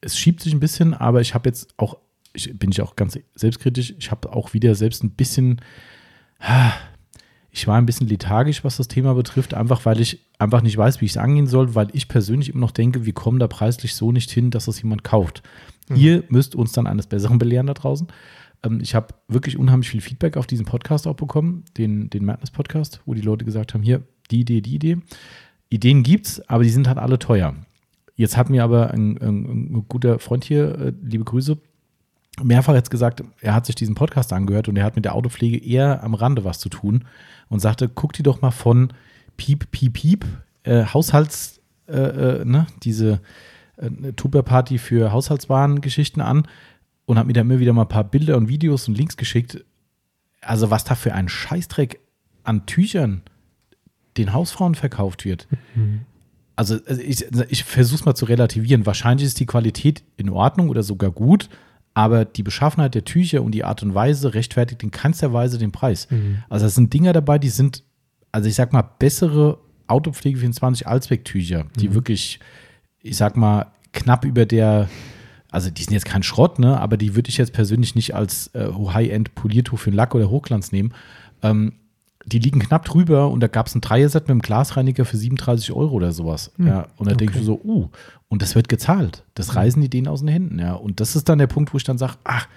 Speaker 1: es schiebt sich ein bisschen, aber ich habe jetzt auch, ich, bin ich auch ganz selbstkritisch, ich habe auch wieder selbst ein bisschen ich war ein bisschen lethargisch, was das Thema betrifft, einfach weil ich einfach nicht weiß, wie ich es angehen soll, weil ich persönlich immer noch denke, wir kommen da preislich so nicht hin, dass es jemand kauft. Mhm. Ihr müsst uns dann eines Besseren belehren da draußen. Ähm, ich habe wirklich unheimlich viel Feedback auf diesen Podcast auch bekommen, den, den Madness-Podcast, wo die Leute gesagt haben, hier, die Idee, die Idee. Ideen gibt's, aber die sind halt alle teuer. Jetzt hat mir aber ein, ein, ein guter Freund hier, äh, liebe Grüße, mehrfach jetzt gesagt, er hat sich diesen Podcast angehört und er hat mit der Autopflege eher am Rande was zu tun und sagte, guck dir doch mal von Piep, Piep, Piep, äh, Haushalts, äh, äh, ne, diese äh, Tupperparty für Haushaltswarengeschichten an und hat mir da immer wieder mal ein paar Bilder und Videos und Links geschickt. Also was da für ein Scheißdreck an Tüchern den Hausfrauen verkauft wird. Mhm. Also, also ich, ich versuche es mal zu relativieren. Wahrscheinlich ist die Qualität in Ordnung oder sogar gut, aber die Beschaffenheit der Tücher und die Art und Weise rechtfertigt in keinster Weise den Preis. Mhm. Also es sind Dinger dabei, die sind, also ich sag mal, bessere Autopflege 24 Allzwecktücher, die mhm. wirklich, ich sag mal, knapp über der, also die sind jetzt kein Schrott, ne, aber die würde ich jetzt persönlich nicht als äh, High-End-Poliertuch für einen Lack oder Hochglanz nehmen. Ähm, die liegen knapp drüber und da gab es ein Dreierset mit einem Glasreiniger für 37 Euro oder sowas. Mhm. Ja, und da okay. denke ich so, uh, und das wird gezahlt. Das hm. reißen die denen aus den Händen, ja. Und das ist dann der Punkt, wo ich dann sage, ach,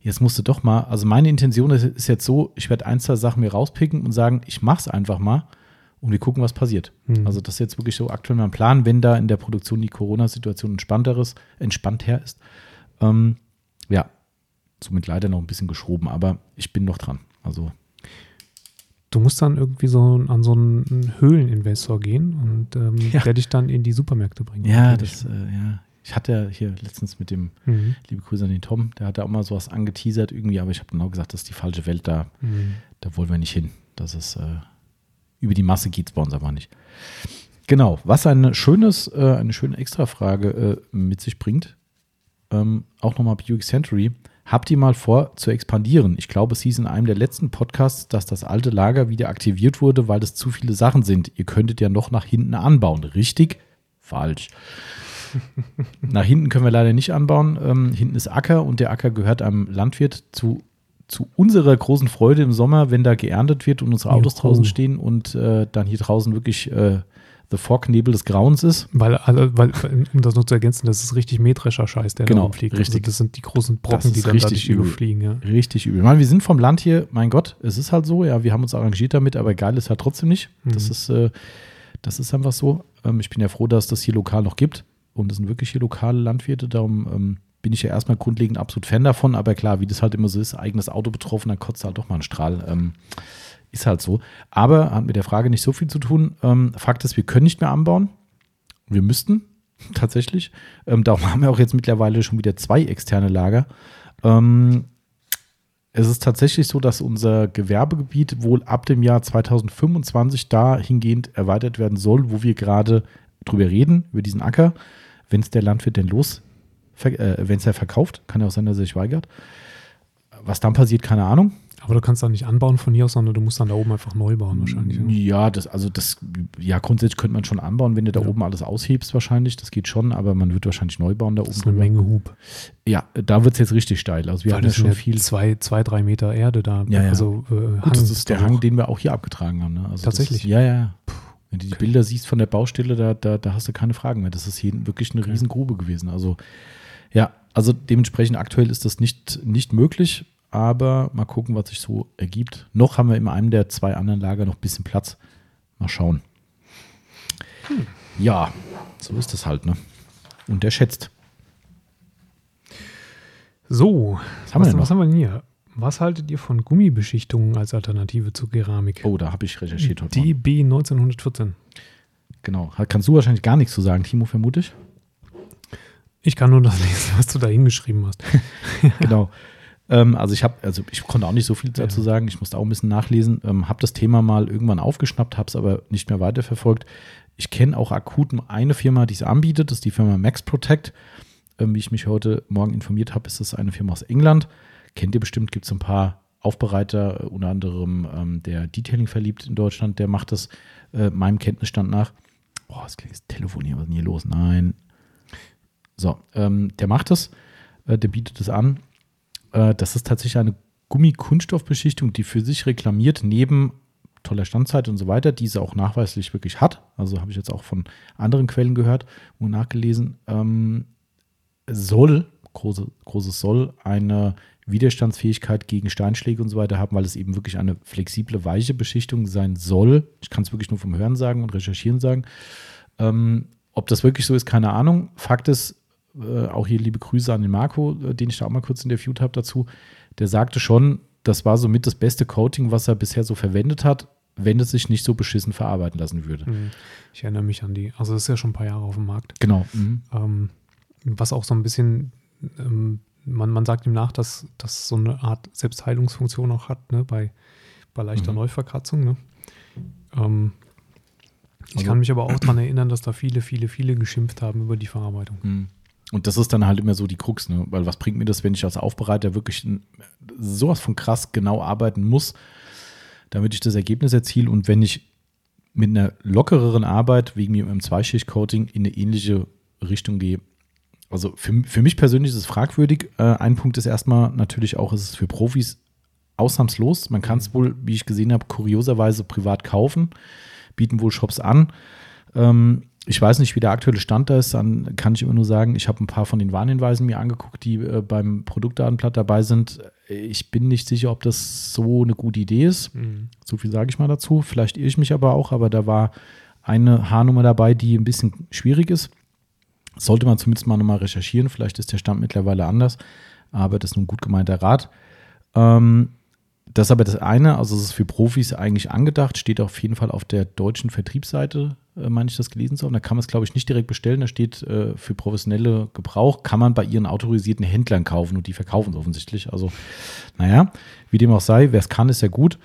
Speaker 1: jetzt musst du doch mal. Also meine Intention ist jetzt so, ich werde ein, zwei Sachen mir rauspicken und sagen, ich mach's einfach mal und wir gucken, was passiert. Mhm. Also das ist jetzt wirklich so aktuell mein Plan, wenn da in der Produktion die Corona-Situation entspannteres, entspannter ist. Ähm, ja, somit leider noch ein bisschen geschoben, aber ich bin noch dran. Also
Speaker 2: Du musst dann irgendwie so an so einen Höhleninvestor gehen und ähm, ja. der dich dann in die Supermärkte bringt.
Speaker 1: Ja, das, äh, ja. Ich hatte ja hier letztens mit dem, mhm. liebe Grüße an den Tom, der hat da auch mal sowas angeteasert irgendwie, aber ich habe genau gesagt, das ist die falsche Welt da. Mhm. Da wollen wir nicht hin. Das ist, äh, über die Masse geht es bei uns aber nicht. Genau, was ein schönes, äh, eine schöne Extrafrage äh, mit sich bringt. ähm, auch nochmal Buick Century. Habt ihr mal vor zu expandieren? Ich glaube, es hieß in einem der letzten Podcasts, dass das alte Lager wieder aktiviert wurde, weil es zu viele Sachen sind. Ihr könntet ja noch nach hinten anbauen. Richtig? Falsch. nach hinten können wir leider nicht anbauen. Ähm, hinten ist Acker und der Acker gehört einem Landwirt zu, zu unserer großen Freude im Sommer, wenn da geerntet wird und unsere Autos Juhu. draußen stehen und äh, dann hier draußen wirklich äh, The Fog-Nebel des Grauens ist.
Speaker 2: Weil, also, weil, um das noch zu ergänzen, das ist richtig metrischer Scheiß, der
Speaker 1: genau,
Speaker 2: da rumfliegt.
Speaker 1: Also richtig.
Speaker 2: Also das sind die großen Brocken, die dann richtig durch die Luft fliegen. Ja.
Speaker 1: Richtig übel. Meine, wir sind vom Land hier, mein Gott, es ist halt so, ja, wir haben uns arrangiert damit, aber geil ist halt trotzdem nicht. Mhm. Das, ist, äh, das ist einfach so. Ähm, ich bin ja froh, dass das hier lokal noch gibt und es sind wirklich hier lokale Landwirte, darum ähm, bin ich ja erstmal grundlegend absolut Fan davon, aber klar, wie das halt immer so ist, eigenes Auto betroffen, dann kotzt halt doch mal ein Strahl. Ähm, ist halt so. Aber hat mit der Frage nicht so viel zu tun. Ähm, Fakt ist, wir können nicht mehr anbauen. Wir müssten tatsächlich. Ähm, darum haben wir auch jetzt mittlerweile schon wieder zwei externe Lager. Ähm, es ist tatsächlich so, dass unser Gewerbegebiet wohl ab dem Jahr 2025 dahingehend erweitert werden soll, wo wir gerade drüber reden, über diesen Acker. Wenn es der Landwirt denn los, äh, wenn es er verkauft, kann ja auch sein, dass er sich weigert. Was dann passiert, keine Ahnung.
Speaker 2: Aber du kannst da nicht anbauen von hier aus, sondern du musst dann da oben einfach neu bauen wahrscheinlich.
Speaker 1: Ja, das, also das, ja, grundsätzlich könnte man schon anbauen, wenn du da ja. oben alles aushebst wahrscheinlich. Das geht schon, aber man wird wahrscheinlich neu bauen da
Speaker 2: oben.
Speaker 1: Das
Speaker 2: ist eine Menge Hub.
Speaker 1: Ja, da wird es jetzt richtig steil. Also wir Weil haben ja schon viel.
Speaker 2: Zwei, zwei, drei Meter Erde da.
Speaker 1: Ja, ja. Also, äh, Hang das ist der Hang, den wir auch hier abgetragen haben. Ne? Also
Speaker 2: Tatsächlich?
Speaker 1: Ist, ja, ja. Puh. Wenn du die Bilder siehst von der Baustelle, da, da, da hast du keine Fragen mehr. Das ist hier wirklich eine okay. Riesengrube gewesen. Also ja, also dementsprechend aktuell ist das nicht, nicht möglich aber mal gucken, was sich so ergibt. Noch haben wir in einem der zwei anderen Lager noch ein bisschen Platz. Mal schauen. Hm. Ja, so ist das halt, ne? Und der schätzt.
Speaker 2: So, was haben, was, wir was haben wir denn hier? Was haltet ihr von Gummibeschichtungen als Alternative zu Keramik?
Speaker 1: Oh, da habe ich recherchiert
Speaker 2: heute. DB 1914.
Speaker 1: Genau. Kannst du wahrscheinlich gar nichts zu sagen, Timo, vermute ich?
Speaker 2: Ich kann nur das lesen, was du da hingeschrieben hast.
Speaker 1: genau. Ähm, also ich habe, also ich konnte auch nicht so viel dazu sagen, ich musste auch ein bisschen nachlesen, ähm, habe das Thema mal irgendwann aufgeschnappt, habe es aber nicht mehr weiterverfolgt. Ich kenne auch akut eine Firma, die es anbietet, das ist die Firma Max Protect. Ähm, wie ich mich heute Morgen informiert habe, ist das eine Firma aus England. Kennt ihr bestimmt, gibt es ein paar Aufbereiter, äh, unter anderem ähm, der Detailing verliebt in Deutschland, der macht das äh, meinem Kenntnisstand nach. Boah, das klingt Telefon hier, was ist denn hier los? Nein. So, ähm, der macht das, äh, der bietet es an äh, das ist tatsächlich eine Gummikunststoffbeschichtung, die für sich reklamiert, neben toller Standzeit und so weiter, die sie auch nachweislich wirklich hat. Also habe ich jetzt auch von anderen Quellen gehört und nachgelesen. Ähm, soll, große, großes Soll, eine Widerstandsfähigkeit gegen Steinschläge und so weiter haben, weil es eben wirklich eine flexible, weiche Beschichtung sein soll. Ich kann es wirklich nur vom Hören sagen und Recherchieren sagen. Ähm, ob das wirklich so ist, keine Ahnung. Fakt ist, äh, auch hier liebe Grüße an den Marco, äh, den ich da auch mal kurz interviewt habe dazu, der sagte schon, das war somit das beste Coating, was er bisher so verwendet hat, wenn es sich nicht so beschissen verarbeiten lassen würde. Mhm.
Speaker 2: Ich erinnere mich an die, also das ist ja schon ein paar Jahre auf dem Markt.
Speaker 1: Genau.
Speaker 2: Mhm. Ähm, was auch so ein bisschen, ähm, man, man sagt ihm nach, dass das so eine Art Selbstheilungsfunktion auch hat, ne, bei, bei leichter mhm. Neuverkratzung. Ne? Ähm, ich also, kann mich aber auch daran erinnern, dass da viele, viele, viele geschimpft haben über die Verarbeitung.
Speaker 1: Mhm. Und das ist dann halt immer so die Krux, ne? Weil was bringt mir das, wenn ich als Aufbereiter wirklich sowas von krass genau arbeiten muss, damit ich das Ergebnis erziele und wenn ich mit einer lockereren Arbeit wegen mir im Zweischicht-Coating in eine ähnliche Richtung gehe. Also für, für mich persönlich ist es fragwürdig. Äh, ein Punkt ist erstmal natürlich auch, ist es für Profis ausnahmslos. Man kann es mhm. wohl, wie ich gesehen habe, kurioserweise privat kaufen, bieten wohl Shops an. Ähm, ich weiß nicht, wie der aktuelle Stand da ist, dann kann ich immer nur sagen, ich habe ein paar von den Warnhinweisen mir angeguckt, die äh, beim Produktdatenblatt dabei sind. Ich bin nicht sicher, ob das so eine gute Idee ist. Mhm. So viel sage ich mal dazu. Vielleicht irre ich mich aber auch, aber da war eine Haarnummer dabei, die ein bisschen schwierig ist. Sollte man zumindest mal nochmal recherchieren. Vielleicht ist der Stand mittlerweile anders, aber das ist ein gut gemeinter Rat. Ähm, das ist aber das eine, also es ist für Profis eigentlich angedacht, steht auf jeden Fall auf der deutschen Vertriebsseite äh, meine ich das gelesen zu haben. Da kann man es, glaube ich, nicht direkt bestellen. Da steht äh, für professionelle Gebrauch, kann man bei ihren autorisierten Händlern kaufen und die verkaufen es offensichtlich. Also, naja, wie dem auch sei, wer es kann, ist ja gut.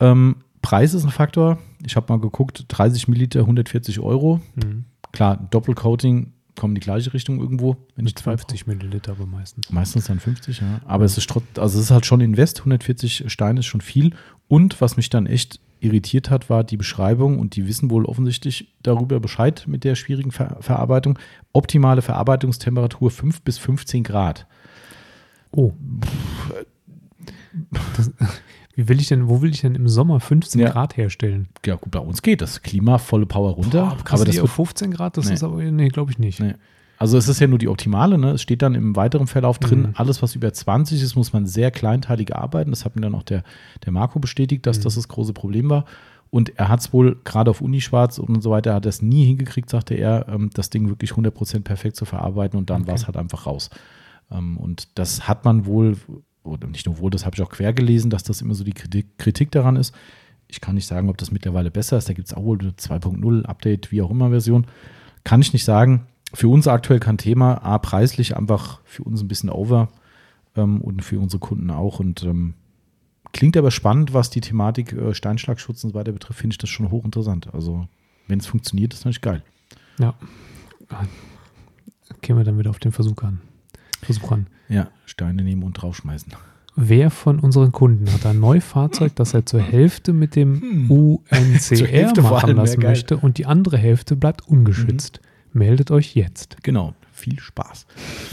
Speaker 1: Ähm, Preis ist ein Faktor. Ich habe mal geguckt, 30 Milliliter, 140 Euro. Mhm. Klar, Doppelcoating kommen in die gleiche Richtung irgendwo.
Speaker 2: Wenn Mit ich 50 Milliliter aber meistens.
Speaker 1: Meistens dann 50, ja. Aber es ist trotz, also es ist halt schon Invest, 140 Steine ist schon viel. Und was mich dann echt irritiert hat, war die Beschreibung und die wissen wohl offensichtlich darüber Bescheid mit der schwierigen Ver Verarbeitung. Optimale Verarbeitungstemperatur 5 bis 15 Grad.
Speaker 2: Oh. Das, wie will ich denn, wo will ich denn im Sommer 15 ja. Grad herstellen?
Speaker 1: Ja, gut, bei uns geht das. Klima, volle Power runter.
Speaker 2: Boah, aber das auf 15 Grad, das nee. ist aber, nee, glaube ich nicht. Nee.
Speaker 1: Also es ist ja nur die optimale, ne? Es steht dann im weiteren Verlauf drin, mhm. alles, was über 20 ist, muss man sehr kleinteilig arbeiten. Das hat mir dann auch der, der Marco bestätigt, dass mhm. das das große Problem war. Und er hat es wohl gerade auf Unischwarz und so weiter, hat er es nie hingekriegt, sagte er, ähm, das Ding wirklich 100% perfekt zu verarbeiten und dann okay. war es halt einfach raus. Ähm, und das hat man wohl, oder nicht nur wohl, das habe ich auch quer gelesen, dass das immer so die Kritik, Kritik daran ist. Ich kann nicht sagen, ob das mittlerweile besser ist. Da gibt es auch wohl eine 2.0 Update, wie auch immer Version. Kann ich nicht sagen für uns aktuell kein Thema. A, preislich einfach für uns ein bisschen over ähm, und für unsere Kunden auch. Und ähm, klingt aber spannend, was die Thematik äh, Steinschlagschutz und so weiter betrifft, finde ich das schon hochinteressant. Also, wenn es funktioniert, ist natürlich geil.
Speaker 2: Ja. Gehen wir dann wieder auf den Versuch an. Versuch an.
Speaker 1: Ja, Steine nehmen und draufschmeißen.
Speaker 2: Wer von unseren Kunden hat ein Neufahrzeug, das er zur Hälfte mit dem hm. UNCR machen lassen möchte und die andere Hälfte bleibt ungeschützt? Mhm. Meldet euch jetzt.
Speaker 1: Genau, viel Spaß.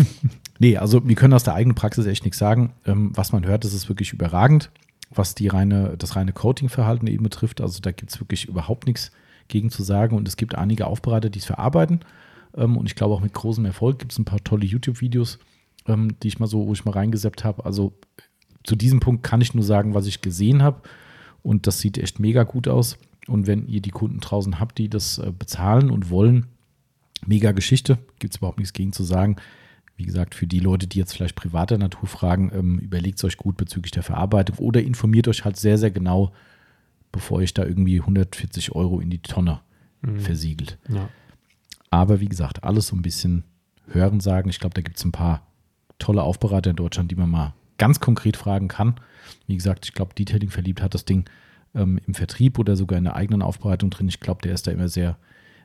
Speaker 1: nee, also wir können aus der eigenen Praxis echt nichts sagen. Ähm, was man hört, das ist wirklich überragend, was die reine, das reine Coating-Verhalten eben betrifft. Also da gibt es wirklich überhaupt nichts gegen zu sagen. Und es gibt einige Aufbereiter, die es verarbeiten. Ähm, und ich glaube auch mit großem Erfolg gibt es ein paar tolle YouTube-Videos, ähm, die ich mal so, wo ich mal reingeseppt habe. Also zu diesem Punkt kann ich nur sagen, was ich gesehen habe. Und das sieht echt mega gut aus. Und wenn ihr die Kunden draußen habt, die das äh, bezahlen und wollen, Mega Geschichte, gibt es überhaupt nichts gegen zu sagen. Wie gesagt, für die Leute, die jetzt vielleicht privater Natur fragen, ähm, überlegt es euch gut bezüglich der Verarbeitung oder informiert euch halt sehr, sehr genau, bevor ich da irgendwie 140 Euro in die Tonne mhm. versiegelt. Ja. Aber wie gesagt, alles so ein bisschen hören sagen. Ich glaube, da gibt es ein paar tolle Aufbereiter in Deutschland, die man mal ganz konkret fragen kann. Wie gesagt, ich glaube, Detailing verliebt hat das Ding ähm, im Vertrieb oder sogar in der eigenen Aufbereitung drin. Ich glaube, der ist da immer sehr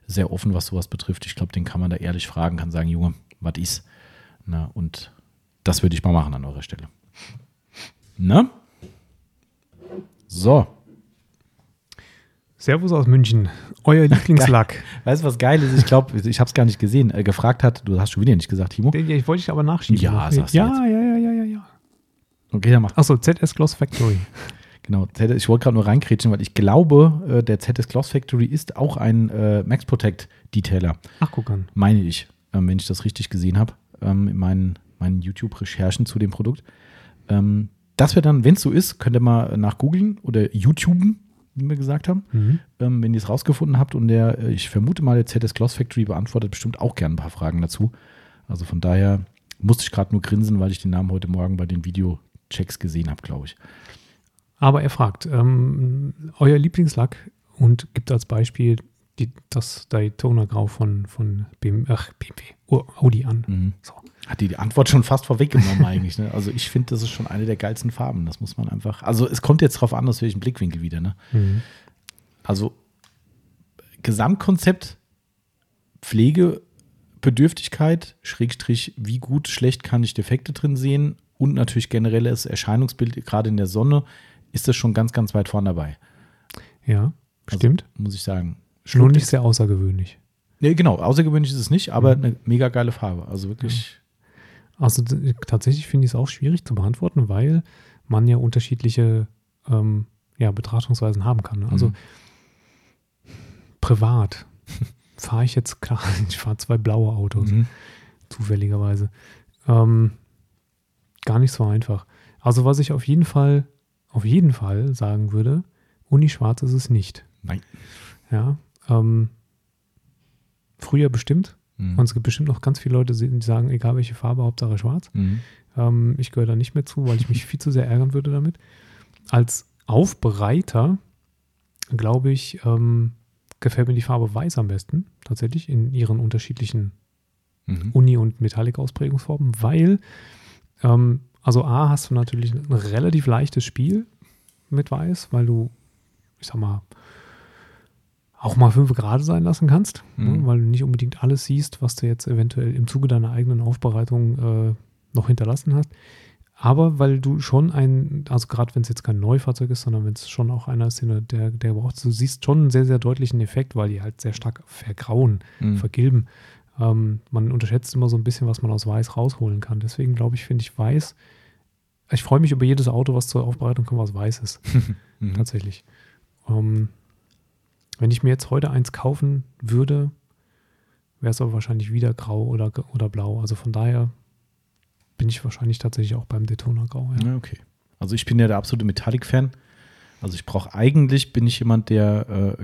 Speaker 1: sehr offen, was sowas betrifft. Ich glaube, den kann man da ehrlich fragen, kann sagen, Junge, was ist? Na, und das würde ich mal machen an eurer Stelle. Na? So.
Speaker 2: Servus aus München, euer Lieblingslack.
Speaker 1: Weißt du, was geil ist? Ich glaube, ich habe es gar nicht gesehen. Äh, gefragt hat, du hast schon wieder nicht gesagt, Timo.
Speaker 2: Ich wollte dich aber nachschieben.
Speaker 1: Ja,
Speaker 2: sagst ja, du jetzt. ja, ja, ja, ja, ja.
Speaker 1: Okay, dann mach.
Speaker 2: Achso, ZS Gloss Factory.
Speaker 1: Genau, ich wollte gerade nur reinkrätschen, weil ich glaube, äh, der ZS Gloss Factory ist auch ein äh, Max Protect Detailer.
Speaker 2: Ach, guck an.
Speaker 1: Meine ich, ähm, wenn ich das richtig gesehen habe, ähm, in meinen, meinen YouTube-Recherchen zu dem Produkt. Ähm, das wäre dann, wenn es so ist, könnt ihr mal nach googeln oder YouTuben, wie wir gesagt haben, mhm. ähm, wenn ihr es rausgefunden habt. Und der, äh, ich vermute mal, der ZS Gloss Factory beantwortet bestimmt auch gerne ein paar Fragen dazu. Also von daher musste ich gerade nur grinsen, weil ich den Namen heute Morgen bei den Videochecks gesehen habe, glaube ich.
Speaker 2: Aber er fragt, ähm, euer Lieblingslack und gibt als Beispiel die, das Daytona Grau von, von BMW, ach, BMW, Audi an. Mhm.
Speaker 1: So. Hat die, die Antwort schon fast vorweggenommen eigentlich. Ne? Also ich finde, das ist schon eine der geilsten Farben. Das muss man einfach. Also es kommt jetzt darauf an, aus welchem Blickwinkel wieder. Ne? Mhm. Also Gesamtkonzept, Pflegebedürftigkeit, Schrägstrich, wie gut, schlecht kann ich Defekte drin sehen und natürlich generelles Erscheinungsbild, gerade in der Sonne ist das schon ganz, ganz weit vorne dabei.
Speaker 2: Ja, also, stimmt.
Speaker 1: Muss ich sagen.
Speaker 2: Nur nicht sehr außergewöhnlich.
Speaker 1: Nee, genau, außergewöhnlich ist es nicht, aber mhm. eine mega geile Farbe. Also wirklich.
Speaker 2: Also tatsächlich finde ich es auch schwierig zu beantworten, weil man ja unterschiedliche ähm, ja, Betrachtungsweisen haben kann. Also mhm. privat fahre ich jetzt, klar, ich fahre zwei blaue Autos, mhm. zufälligerweise. Ähm, gar nicht so einfach. Also was ich auf jeden Fall auf jeden Fall sagen würde, Uni-Schwarz ist es nicht.
Speaker 1: Nein.
Speaker 2: Ja. Ähm, früher bestimmt. Mhm. Und es gibt bestimmt noch ganz viele Leute, die sagen, egal welche Farbe, Hauptsache schwarz. Mhm. Ähm, ich gehöre da nicht mehr zu, weil ich mich viel zu sehr ärgern würde damit. Als Aufbereiter, glaube ich, ähm, gefällt mir die Farbe weiß am besten, tatsächlich, in ihren unterschiedlichen mhm. Uni- und Metallic-Ausprägungsformen, weil ähm, also A, hast du natürlich ein relativ leichtes Spiel mit Weiß, weil du, ich sag mal, auch mal fünf Grad sein lassen kannst, ne, mhm. ne, weil du nicht unbedingt alles siehst, was du jetzt eventuell im Zuge deiner eigenen Aufbereitung äh, noch hinterlassen hast. Aber weil du schon ein, also gerade wenn es jetzt kein Neufahrzeug ist, sondern wenn es schon auch einer ist, der, der braucht, du siehst schon einen sehr, sehr deutlichen Effekt, weil die halt sehr stark vergrauen, mhm. vergilben. Ähm, man unterschätzt immer so ein bisschen, was man aus Weiß rausholen kann. Deswegen glaube ich, finde ich Weiß. Ich freue mich über jedes Auto, was zur Aufbereitung kommt, was weiß ist. mhm. Tatsächlich. Ähm, wenn ich mir jetzt heute eins kaufen würde, wäre es aber wahrscheinlich wieder grau oder, oder blau. Also von daher bin ich wahrscheinlich tatsächlich auch beim Daytona Grau.
Speaker 1: Ja. ja okay. Also ich bin ja der absolute Metallic-Fan. Also ich brauche eigentlich, bin ich jemand, der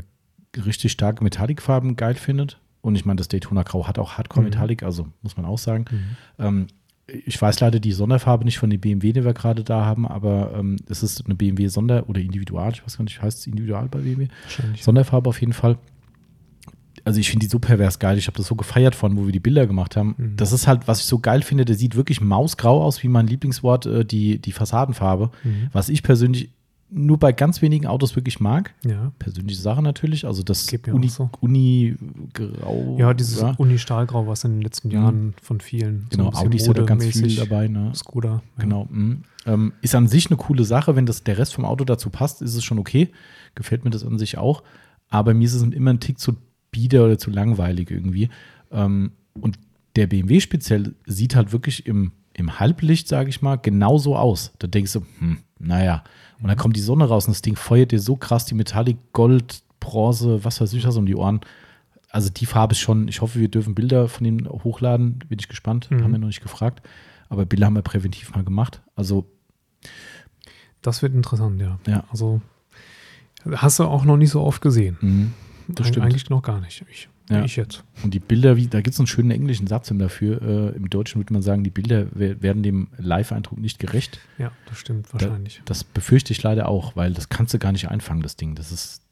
Speaker 1: äh, richtig starke Metallic-Farben geil findet. Und ich meine, das Daytona Grau hat auch Hardcore mhm. Metallic, also muss man auch sagen. Mhm. Ähm, ich weiß leider die Sonderfarbe nicht von den BMW, die wir gerade da haben, aber ähm, es ist eine BMW Sonder- oder Individual, ich weiß gar nicht, heißt es Individual bei BMW? Sonderfarbe auf jeden Fall. Also ich finde die so pervers geil. Ich habe das so gefeiert von, wo wir die Bilder gemacht haben. Mhm. Das ist halt, was ich so geil finde, der sieht wirklich mausgrau aus, wie mein Lieblingswort, äh, die, die Fassadenfarbe. Mhm. Was ich persönlich nur bei ganz wenigen Autos wirklich mag. Ja. Persönliche Sache natürlich. Also das Uni, so. Uni Grau.
Speaker 2: Ja, dieses ja. Uni Stahlgrau, was in den letzten Jahren mhm. von vielen.
Speaker 1: Genau, so Audi ist ja da ganz viel dabei. Ne?
Speaker 2: Skoda.
Speaker 1: Ja. Genau. Mhm. Ähm, ist an sich eine coole Sache. Wenn das, der Rest vom Auto dazu passt, ist es schon okay. Gefällt mir das an sich auch. Aber mir ist es immer ein Tick zu bieder oder zu langweilig irgendwie. Ähm, und der BMW speziell sieht halt wirklich im, im Halblicht, sage ich mal, genauso aus. Da denkst du, hm, naja, und dann kommt die Sonne raus und das Ding feuert dir so krass die Metallic, Gold, Bronze, was weiß ich was um die Ohren. Also die Farbe ist schon, ich hoffe, wir dürfen Bilder von denen hochladen. Bin ich gespannt. Mhm. Haben wir noch nicht gefragt. Aber Bilder haben wir präventiv mal gemacht. Also.
Speaker 2: Das wird interessant, ja. Ja. Also hast du auch noch nicht so oft gesehen. Mhm, das stimmt. Eigentlich noch gar nicht. Ich ja. ich jetzt.
Speaker 1: Und die Bilder, wie, da gibt es einen schönen englischen Satz dafür. Äh, Im Deutschen würde man sagen, die Bilder werden dem Live-Eindruck nicht gerecht.
Speaker 2: Ja, das stimmt wahrscheinlich.
Speaker 1: Da, das befürchte ich leider auch, weil das kannst du gar nicht einfangen, das Ding. Das ist,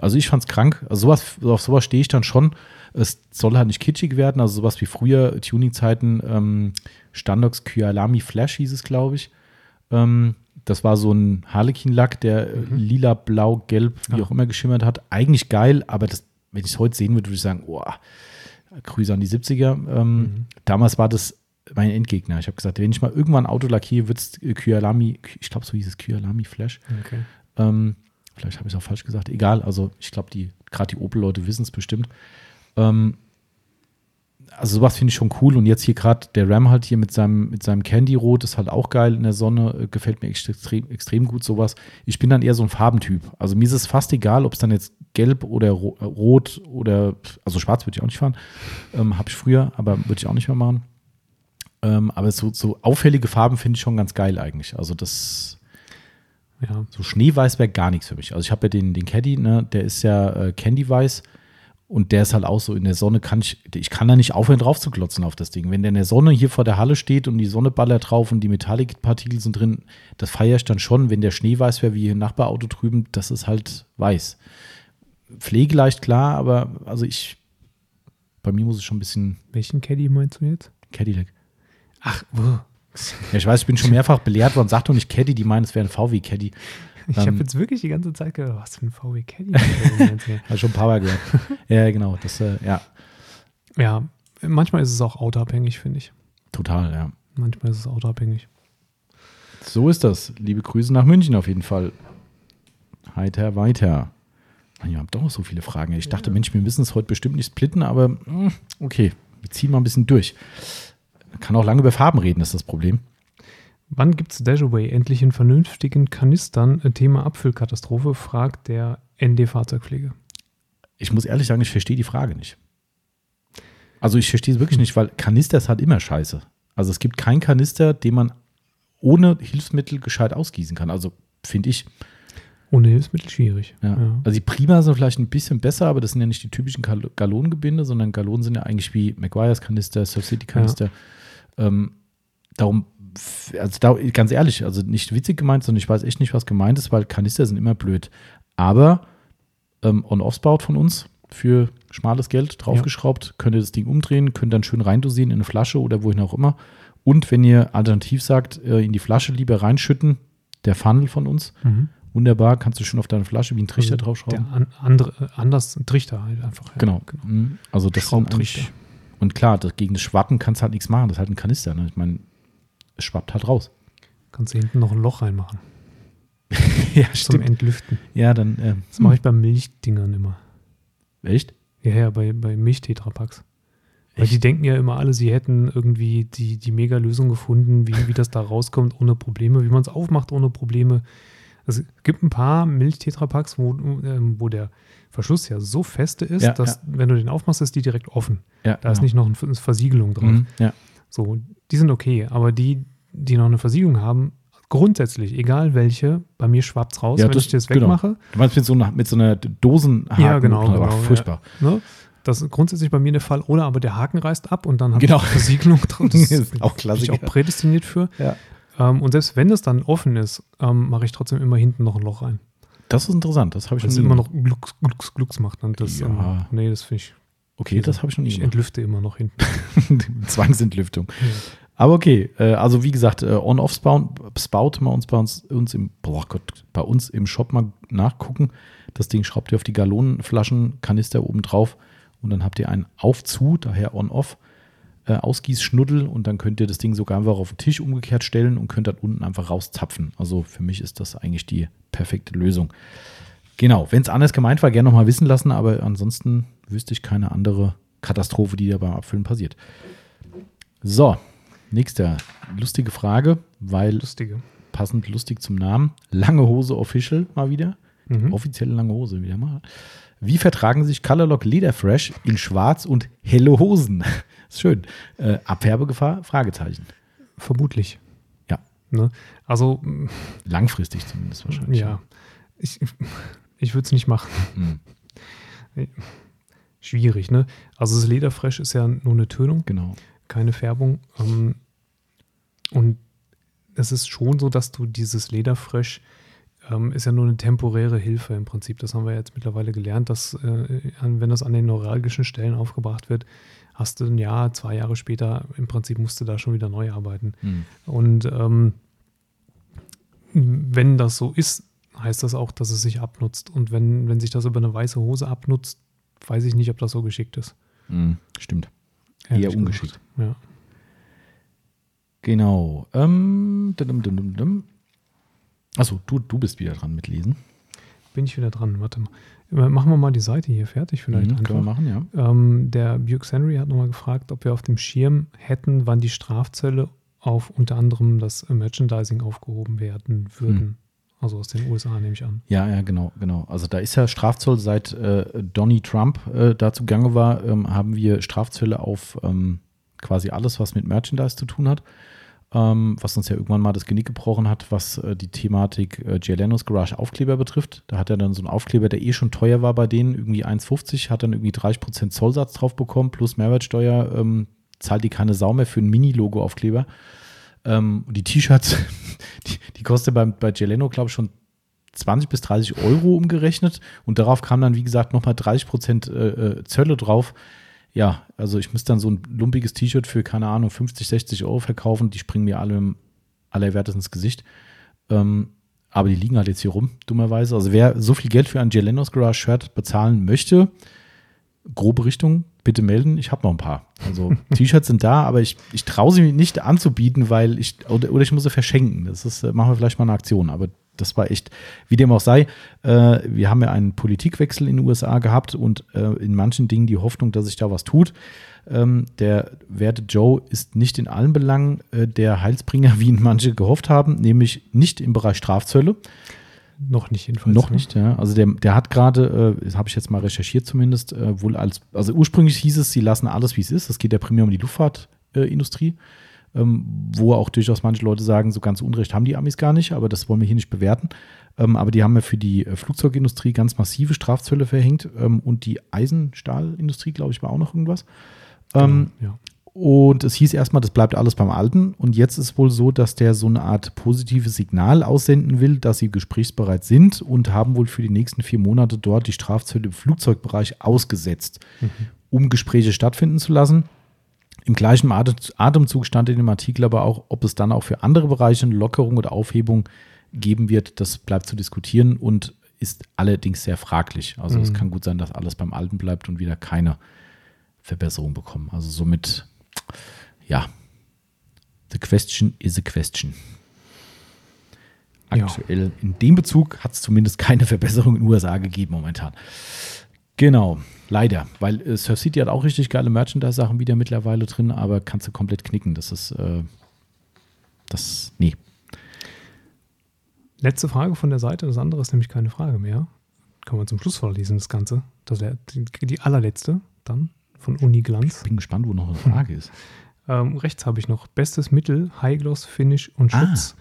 Speaker 1: also ich fand es krank. Also sowas, auf sowas stehe ich dann schon. Es soll halt nicht kitschig werden, also sowas wie früher, Tuning-Zeiten, ähm, Standox Kyalami Flash hieß es, glaube ich. Ähm, das war so ein Harlequin-Lack, der mhm. lila, blau, gelb, wie ja. auch immer geschimmert hat. Eigentlich geil, aber das wenn ich es heute sehen würde, würde ich sagen, oh, Grüße an die 70er. Ähm, mhm. Damals war das mein Endgegner. Ich habe gesagt, wenn ich mal irgendwann ein Auto lackiere, wird es Kyalami, ich glaube, so hieß es Kyalami Flash. Okay. Ähm, vielleicht habe ich es auch falsch gesagt. Egal, also ich glaube, die, gerade die Opel-Leute wissen es bestimmt. Ähm, also sowas finde ich schon cool. Und jetzt hier gerade der Ram halt hier mit seinem, mit seinem Candy-Rot ist halt auch geil in der Sonne. Äh, gefällt mir extrem, extrem gut sowas. Ich bin dann eher so ein Farbentyp. Also mir ist es fast egal, ob es dann jetzt gelb oder ro rot oder, also schwarz würde ich auch nicht fahren. Ähm, Habe ich früher, aber würde ich auch nicht mehr machen. Ähm, aber so, so auffällige Farben finde ich schon ganz geil eigentlich. Also das, ja. so Schneeweiß wäre gar nichts für mich. Also ich habe ja den, den Caddy, ne, der ist ja äh, Candy-Weiß. Und der ist halt auch so, in der Sonne kann ich, ich kann da nicht aufhören drauf zu klotzen auf das Ding. Wenn der in der Sonne hier vor der Halle steht und die Sonne ballert drauf und die Metallikpartikel sind drin, das feiere ich dann schon. Wenn der Schnee weiß wäre, wie hier im Nachbarauto drüben, das ist halt weiß. Pflegeleicht klar, aber also ich, bei mir muss es schon ein bisschen.
Speaker 2: Welchen Caddy meinst du jetzt?
Speaker 1: Cadillac.
Speaker 2: Ach, wo?
Speaker 1: Ja, ich weiß, ich bin schon mehrfach belehrt worden. Sag doch nicht Caddy, die meinen, es wäre ein VW-Caddy.
Speaker 2: Ich habe ähm, jetzt wirklich die ganze Zeit gedacht, was für ein VW Caddy.
Speaker 1: Habe schon ein paar Mal gehört. ja, genau. Das, äh, ja.
Speaker 2: Ja, manchmal ist es auch autoabhängig, finde ich.
Speaker 1: Total, ja.
Speaker 2: Manchmal ist es autoabhängig.
Speaker 1: So ist das. Liebe Grüße nach München auf jeden Fall. Heiter weiter. Ihr habt doch noch so viele Fragen. Ich dachte, ja. Mensch, wir müssen es heute bestimmt nicht splitten, aber hm, okay, wir ziehen mal ein bisschen durch. Man kann auch lange über Farben reden, das ist das Problem.
Speaker 2: Wann gibt es Dashaway endlich in vernünftigen Kanistern? Thema Abfüllkatastrophe, fragt der ND Fahrzeugpflege.
Speaker 1: Ich muss ehrlich sagen, ich verstehe die Frage nicht. Also ich verstehe es wirklich nicht, weil Kanister ist halt immer scheiße. Also es gibt keinen Kanister, den man ohne Hilfsmittel gescheit ausgießen kann. Also finde ich.
Speaker 2: Ohne Hilfsmittel schwierig.
Speaker 1: Ja. Ja. Also die Prima sind vielleicht ein bisschen besser, aber das sind ja nicht die typischen Gal Gallonengebinde, sondern Gallonen sind ja eigentlich wie Maguires Kanister, Surf City Kanister. Ja. Ähm, darum also da, ganz ehrlich, also nicht witzig gemeint, sondern ich weiß echt nicht, was gemeint ist, weil Kanister sind immer blöd. Aber ähm, On-Offs-Baut von uns für schmales Geld draufgeschraubt, könnt ihr das Ding umdrehen, könnt dann schön reindosieren in eine Flasche oder wohin auch immer. Und wenn ihr alternativ sagt, äh, in die Flasche lieber reinschütten, der Funnel von uns, mhm. Wunderbar, kannst du schon auf deine Flasche wie ein Trichter also draufschrauben.
Speaker 2: An, andere, äh, anders, ein Trichter halt einfach. Ja.
Speaker 1: Genau. genau. Mhm. Also das Schraubtrichter. Und klar, das, gegen das Schwappen kannst du halt nichts machen. Das ist halt ein Kanister. Ne? Ich meine, es schwappt halt raus.
Speaker 2: Kannst du hinten noch ein Loch reinmachen.
Speaker 1: ja,
Speaker 2: Zum stimmt. Entlüften.
Speaker 1: Ja, dann.
Speaker 2: Ähm, das mache ich bei Milchdingern immer.
Speaker 1: Echt?
Speaker 2: Ja, ja, bei, bei Milchtetrapacks. Weil die denken ja immer alle, sie hätten irgendwie die, die Mega-Lösung gefunden, wie, wie das da rauskommt ohne Probleme, wie man es aufmacht ohne Probleme. Es gibt ein paar Milch-Tetrapacks, wo, ähm, wo der Verschluss ja so feste ist, ja, dass, ja. wenn du den aufmachst, ist die direkt offen. Ja, da genau. ist nicht noch eine Versiegelung drauf. Mhm. So, die sind okay, aber die, die noch eine Versiegelung haben, grundsätzlich, egal welche, bei mir schwappt es raus, wenn
Speaker 1: das,
Speaker 2: ich das
Speaker 1: genau.
Speaker 2: wegmache.
Speaker 1: Du meinst mit so einer, mit so einer Dosenhaken?
Speaker 2: Ja, genau. genau
Speaker 1: furchtbar.
Speaker 2: Ja. Ne? Das ist grundsätzlich bei mir der Fall. Oder aber der Haken reißt ab und dann habe
Speaker 1: genau.
Speaker 2: ich Versiegelung drauf.
Speaker 1: Das ist auch klassisch.
Speaker 2: Auch prädestiniert für.
Speaker 1: Ja.
Speaker 2: Ähm, und selbst wenn es dann offen ist, ähm, mache ich trotzdem immer hinten noch ein Loch rein.
Speaker 1: Das ist interessant. Das habe ich
Speaker 2: Weil schon immer noch Glux, Glux, Glux macht. Und das,
Speaker 1: ja.
Speaker 2: ähm, nee, das finde ich.
Speaker 1: Okay, das habe ich schon
Speaker 2: nie. Ich entlüfte immer noch hinten.
Speaker 1: Zwangsentlüftung. Ja. Aber okay, äh, also wie gesagt, äh, On-Off-Spout Spout mal uns bei uns, uns im, boah Gott, bei uns im Shop mal nachgucken. Das Ding schraubt ihr auf die Gallonenflaschenkanister oben drauf und dann habt ihr einen Auf-Zu, daher On-Off. Äh, Ausgießschnuddel und dann könnt ihr das Ding sogar einfach auf den Tisch umgekehrt stellen und könnt dann unten einfach rauszapfen. Also für mich ist das eigentlich die perfekte Lösung. Genau, wenn es anders gemeint war, gerne nochmal wissen lassen, aber ansonsten wüsste ich keine andere Katastrophe, die da beim Abfüllen passiert. So, Nächste lustige Frage, weil
Speaker 2: lustige.
Speaker 1: passend lustig zum Namen. Lange Hose Official mal wieder. Mhm. Offizielle lange Hose wieder mal. Wie vertragen sich Colorlock Lederfresh in Schwarz und helle Hosen? ist schön. Äh, Abwerbegefahr? Fragezeichen.
Speaker 2: Vermutlich.
Speaker 1: Ja.
Speaker 2: Ne? Also
Speaker 1: langfristig zumindest wahrscheinlich.
Speaker 2: Ja. Ich, ich würde es nicht machen. Mhm. Schwierig, ne? Also das Lederfresh ist ja nur eine Tönung.
Speaker 1: Genau
Speaker 2: keine Färbung. Ähm, und es ist schon so, dass du dieses Lederfresh ähm, ist ja nur eine temporäre Hilfe im Prinzip. Das haben wir jetzt mittlerweile gelernt, dass äh, wenn das an den neuralgischen Stellen aufgebracht wird, hast du ein Jahr, zwei Jahre später im Prinzip musst du da schon wieder neu arbeiten. Mhm. Und ähm, wenn das so ist, heißt das auch, dass es sich abnutzt. Und wenn, wenn sich das über eine weiße Hose abnutzt, weiß ich nicht, ob das so geschickt ist.
Speaker 1: Mhm, stimmt. Eher ungeschickt.
Speaker 2: Ja.
Speaker 1: Genau. Ähm, dum, dum, dum, Achso, du, du bist wieder dran mit Lesen.
Speaker 2: Bin ich wieder dran, warte mal. Machen wir mal die Seite hier fertig vielleicht.
Speaker 1: Mhm, können wir machen,
Speaker 2: ja. Ähm, der Bukes Henry hat nochmal gefragt, ob wir auf dem Schirm hätten, wann die Strafzölle auf unter anderem das Merchandising aufgehoben werden würden. Mhm. Also aus den USA nehme ich an.
Speaker 1: Ja, ja, genau, genau. Also da ist ja Strafzoll, seit äh, Donny Trump äh, da zugange war, ähm, haben wir Strafzölle auf ähm, quasi alles, was mit Merchandise zu tun hat. Ähm, was uns ja irgendwann mal das Genick gebrochen hat, was äh, die Thematik äh, Garage Aufkleber betrifft. Da hat er dann so einen Aufkleber, der eh schon teuer war bei denen, irgendwie 1,50, hat dann irgendwie 30% Zollsatz drauf bekommen, plus Mehrwertsteuer, ähm, zahlt die keine Sau mehr für ein Mini-Logo-Aufkleber. Ähm, die T-Shirts, die, die kostet beim, bei Geleno, glaube ich, schon 20 bis 30 Euro umgerechnet. Und darauf kam dann, wie gesagt, nochmal 30 Prozent äh, äh, Zölle drauf. Ja, also ich müsste dann so ein lumpiges T-Shirt für, keine Ahnung, 50, 60 Euro verkaufen. Die springen mir alle im allerwertes ins Gesicht. Ähm, aber die liegen halt jetzt hier rum, dummerweise. Also wer so viel Geld für ein Gelenos Garage Shirt bezahlen möchte, grobe Richtung, bitte melden. Ich habe noch ein paar. Also T-Shirts sind da, aber ich, ich traue sie nicht anzubieten, weil ich, oder, oder ich muss sie verschenken. Das ist, äh, machen wir vielleicht mal eine Aktion. Aber das war echt, wie dem auch sei, äh, wir haben ja einen Politikwechsel in den USA gehabt und äh, in manchen Dingen die Hoffnung, dass sich da was tut. Ähm, der werte Joe ist nicht in allen Belangen äh, der Heilsbringer, wie ihn manche gehofft haben, nämlich nicht im Bereich Strafzölle.
Speaker 2: Noch nicht jedenfalls.
Speaker 1: Noch ne? nicht, ja. Also der, der hat gerade, äh, das habe ich jetzt mal recherchiert zumindest, äh, wohl als, also ursprünglich hieß es, sie lassen alles, wie es ist. Es geht ja primär um die Luftfahrtindustrie, äh, ähm, wo auch durchaus manche Leute sagen, so ganz Unrecht haben die Amis gar nicht, aber das wollen wir hier nicht bewerten. Ähm, aber die haben ja für die äh, Flugzeugindustrie ganz massive Strafzölle verhängt ähm, und die Eisenstahlindustrie, glaube ich, war auch noch irgendwas. Ähm, genau, ja. Und es hieß erstmal, das bleibt alles beim Alten. Und jetzt ist wohl so, dass der so eine Art positives Signal aussenden will, dass sie gesprächsbereit sind und haben wohl für die nächsten vier Monate dort die Strafzölle im Flugzeugbereich ausgesetzt, mhm. um Gespräche stattfinden zu lassen. Im gleichen Atemzug stand in dem Artikel aber auch, ob es dann auch für andere Bereiche eine Lockerung oder Aufhebung geben wird, das bleibt zu diskutieren und ist allerdings sehr fraglich. Also mhm. es kann gut sein, dass alles beim Alten bleibt und wieder keine Verbesserung bekommen. Also somit, ja, the question is a question. Aktuell ja. in dem Bezug hat es zumindest keine Verbesserung in den USA gegeben momentan. Genau, leider, weil äh, Surf City hat auch richtig geile Merchandise-Sachen wieder mittlerweile drin, aber kannst du komplett knicken. Das ist, äh, das, nee.
Speaker 2: Letzte Frage von der Seite, das andere ist nämlich keine Frage mehr. Kann man zum Schluss vorlesen, das Ganze. Das wäre die, die, allerletzte dann von Uni Glanz.
Speaker 1: Ich bin gespannt, wo noch eine Frage ist.
Speaker 2: Ähm, rechts habe ich noch bestes Mittel, High Gloss, Finish und ah. Schutz.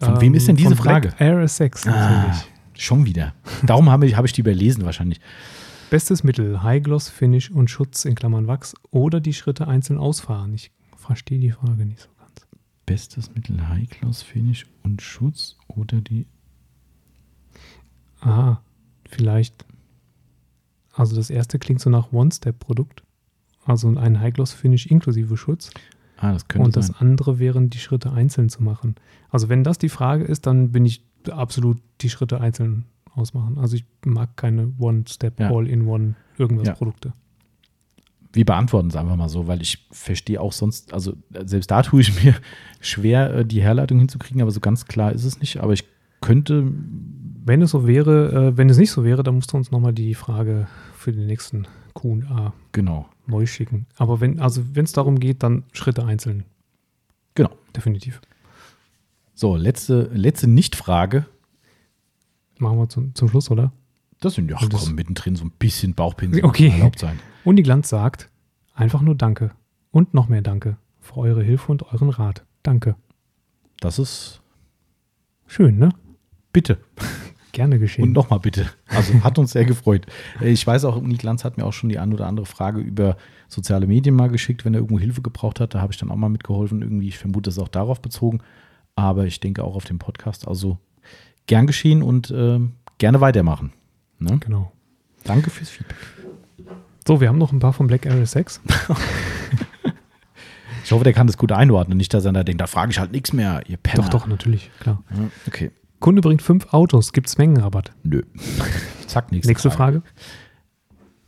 Speaker 1: Ah, von ähm, wem ist denn diese Frage?
Speaker 2: Air 6
Speaker 1: ah, Schon wieder. Darum habe ich, hab ich die überlesen wahrscheinlich.
Speaker 2: Bestes Mittel, High Gloss, Finish und Schutz in Klammern Wachs oder die Schritte einzeln ausfahren. Ich verstehe die Frage nicht so ganz.
Speaker 1: Bestes Mittel, High Gloss, Finish und Schutz oder die.
Speaker 2: Aha, vielleicht. Also das erste klingt so nach One-Step-Produkt. Also ein High Gloss Finish inklusive Schutz.
Speaker 1: Ah, das könnte
Speaker 2: Und das sein. andere wären die Schritte einzeln zu machen. Also wenn das die Frage ist, dann bin ich absolut die Schritte einzeln ausmachen. Also ich mag keine One-Step, ja. All-in-One irgendwas ja. Produkte.
Speaker 1: Wir beantworten es einfach mal so, weil ich verstehe auch sonst, also selbst da tue ich mir schwer, äh, die Herleitung hinzukriegen, aber so ganz klar ist es nicht. Aber ich könnte.
Speaker 2: Wenn es so wäre, äh, wenn es nicht so wäre, dann musst du uns nochmal die Frage für den nächsten QA
Speaker 1: genau.
Speaker 2: neu schicken. Aber wenn, also wenn es darum geht, dann Schritte einzeln.
Speaker 1: Genau.
Speaker 2: Definitiv.
Speaker 1: So, letzte, letzte Nicht-Frage.
Speaker 2: Machen wir zum, zum Schluss, oder?
Speaker 1: Das sind ja komm, mittendrin so ein bisschen Bauchpinsel
Speaker 2: okay. erlaubt sein. Und die Glanz sagt einfach nur Danke und noch mehr Danke für eure Hilfe und euren Rat. Danke.
Speaker 1: Das ist
Speaker 2: schön, ne?
Speaker 1: Bitte.
Speaker 2: Gerne geschehen.
Speaker 1: Und nochmal bitte. Also hat uns sehr gefreut. Äh, ich weiß auch, Uni Glanz hat mir auch schon die ein oder andere Frage über soziale Medien mal geschickt, wenn er irgendwo Hilfe gebraucht hat. Da habe ich dann auch mal mitgeholfen. Irgendwie, ich vermute, das ist auch darauf bezogen. Aber ich denke auch auf den Podcast. Also gern geschehen und äh, gerne weitermachen.
Speaker 2: Ne? Genau.
Speaker 1: Danke fürs Feedback.
Speaker 2: So, wir haben noch ein paar von Black Area 6.
Speaker 1: ich hoffe, der kann das gut einordnen. Nicht, dass er da denkt, da frage ich halt nichts mehr,
Speaker 2: ihr Penner. Doch, doch, natürlich, klar.
Speaker 1: okay.
Speaker 2: Kunde bringt fünf Autos. Gibt es Mengenrabatt?
Speaker 1: Nö.
Speaker 2: Zack, nächste, nächste Frage. Frage.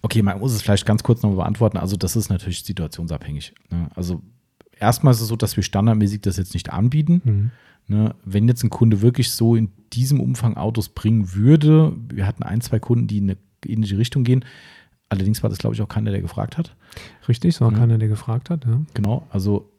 Speaker 1: Okay, man muss es vielleicht ganz kurz noch beantworten. Also, das ist natürlich situationsabhängig. Ne? Also, erstmal ist es so, dass wir standardmäßig das jetzt nicht anbieten. Mhm. Ne? Wenn jetzt ein Kunde wirklich so in diesem Umfang Autos bringen würde, wir hatten ein, zwei Kunden, die in eine ähnliche Richtung gehen. Allerdings war das, glaube ich, auch keiner, der gefragt hat.
Speaker 2: Richtig, es war ja. keiner, der gefragt hat. Ja.
Speaker 1: Genau, also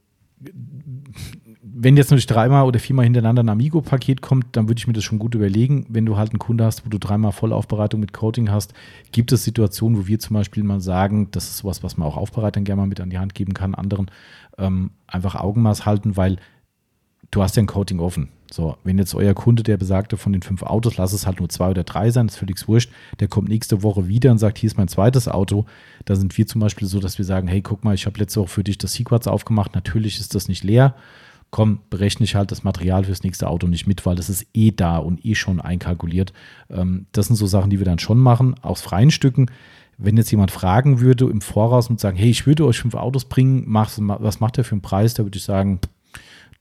Speaker 1: wenn jetzt nur dreimal oder viermal hintereinander ein Amigo-Paket kommt, dann würde ich mir das schon gut überlegen. Wenn du halt einen Kunde hast, wo du dreimal Vollaufbereitung mit Coating hast, gibt es Situationen, wo wir zum Beispiel mal sagen, das ist sowas, was man auch Aufbereitern gerne mal mit an die Hand geben kann, anderen ähm, einfach Augenmaß halten, weil du hast ja ein Coating offen. So, wenn jetzt euer Kunde, der besagte von den fünf Autos, lass es halt nur zwei oder drei sein, ist völlig wurscht, der kommt nächste Woche wieder und sagt, hier ist mein zweites Auto. Da sind wir zum Beispiel so, dass wir sagen, hey, guck mal, ich habe letzte Woche für dich das Sequats aufgemacht. Natürlich ist das nicht leer komm, berechne ich halt das Material fürs nächste Auto nicht mit, weil es ist eh da und eh schon einkalkuliert. Ähm, das sind so Sachen, die wir dann schon machen, aus freien Stücken. Wenn jetzt jemand fragen würde im Voraus und sagen, hey, ich würde euch fünf Autos bringen, was macht der für einen Preis? Da würde ich sagen,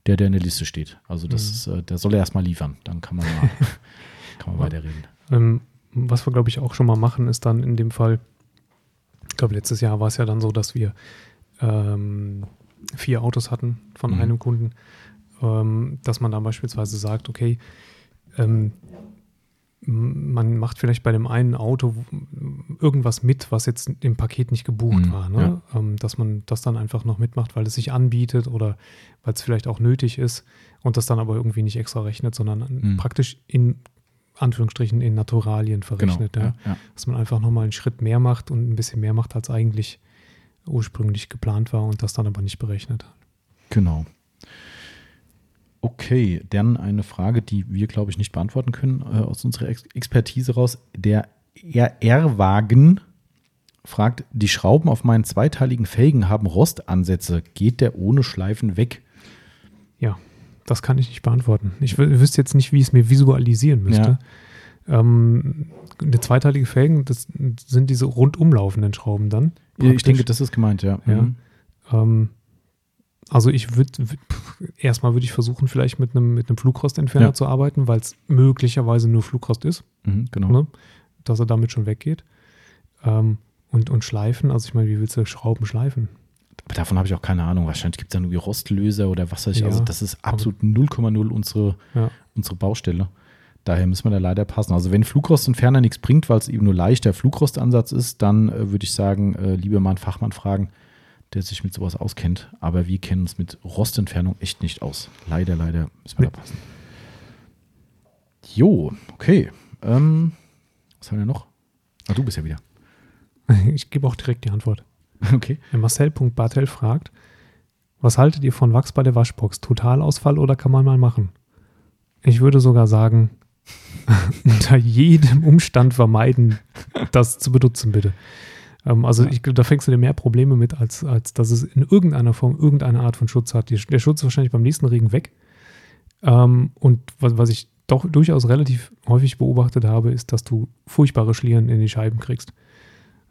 Speaker 1: der, der in der Liste steht. Also das mhm. äh, der soll er erstmal liefern. Dann kann man mal kann man weiterreden.
Speaker 2: Ähm, was wir, glaube ich, auch schon mal machen, ist dann in dem Fall, ich glaube, letztes Jahr war es ja dann so, dass wir ähm, vier Autos hatten von mhm. einem Kunden, ähm, dass man dann beispielsweise sagt, okay, ähm, man macht vielleicht bei dem einen Auto irgendwas mit, was jetzt im Paket nicht gebucht mhm, war. Ne? Ja. Ähm, dass man das dann einfach noch mitmacht, weil es sich anbietet oder weil es vielleicht auch nötig ist und das dann aber irgendwie nicht extra rechnet, sondern mhm. praktisch in Anführungsstrichen in Naturalien verrechnet. Genau, ja. Ja, Dass man einfach nochmal einen Schritt mehr macht und ein bisschen mehr macht, als eigentlich ursprünglich geplant war und das dann aber nicht berechnet hat.
Speaker 1: Genau. Okay, dann eine Frage, die wir, glaube ich, nicht beantworten können äh, aus unserer Ex Expertise raus. Der RR-Wagen fragt, die Schrauben auf meinen zweiteiligen Felgen haben Rostansätze. Geht der ohne Schleifen weg?
Speaker 2: Ja, das kann ich nicht beantworten. Ich wüsste jetzt nicht, wie ich es mir visualisieren müsste. Ja. Ähm, eine zweiteilige Felgen, das sind diese rundumlaufenden Schrauben dann.
Speaker 1: Praktisch. Ich denke, das ist gemeint, ja.
Speaker 2: ja. Mhm. Ähm, also ich würde, erstmal würde ich versuchen, vielleicht mit einem, mit einem Flugrostentferner ja. zu arbeiten, weil es möglicherweise nur Flugrost ist.
Speaker 1: Mhm, genau. Ne?
Speaker 2: Dass er damit schon weggeht. Ähm, und, und schleifen, also ich meine, wie willst du Schrauben schleifen?
Speaker 1: Aber davon habe ich auch keine Ahnung. Wahrscheinlich gibt es dann irgendwie Rostlöser oder was weiß ich. Ja, also das ist absolut 0,0 unsere, ja. unsere Baustelle. Daher müssen wir da leider passen. Also wenn Flugrostentferner nichts bringt, weil es eben nur leichter Flugrostansatz ist, dann äh, würde ich sagen, äh, lieber mal einen Fachmann fragen, der sich mit sowas auskennt. Aber wir kennen uns mit Rostentfernung echt nicht aus. Leider, leider müssen wir nee. da passen. Jo, okay. Ähm, was haben wir noch? Ah, du bist ja wieder.
Speaker 2: Ich gebe auch direkt die Antwort.
Speaker 1: Okay.
Speaker 2: Marcel.bartel fragt, was haltet ihr von Wachs bei der Waschbox? Totalausfall oder kann man mal machen? Ich würde sogar sagen, unter jedem Umstand vermeiden, das zu benutzen, bitte. Ähm, also ich glaube, da fängst du dir mehr Probleme mit, als, als dass es in irgendeiner Form irgendeine Art von Schutz hat. der Schutz ist wahrscheinlich beim nächsten Regen weg. Ähm, und was, was ich doch durchaus relativ häufig beobachtet habe, ist, dass du furchtbare Schlieren in die Scheiben kriegst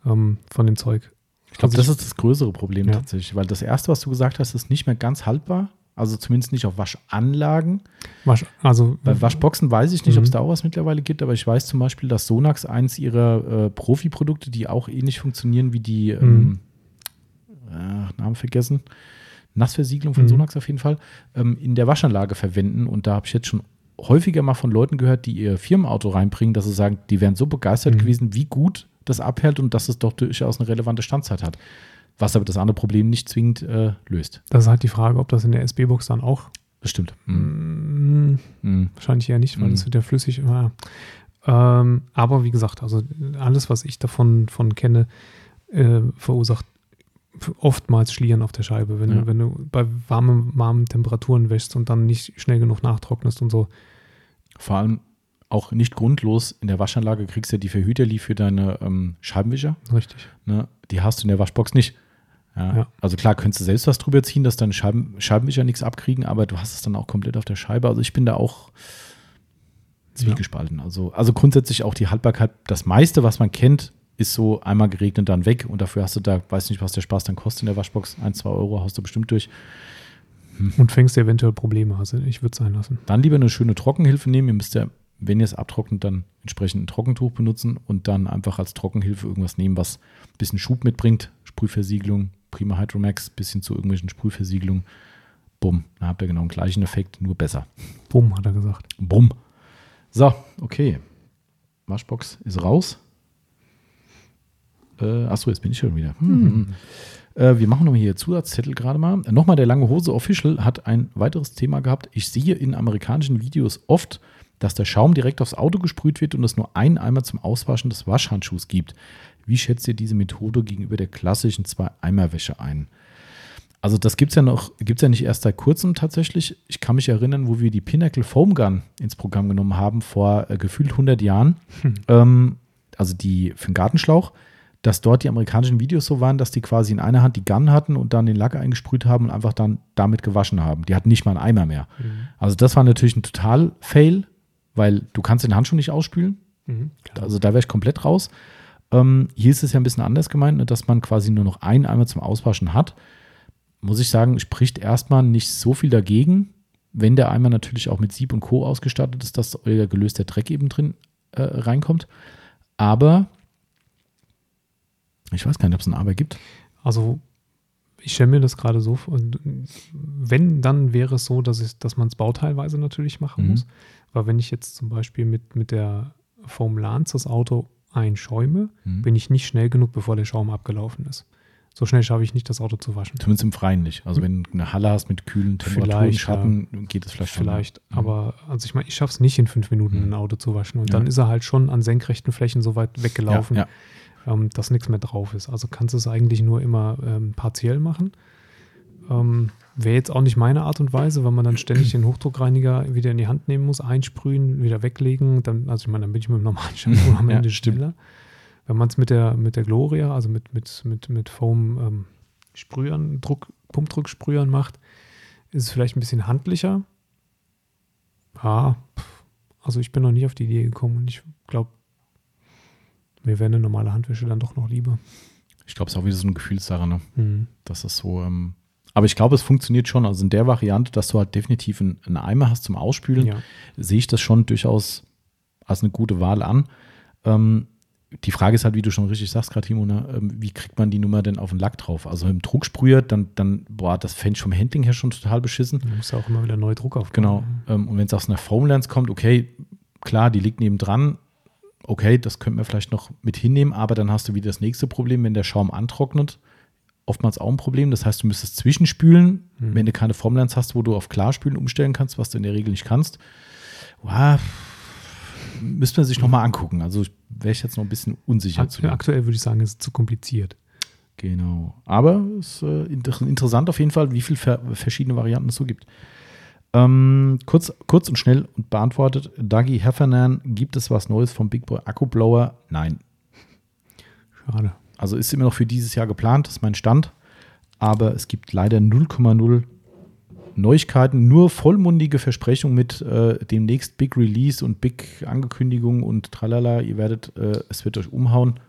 Speaker 2: ähm, von dem Zeug.
Speaker 1: Ich glaube, also das ist das größere Problem ja. tatsächlich, weil das erste, was du gesagt hast, ist nicht mehr ganz haltbar. Also zumindest nicht auf Waschanlagen.
Speaker 2: Wasch, also,
Speaker 1: Bei Waschboxen weiß ich nicht, mhm. ob es da auch was mittlerweile gibt, aber ich weiß zum Beispiel, dass Sonax eins ihrer äh, Profi-Produkte, die auch ähnlich funktionieren wie die, ähm, mhm. äh, Namen vergessen, Nassversiegelung von mhm. Sonax auf jeden Fall, ähm, in der Waschanlage verwenden. Und da habe ich jetzt schon häufiger mal von Leuten gehört, die ihr Firmenauto reinbringen, dass sie sagen, die wären so begeistert mhm. gewesen, wie gut das abhält und dass es doch durchaus eine relevante Standzeit hat. Was aber das andere Problem nicht zwingend äh, löst.
Speaker 2: Das ist halt die Frage, ob das in der SB-Box dann auch.
Speaker 1: Bestimmt.
Speaker 2: Mhm. Mhm. Wahrscheinlich eher nicht, weil mhm. das wird ja flüssig. Ja. Ähm, aber wie gesagt, also alles, was ich davon von kenne, äh, verursacht oftmals Schlieren auf der Scheibe. Wenn, ja. du, wenn du bei warmen, warmen Temperaturen wäschst und dann nicht schnell genug nachtrocknest und so.
Speaker 1: Vor allem auch nicht grundlos in der Waschanlage kriegst du ja die Verhüterli für deine ähm, Scheibenwischer.
Speaker 2: Richtig.
Speaker 1: Ne? Die hast du in der Waschbox nicht. Ja. ja. Also klar, könntest du selbst was drüber ziehen, dass deine Scheiben, Scheibenwischer nichts abkriegen, aber du hast es dann auch komplett auf der Scheibe. Also ich bin da auch zwiegespalten. Ja. Also, also grundsätzlich auch die Haltbarkeit, das meiste, was man kennt, ist so einmal geregnet, dann weg und dafür hast du da, weiß nicht, was der Spaß dann kostet in der Waschbox, ein, zwei Euro hast du bestimmt durch.
Speaker 2: Hm. Und fängst du eventuell Probleme, also ich würde es sein lassen.
Speaker 1: Dann lieber eine schöne Trockenhilfe nehmen, ihr müsst ja wenn ihr es abtrocknet, dann entsprechend ein Trockentuch benutzen und dann einfach als Trockenhilfe irgendwas nehmen, was ein bisschen Schub mitbringt. Sprühversiegelung, Prima Hydromax, bisschen zu irgendwelchen Sprühversiegelungen. Bumm, dann habt ihr genau den gleichen Effekt, nur besser.
Speaker 2: Bumm, hat er gesagt.
Speaker 1: Bumm. So, okay. Waschbox ist raus. Äh, achso, jetzt bin ich schon wieder. Hm. Mhm. Äh, wir machen nochmal hier Zusatzzettel gerade mal. Nochmal der lange Hose Official hat ein weiteres Thema gehabt. Ich sehe in amerikanischen Videos oft dass der Schaum direkt aufs Auto gesprüht wird und es nur einen Eimer zum Auswaschen des Waschhandschuhs gibt. Wie schätzt ihr diese Methode gegenüber der klassischen Zwei-Eimer-Wäsche ein? Also das gibt es ja noch, gibt es ja nicht erst seit kurzem tatsächlich. Ich kann mich erinnern, wo wir die Pinnacle Foam Gun ins Programm genommen haben, vor äh, gefühlt 100 Jahren. Hm. Ähm, also die für den Gartenschlauch, dass dort die amerikanischen Videos so waren, dass die quasi in einer Hand die Gun hatten und dann den Lack eingesprüht haben und einfach dann damit gewaschen haben. Die hatten nicht mal einen Eimer mehr. Mhm. Also das war natürlich ein total Fail, weil du kannst den Handschuh nicht ausspülen. Mhm, also da wäre ich komplett raus. Ähm, hier ist es ja ein bisschen anders gemeint, ne, dass man quasi nur noch einen Eimer zum Auswaschen hat. Muss ich sagen, spricht erstmal nicht so viel dagegen, wenn der Eimer natürlich auch mit Sieb und Co. ausgestattet ist, dass euer gelöster Dreck eben drin äh, reinkommt. Aber ich weiß gar nicht, ob es einen Aber gibt.
Speaker 2: Also ich stelle mir das gerade so vor, wenn, dann wäre es so, dass, ich, dass man es bauteilweise natürlich machen mhm. muss. Weil wenn ich jetzt zum Beispiel mit, mit der Foam Lance das Auto einschäume, mhm. bin ich nicht schnell genug, bevor der Schaum abgelaufen ist. So schnell schaffe ich nicht, das Auto zu waschen.
Speaker 1: Zumindest im Freien nicht. Also wenn du eine Halle hast mit kühlen Temperaturen, Schatten, ja. geht es vielleicht
Speaker 2: schon. Vielleicht, mhm. aber also ich meine, ich schaffe es nicht in fünf Minuten, mhm. ein Auto zu waschen. Und ja. dann ist er halt schon an senkrechten Flächen so weit weggelaufen, ja, ähm, dass nichts mehr drauf ist. Also kannst du es eigentlich nur immer ähm, partiell machen. Ähm, Wäre jetzt auch nicht meine Art und Weise, weil man dann ständig den Hochdruckreiniger wieder in die Hand nehmen muss, einsprühen, wieder weglegen. Dann, also ich meine, dann bin ich mit dem normalen Shampoo am Ende ja, schneller. Wenn man es mit der, mit der Gloria, also mit, mit, mit, mit Foam ähm, Sprühern, Druck, Pumpdrucksprühern macht, ist es vielleicht ein bisschen handlicher. Ja, also ich bin noch nie auf die Idee gekommen und ich glaube, mir wäre eine normale Handwäsche dann doch noch lieber.
Speaker 1: Ich glaube, es ist auch wieder so eine Gefühlssache, ne? Mhm. Dass das so, ähm, Aber ich glaube, es funktioniert schon. Also in der Variante, dass du halt definitiv einen, Eimer hast zum Ausspülen, ja. sehe ich das schon durchaus als eine gute Wahl an. Ähm, die Frage ist halt, wie du schon richtig sagst, gerade Timo, ne, ähm, wie kriegt man die Nummer denn auf den Lack drauf? Also im Drucksprüher, dann, dann boah, das fände ich vom Handling her schon total beschissen.
Speaker 2: Du musst auch immer wieder neue Druck aufbauen.
Speaker 1: Genau. Ähm, und wenn es aus einer Foamlens kommt, okay, klar, die liegt neben dran, okay, das könnte man vielleicht noch mit hinnehmen, aber dann hast du wieder das nächste Problem, wenn der Schaum antrocknet. Oftmals auch ein Problem. Das heißt, du müsstest zwischenspülen, mhm. wenn du keine Formlens hast, wo du auf Klarspülen umstellen kannst, was du in der Regel nicht kannst. Wow, müsste man sich nochmal angucken. Also wäre ich jetzt noch ein bisschen unsicher
Speaker 2: Akt, zu. Aktuell würde ich sagen, ist es zu kompliziert.
Speaker 1: Genau. Aber es ist äh, interessant auf jeden Fall, wie viele ver verschiedene Varianten es so gibt. Ähm, kurz, kurz und schnell und beantwortet: Dagi Heffernan, gibt es was Neues vom Big Boy Akkublower? Nein.
Speaker 2: Schade.
Speaker 1: Also ist immer noch für dieses Jahr geplant, das ist mein Stand. Aber es gibt leider 0,0 Neuigkeiten, nur vollmundige Versprechungen mit äh, demnächst Big Release und Big Ankündigung und tralala. Ihr werdet, äh, es wird euch umhauen.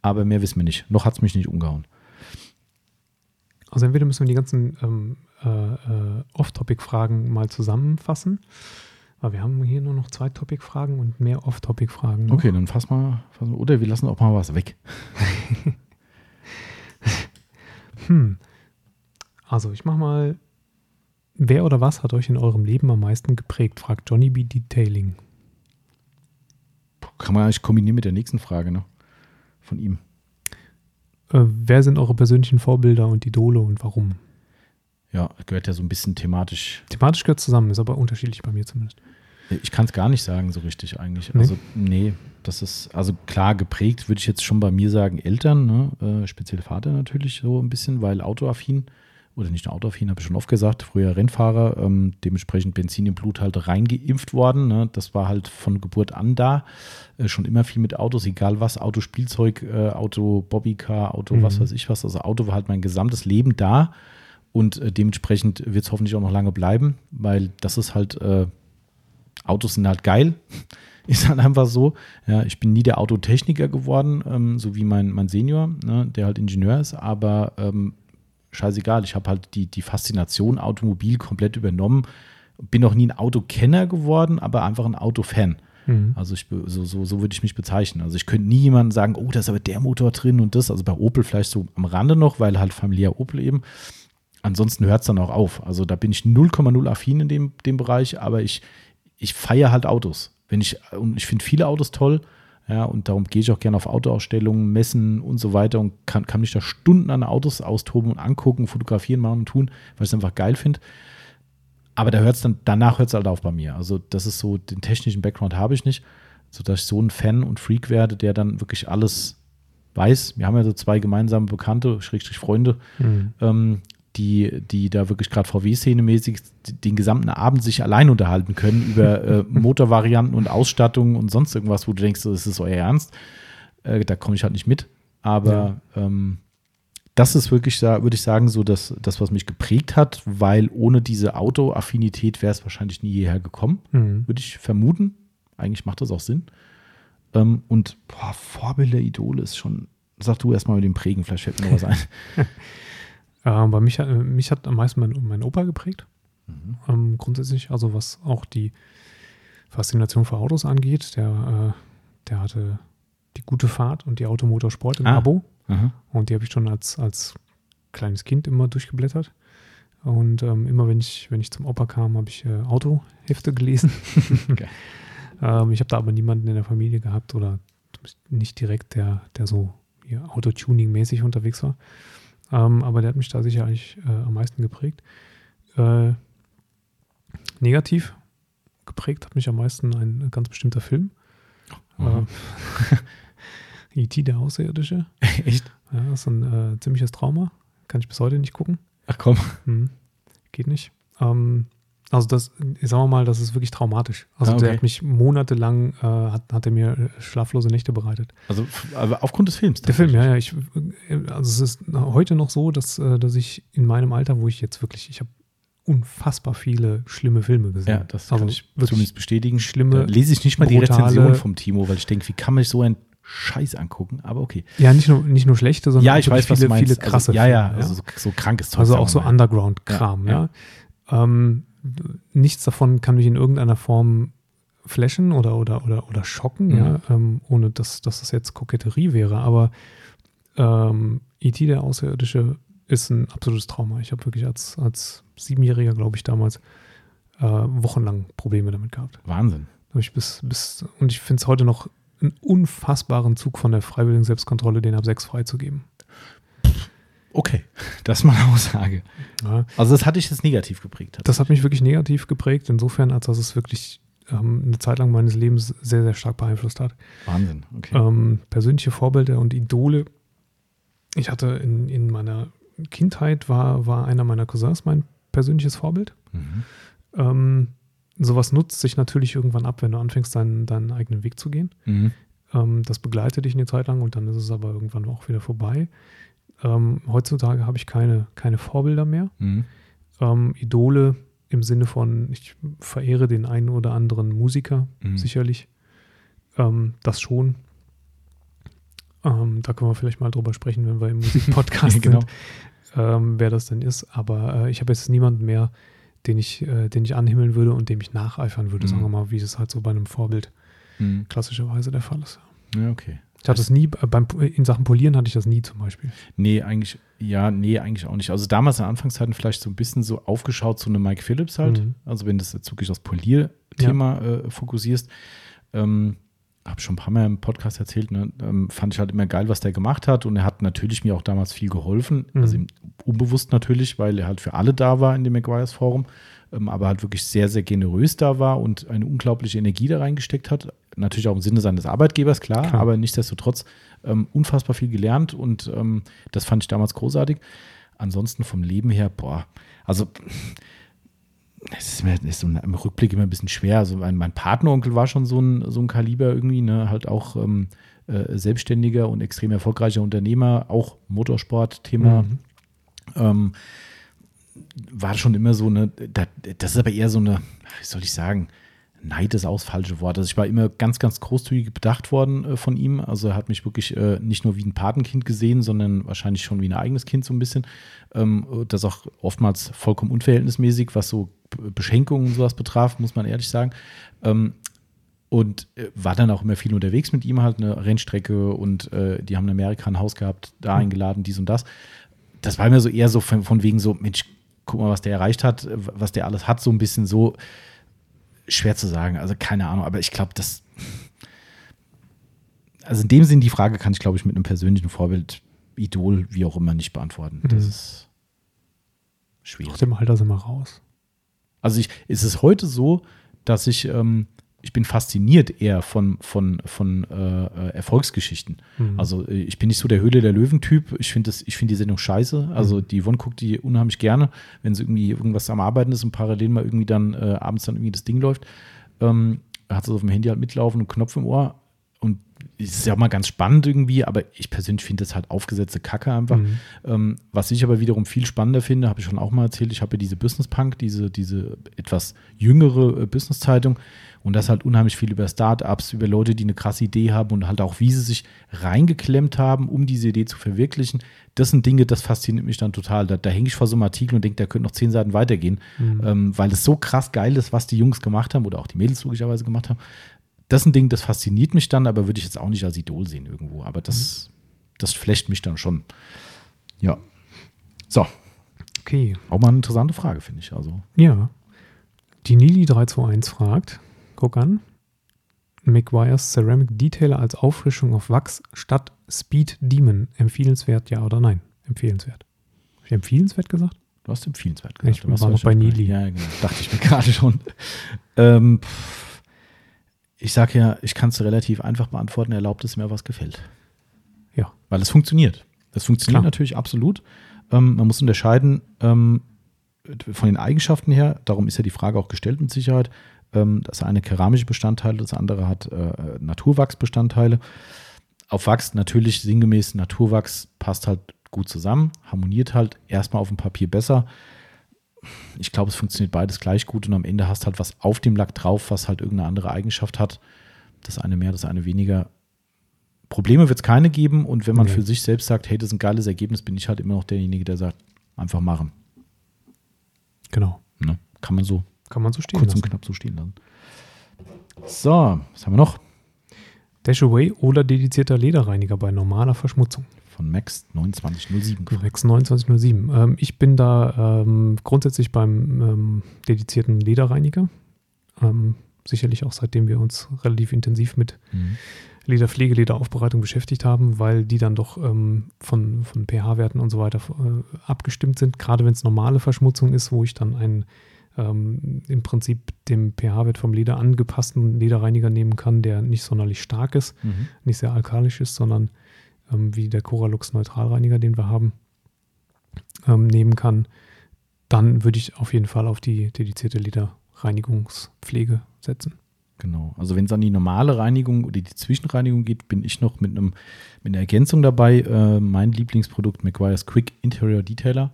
Speaker 1: Aber mehr wissen wir nicht. Noch hat es mich nicht umgehauen.
Speaker 2: Also entweder müssen wir die ganzen ähm, äh, äh, Off-Topic-Fragen mal zusammenfassen. Weil wir haben hier nur noch zwei Topic-Fragen und mehr Off-Topic-Fragen.
Speaker 1: Okay, dann fass mal, fass mal. Oder wir lassen auch mal was weg.
Speaker 2: hm. Also ich mache mal Wer oder was hat euch in eurem Leben am meisten geprägt? fragt Johnny B. Detailing.
Speaker 1: Kann man eigentlich kombinieren mit der nächsten Frage, ne? Von ihm.
Speaker 2: Äh, wer sind eure persönlichen Vorbilder und Idole und warum?
Speaker 1: Ja, gehört ja so ein bisschen thematisch.
Speaker 2: Thematisch gehört zusammen, ist aber unterschiedlich bei mir zumindest.
Speaker 1: Ich kann es gar nicht sagen, so richtig eigentlich. Nee. Also, nee, das ist, also klar, geprägt würde ich jetzt schon bei mir sagen, Eltern, ne? äh, speziell Vater natürlich so ein bisschen, weil autoaffin oder nicht nur autoaffin, habe ich schon oft gesagt, früher Rennfahrer, ähm, dementsprechend Benzin im Blut halt reingeimpft worden. Ne? Das war halt von Geburt an da. Äh, schon immer viel mit Autos, egal was, Autospielzeug, äh, Auto, Bobbycar, Auto, mhm. was weiß ich was. Also Auto war halt mein gesamtes Leben da und äh, dementsprechend wird es hoffentlich auch noch lange bleiben, weil das ist halt, äh, Autos sind halt geil. ist halt einfach so. Ja, ich bin nie der Autotechniker geworden, ähm, so wie mein, mein Senior, ne, der halt Ingenieur ist, aber ähm, scheißegal. Ich habe halt die, die Faszination Automobil komplett übernommen. Bin noch nie ein Autokenner geworden, aber einfach ein Autofan. Mhm. Also ich, so, so, so würde ich mich bezeichnen. Also ich könnte nie jemandem sagen, oh, da ist aber der Motor drin und das. Also bei Opel vielleicht so am Rande noch, weil halt familiär Opel eben. Ansonsten hört es dann auch auf. Also da bin ich 0,0 affin in dem, dem Bereich, aber ich, ich feiere halt Autos. Wenn ich, und ich finde viele Autos toll, ja, und darum gehe ich auch gerne auf Autoausstellungen, Messen und so weiter und kann, kann mich da Stunden an Autos austoben und angucken, fotografieren, machen und tun, weil ich es einfach geil finde. Aber da hört es dann, danach hört es halt auf bei mir. Also, das ist so, den technischen Background habe ich nicht, sodass ich so ein Fan und Freak werde, der dann wirklich alles weiß. Wir haben ja so zwei gemeinsame Bekannte, Schrägstrich Freunde, mhm. ähm, die, die da wirklich gerade VW-Szene-mäßig den gesamten Abend sich allein unterhalten können über äh, Motorvarianten und Ausstattung und sonst irgendwas, wo du denkst, das ist euer Ernst. Äh, da komme ich halt nicht mit. Aber ja. ähm, das ist wirklich, würde ich sagen, so das, das, was mich geprägt hat, weil ohne diese Autoaffinität wäre es wahrscheinlich nie hierher gekommen, mhm. würde ich vermuten. Eigentlich macht das auch Sinn. Ähm, und boah, Vorbilder, Idole ist schon, sag du erstmal mit dem Prägen, vielleicht fällt mir noch was ein.
Speaker 2: Äh, bei mich, mich hat am meisten mein, mein Opa geprägt. Mhm. Ähm, grundsätzlich, also was auch die Faszination für Autos angeht. Der, äh, der hatte die gute Fahrt und die Automotorsport im ah. Abo. Mhm. Und die habe ich schon als, als kleines Kind immer durchgeblättert. Und ähm, immer wenn ich, wenn ich zum Opa kam, habe ich äh, Autohefte gelesen. okay. ähm, ich habe da aber niemanden in der Familie gehabt oder nicht direkt, der, der so Autotuning-mäßig unterwegs war. Ähm, aber der hat mich da sicher eigentlich äh, am meisten geprägt. Äh, negativ geprägt hat mich am meisten ein ganz bestimmter Film. Mhm. Äh, E.T. der Außerirdische.
Speaker 1: Echt?
Speaker 2: Ja, das ist ein äh, ziemliches Trauma. Kann ich bis heute nicht gucken.
Speaker 1: Ach komm.
Speaker 2: Mhm. Geht nicht. Ähm, also das, sagen wir mal, das ist wirklich traumatisch. Also ah, okay. der hat mich monatelang, äh, hat, hat er mir äh, schlaflose Nächte bereitet.
Speaker 1: Also aufgrund des Films?
Speaker 2: Der Film, ja, ja. Ich, äh, also es ist heute noch so, dass, äh, dass ich in meinem Alter, wo ich jetzt wirklich, ich habe unfassbar viele schlimme Filme gesehen.
Speaker 1: Ja, das also kann ich zumindest bestätigen.
Speaker 2: Schlimme,
Speaker 1: da lese ich nicht mal die Rezension vom Timo, weil ich denke, wie kann man so ein Scheiß angucken, aber okay.
Speaker 2: Ja, nicht nur, nicht nur schlechte, sondern
Speaker 1: ja, ich weiß,
Speaker 2: viele, viele
Speaker 1: also,
Speaker 2: krasse.
Speaker 1: Also, ja, ja, also so, so krankes
Speaker 2: Zeug. Also auch so Underground-Kram, ja. ja. Ähm, nichts davon kann mich in irgendeiner Form flashen oder, oder, oder, oder schocken, mhm. ja, ähm, ohne dass, dass das jetzt Koketterie wäre. Aber ähm, E.T., der Außerirdische, ist ein absolutes Trauma. Ich habe wirklich als, als Siebenjähriger, glaube ich, damals äh, wochenlang Probleme damit gehabt.
Speaker 1: Wahnsinn.
Speaker 2: Ich bis, bis, und ich finde es heute noch einen unfassbaren Zug von der freiwilligen Selbstkontrolle, den ab sechs freizugeben.
Speaker 1: Okay, das ist mal eine Aussage. Ja. Also das hatte ich jetzt negativ geprägt.
Speaker 2: Das hat mich wirklich negativ geprägt, insofern, als dass es wirklich ähm, eine Zeit lang meines Lebens sehr, sehr stark beeinflusst hat.
Speaker 1: Wahnsinn, okay.
Speaker 2: Ähm, persönliche Vorbilder und Idole. Ich hatte in, in meiner Kindheit, war, war einer meiner Cousins mein persönliches Vorbild. Mhm. Ähm, sowas nutzt sich natürlich irgendwann ab, wenn du anfängst, deinen, deinen eigenen Weg zu gehen. Mhm. Ähm, das begleitet dich eine Zeit lang und dann ist es aber irgendwann auch wieder vorbei. Ähm, heutzutage habe ich keine, keine Vorbilder mehr. Mhm. Ähm, Idole im Sinne von, ich verehre den einen oder anderen Musiker, mhm. sicherlich. Ähm, das schon. Ähm, da können wir vielleicht mal drüber sprechen, wenn wir im Musikpodcast genau. sind, ähm, wer das denn ist. Aber äh, ich habe jetzt niemanden mehr, den ich, äh, den ich anhimmeln würde und dem ich nacheifern würde, mhm. sagen wir mal, wie es halt so bei einem Vorbild mhm. klassischerweise der Fall ist.
Speaker 1: Ja, okay.
Speaker 2: Ich hatte es nie, äh, beim, in Sachen Polieren hatte ich das nie zum Beispiel.
Speaker 1: Nee, eigentlich, ja, nee, eigentlich auch nicht. Also damals in Anfangszeiten vielleicht so ein bisschen so aufgeschaut zu einem Mike Phillips halt. Mhm. Also wenn du jetzt wirklich das Polierthema ja. äh, fokussierst. Ähm, habe schon ein paar Mal im Podcast erzählt, ne, ähm, fand ich halt immer geil, was der gemacht hat. Und er hat natürlich mir auch damals viel geholfen. Mhm. Also unbewusst natürlich, weil er halt für alle da war in dem Maguires Forum. Ähm, aber halt wirklich sehr, sehr generös da war und eine unglaubliche Energie da reingesteckt hat. Natürlich auch im Sinne seines Arbeitgebers, klar, klar. aber nichtsdestotrotz ähm, unfassbar viel gelernt und ähm, das fand ich damals großartig. Ansonsten vom Leben her, boah, also es ist, mir, ist im Rückblick immer ein bisschen schwer. Also mein, mein Partneronkel war schon so ein, so ein Kaliber irgendwie, ne? halt auch ähm, äh, selbstständiger und extrem erfolgreicher Unternehmer, auch Motorsport-Thema. Mhm. Ähm, war schon immer so eine, das ist aber eher so eine, wie soll ich sagen, Neid ist auch das falsche Wort. Also ich war immer ganz, ganz großzügig bedacht worden äh, von ihm. Also er hat mich wirklich äh, nicht nur wie ein Patenkind gesehen, sondern wahrscheinlich schon wie ein eigenes Kind so ein bisschen. Ähm, das auch oftmals vollkommen unverhältnismäßig, was so Beschenkungen und sowas betraf, muss man ehrlich sagen. Ähm, und äh, war dann auch immer viel unterwegs mit ihm halt, eine Rennstrecke und äh, die haben in Amerika ein Haus gehabt, da mhm. eingeladen, dies und das. Das war immer so eher so von, von wegen so, Mensch, guck mal, was der erreicht hat, was der alles hat, so ein bisschen so schwer zu sagen. Also keine Ahnung, aber ich glaube, das. Also in dem Sinn, die Frage kann ich, glaube ich, mit einem persönlichen Vorbild, Idol, wie auch immer, nicht beantworten. Das mhm. ist schwierig.
Speaker 2: Aus dem Alter sind wir raus.
Speaker 1: Also ich, ist es heute so, dass ich ähm, ich bin fasziniert eher von, von, von äh, äh Erfolgsgeschichten. Mhm. Also äh, ich bin nicht so der Höhle der Löwen-Typ. Ich finde find die Sendung scheiße. Also mhm. die Yvonne guckt die unheimlich gerne, wenn sie irgendwie irgendwas am Arbeiten ist und parallel mal irgendwie dann äh, abends dann irgendwie das Ding läuft. Ähm, hat sie auf dem Handy halt mitlaufen und Knopf im Ohr. Ist ja auch mal ganz spannend irgendwie, aber ich persönlich finde das halt aufgesetzte Kacke einfach. Mhm. Ähm, was ich aber wiederum viel spannender finde, habe ich schon auch mal erzählt, ich habe ja diese Business Punk, diese, diese etwas jüngere äh, Business-Zeitung und das halt unheimlich viel über Startups, über Leute, die eine krasse Idee haben und halt auch, wie sie sich reingeklemmt haben, um diese Idee zu verwirklichen. Das sind Dinge, das fasziniert mich dann total. Da, da hänge ich vor so einem Artikel und denke, da könnte noch zehn Seiten weitergehen, mhm. ähm, weil es so krass geil ist, was die Jungs gemacht haben oder auch die Mädels logischerweise gemacht haben. Das ist ein Ding, das fasziniert mich dann, aber würde ich jetzt auch nicht als Idol sehen irgendwo. Aber das, mhm. das flecht mich dann schon. Ja. So.
Speaker 2: Okay.
Speaker 1: Auch mal eine interessante Frage, finde ich. Also.
Speaker 2: Ja. Die Nili 321 fragt, Guck an. McGuire's Ceramic Detailer als Auffrischung auf Wachs statt Speed Demon. Empfehlenswert, ja oder nein? Empfehlenswert. Habe ich empfehlenswert gesagt?
Speaker 1: Du hast empfehlenswert gesagt.
Speaker 2: Ich war noch bei Nili.
Speaker 1: Ja, genau. Dachte ich mir gerade schon. ähm, ich sage ja, ich kann es relativ einfach beantworten. Erlaubt es mir, was gefällt.
Speaker 2: Ja.
Speaker 1: Weil es funktioniert. Das funktioniert Klar. natürlich absolut. Ähm, man muss unterscheiden ähm, von den Eigenschaften her. Darum ist ja die Frage auch gestellt mit Sicherheit. Ähm, das eine keramische Bestandteile, das andere hat äh, Naturwachsbestandteile. Auf Wachs natürlich sinngemäß Naturwachs passt halt gut zusammen, harmoniert halt erstmal auf dem Papier besser. Ich glaube, es funktioniert beides gleich gut und am Ende hast halt was auf dem Lack drauf, was halt irgendeine andere Eigenschaft hat. Das eine mehr, das eine weniger. Probleme wird es keine geben und wenn man nee. für sich selbst sagt, hey, das ist ein geiles Ergebnis, bin ich halt immer noch derjenige, der sagt, einfach machen.
Speaker 2: Genau.
Speaker 1: Ne? Kann man so.
Speaker 2: Kann man so stehen
Speaker 1: kurz lassen. und knapp so stehen lassen. So, was haben wir noch?
Speaker 2: Dashaway oder dedizierter Lederreiniger bei normaler Verschmutzung.
Speaker 1: Von Max 2907.
Speaker 2: Max 2907. Ähm, ich bin da ähm, grundsätzlich beim ähm, dedizierten Lederreiniger. Ähm, sicherlich auch seitdem wir uns relativ intensiv mit mhm. Lederpflege, Lederaufbereitung beschäftigt haben, weil die dann doch ähm, von, von pH-Werten und so weiter äh, abgestimmt sind. Gerade wenn es normale Verschmutzung ist, wo ich dann einen ähm, im Prinzip dem pH-Wert vom Leder angepassten Lederreiniger nehmen kann, der nicht sonderlich stark ist, mhm. nicht sehr alkalisch ist, sondern ähm, wie der Coralux Neutralreiniger, den wir haben, ähm, nehmen kann, dann würde ich auf jeden Fall auf die dedizierte Lederreinigungspflege setzen.
Speaker 1: Genau. Also wenn es an die normale Reinigung oder die Zwischenreinigung geht, bin ich noch mit einem mit einer Ergänzung dabei. Äh, mein Lieblingsprodukt McGuire's Quick Interior Detailer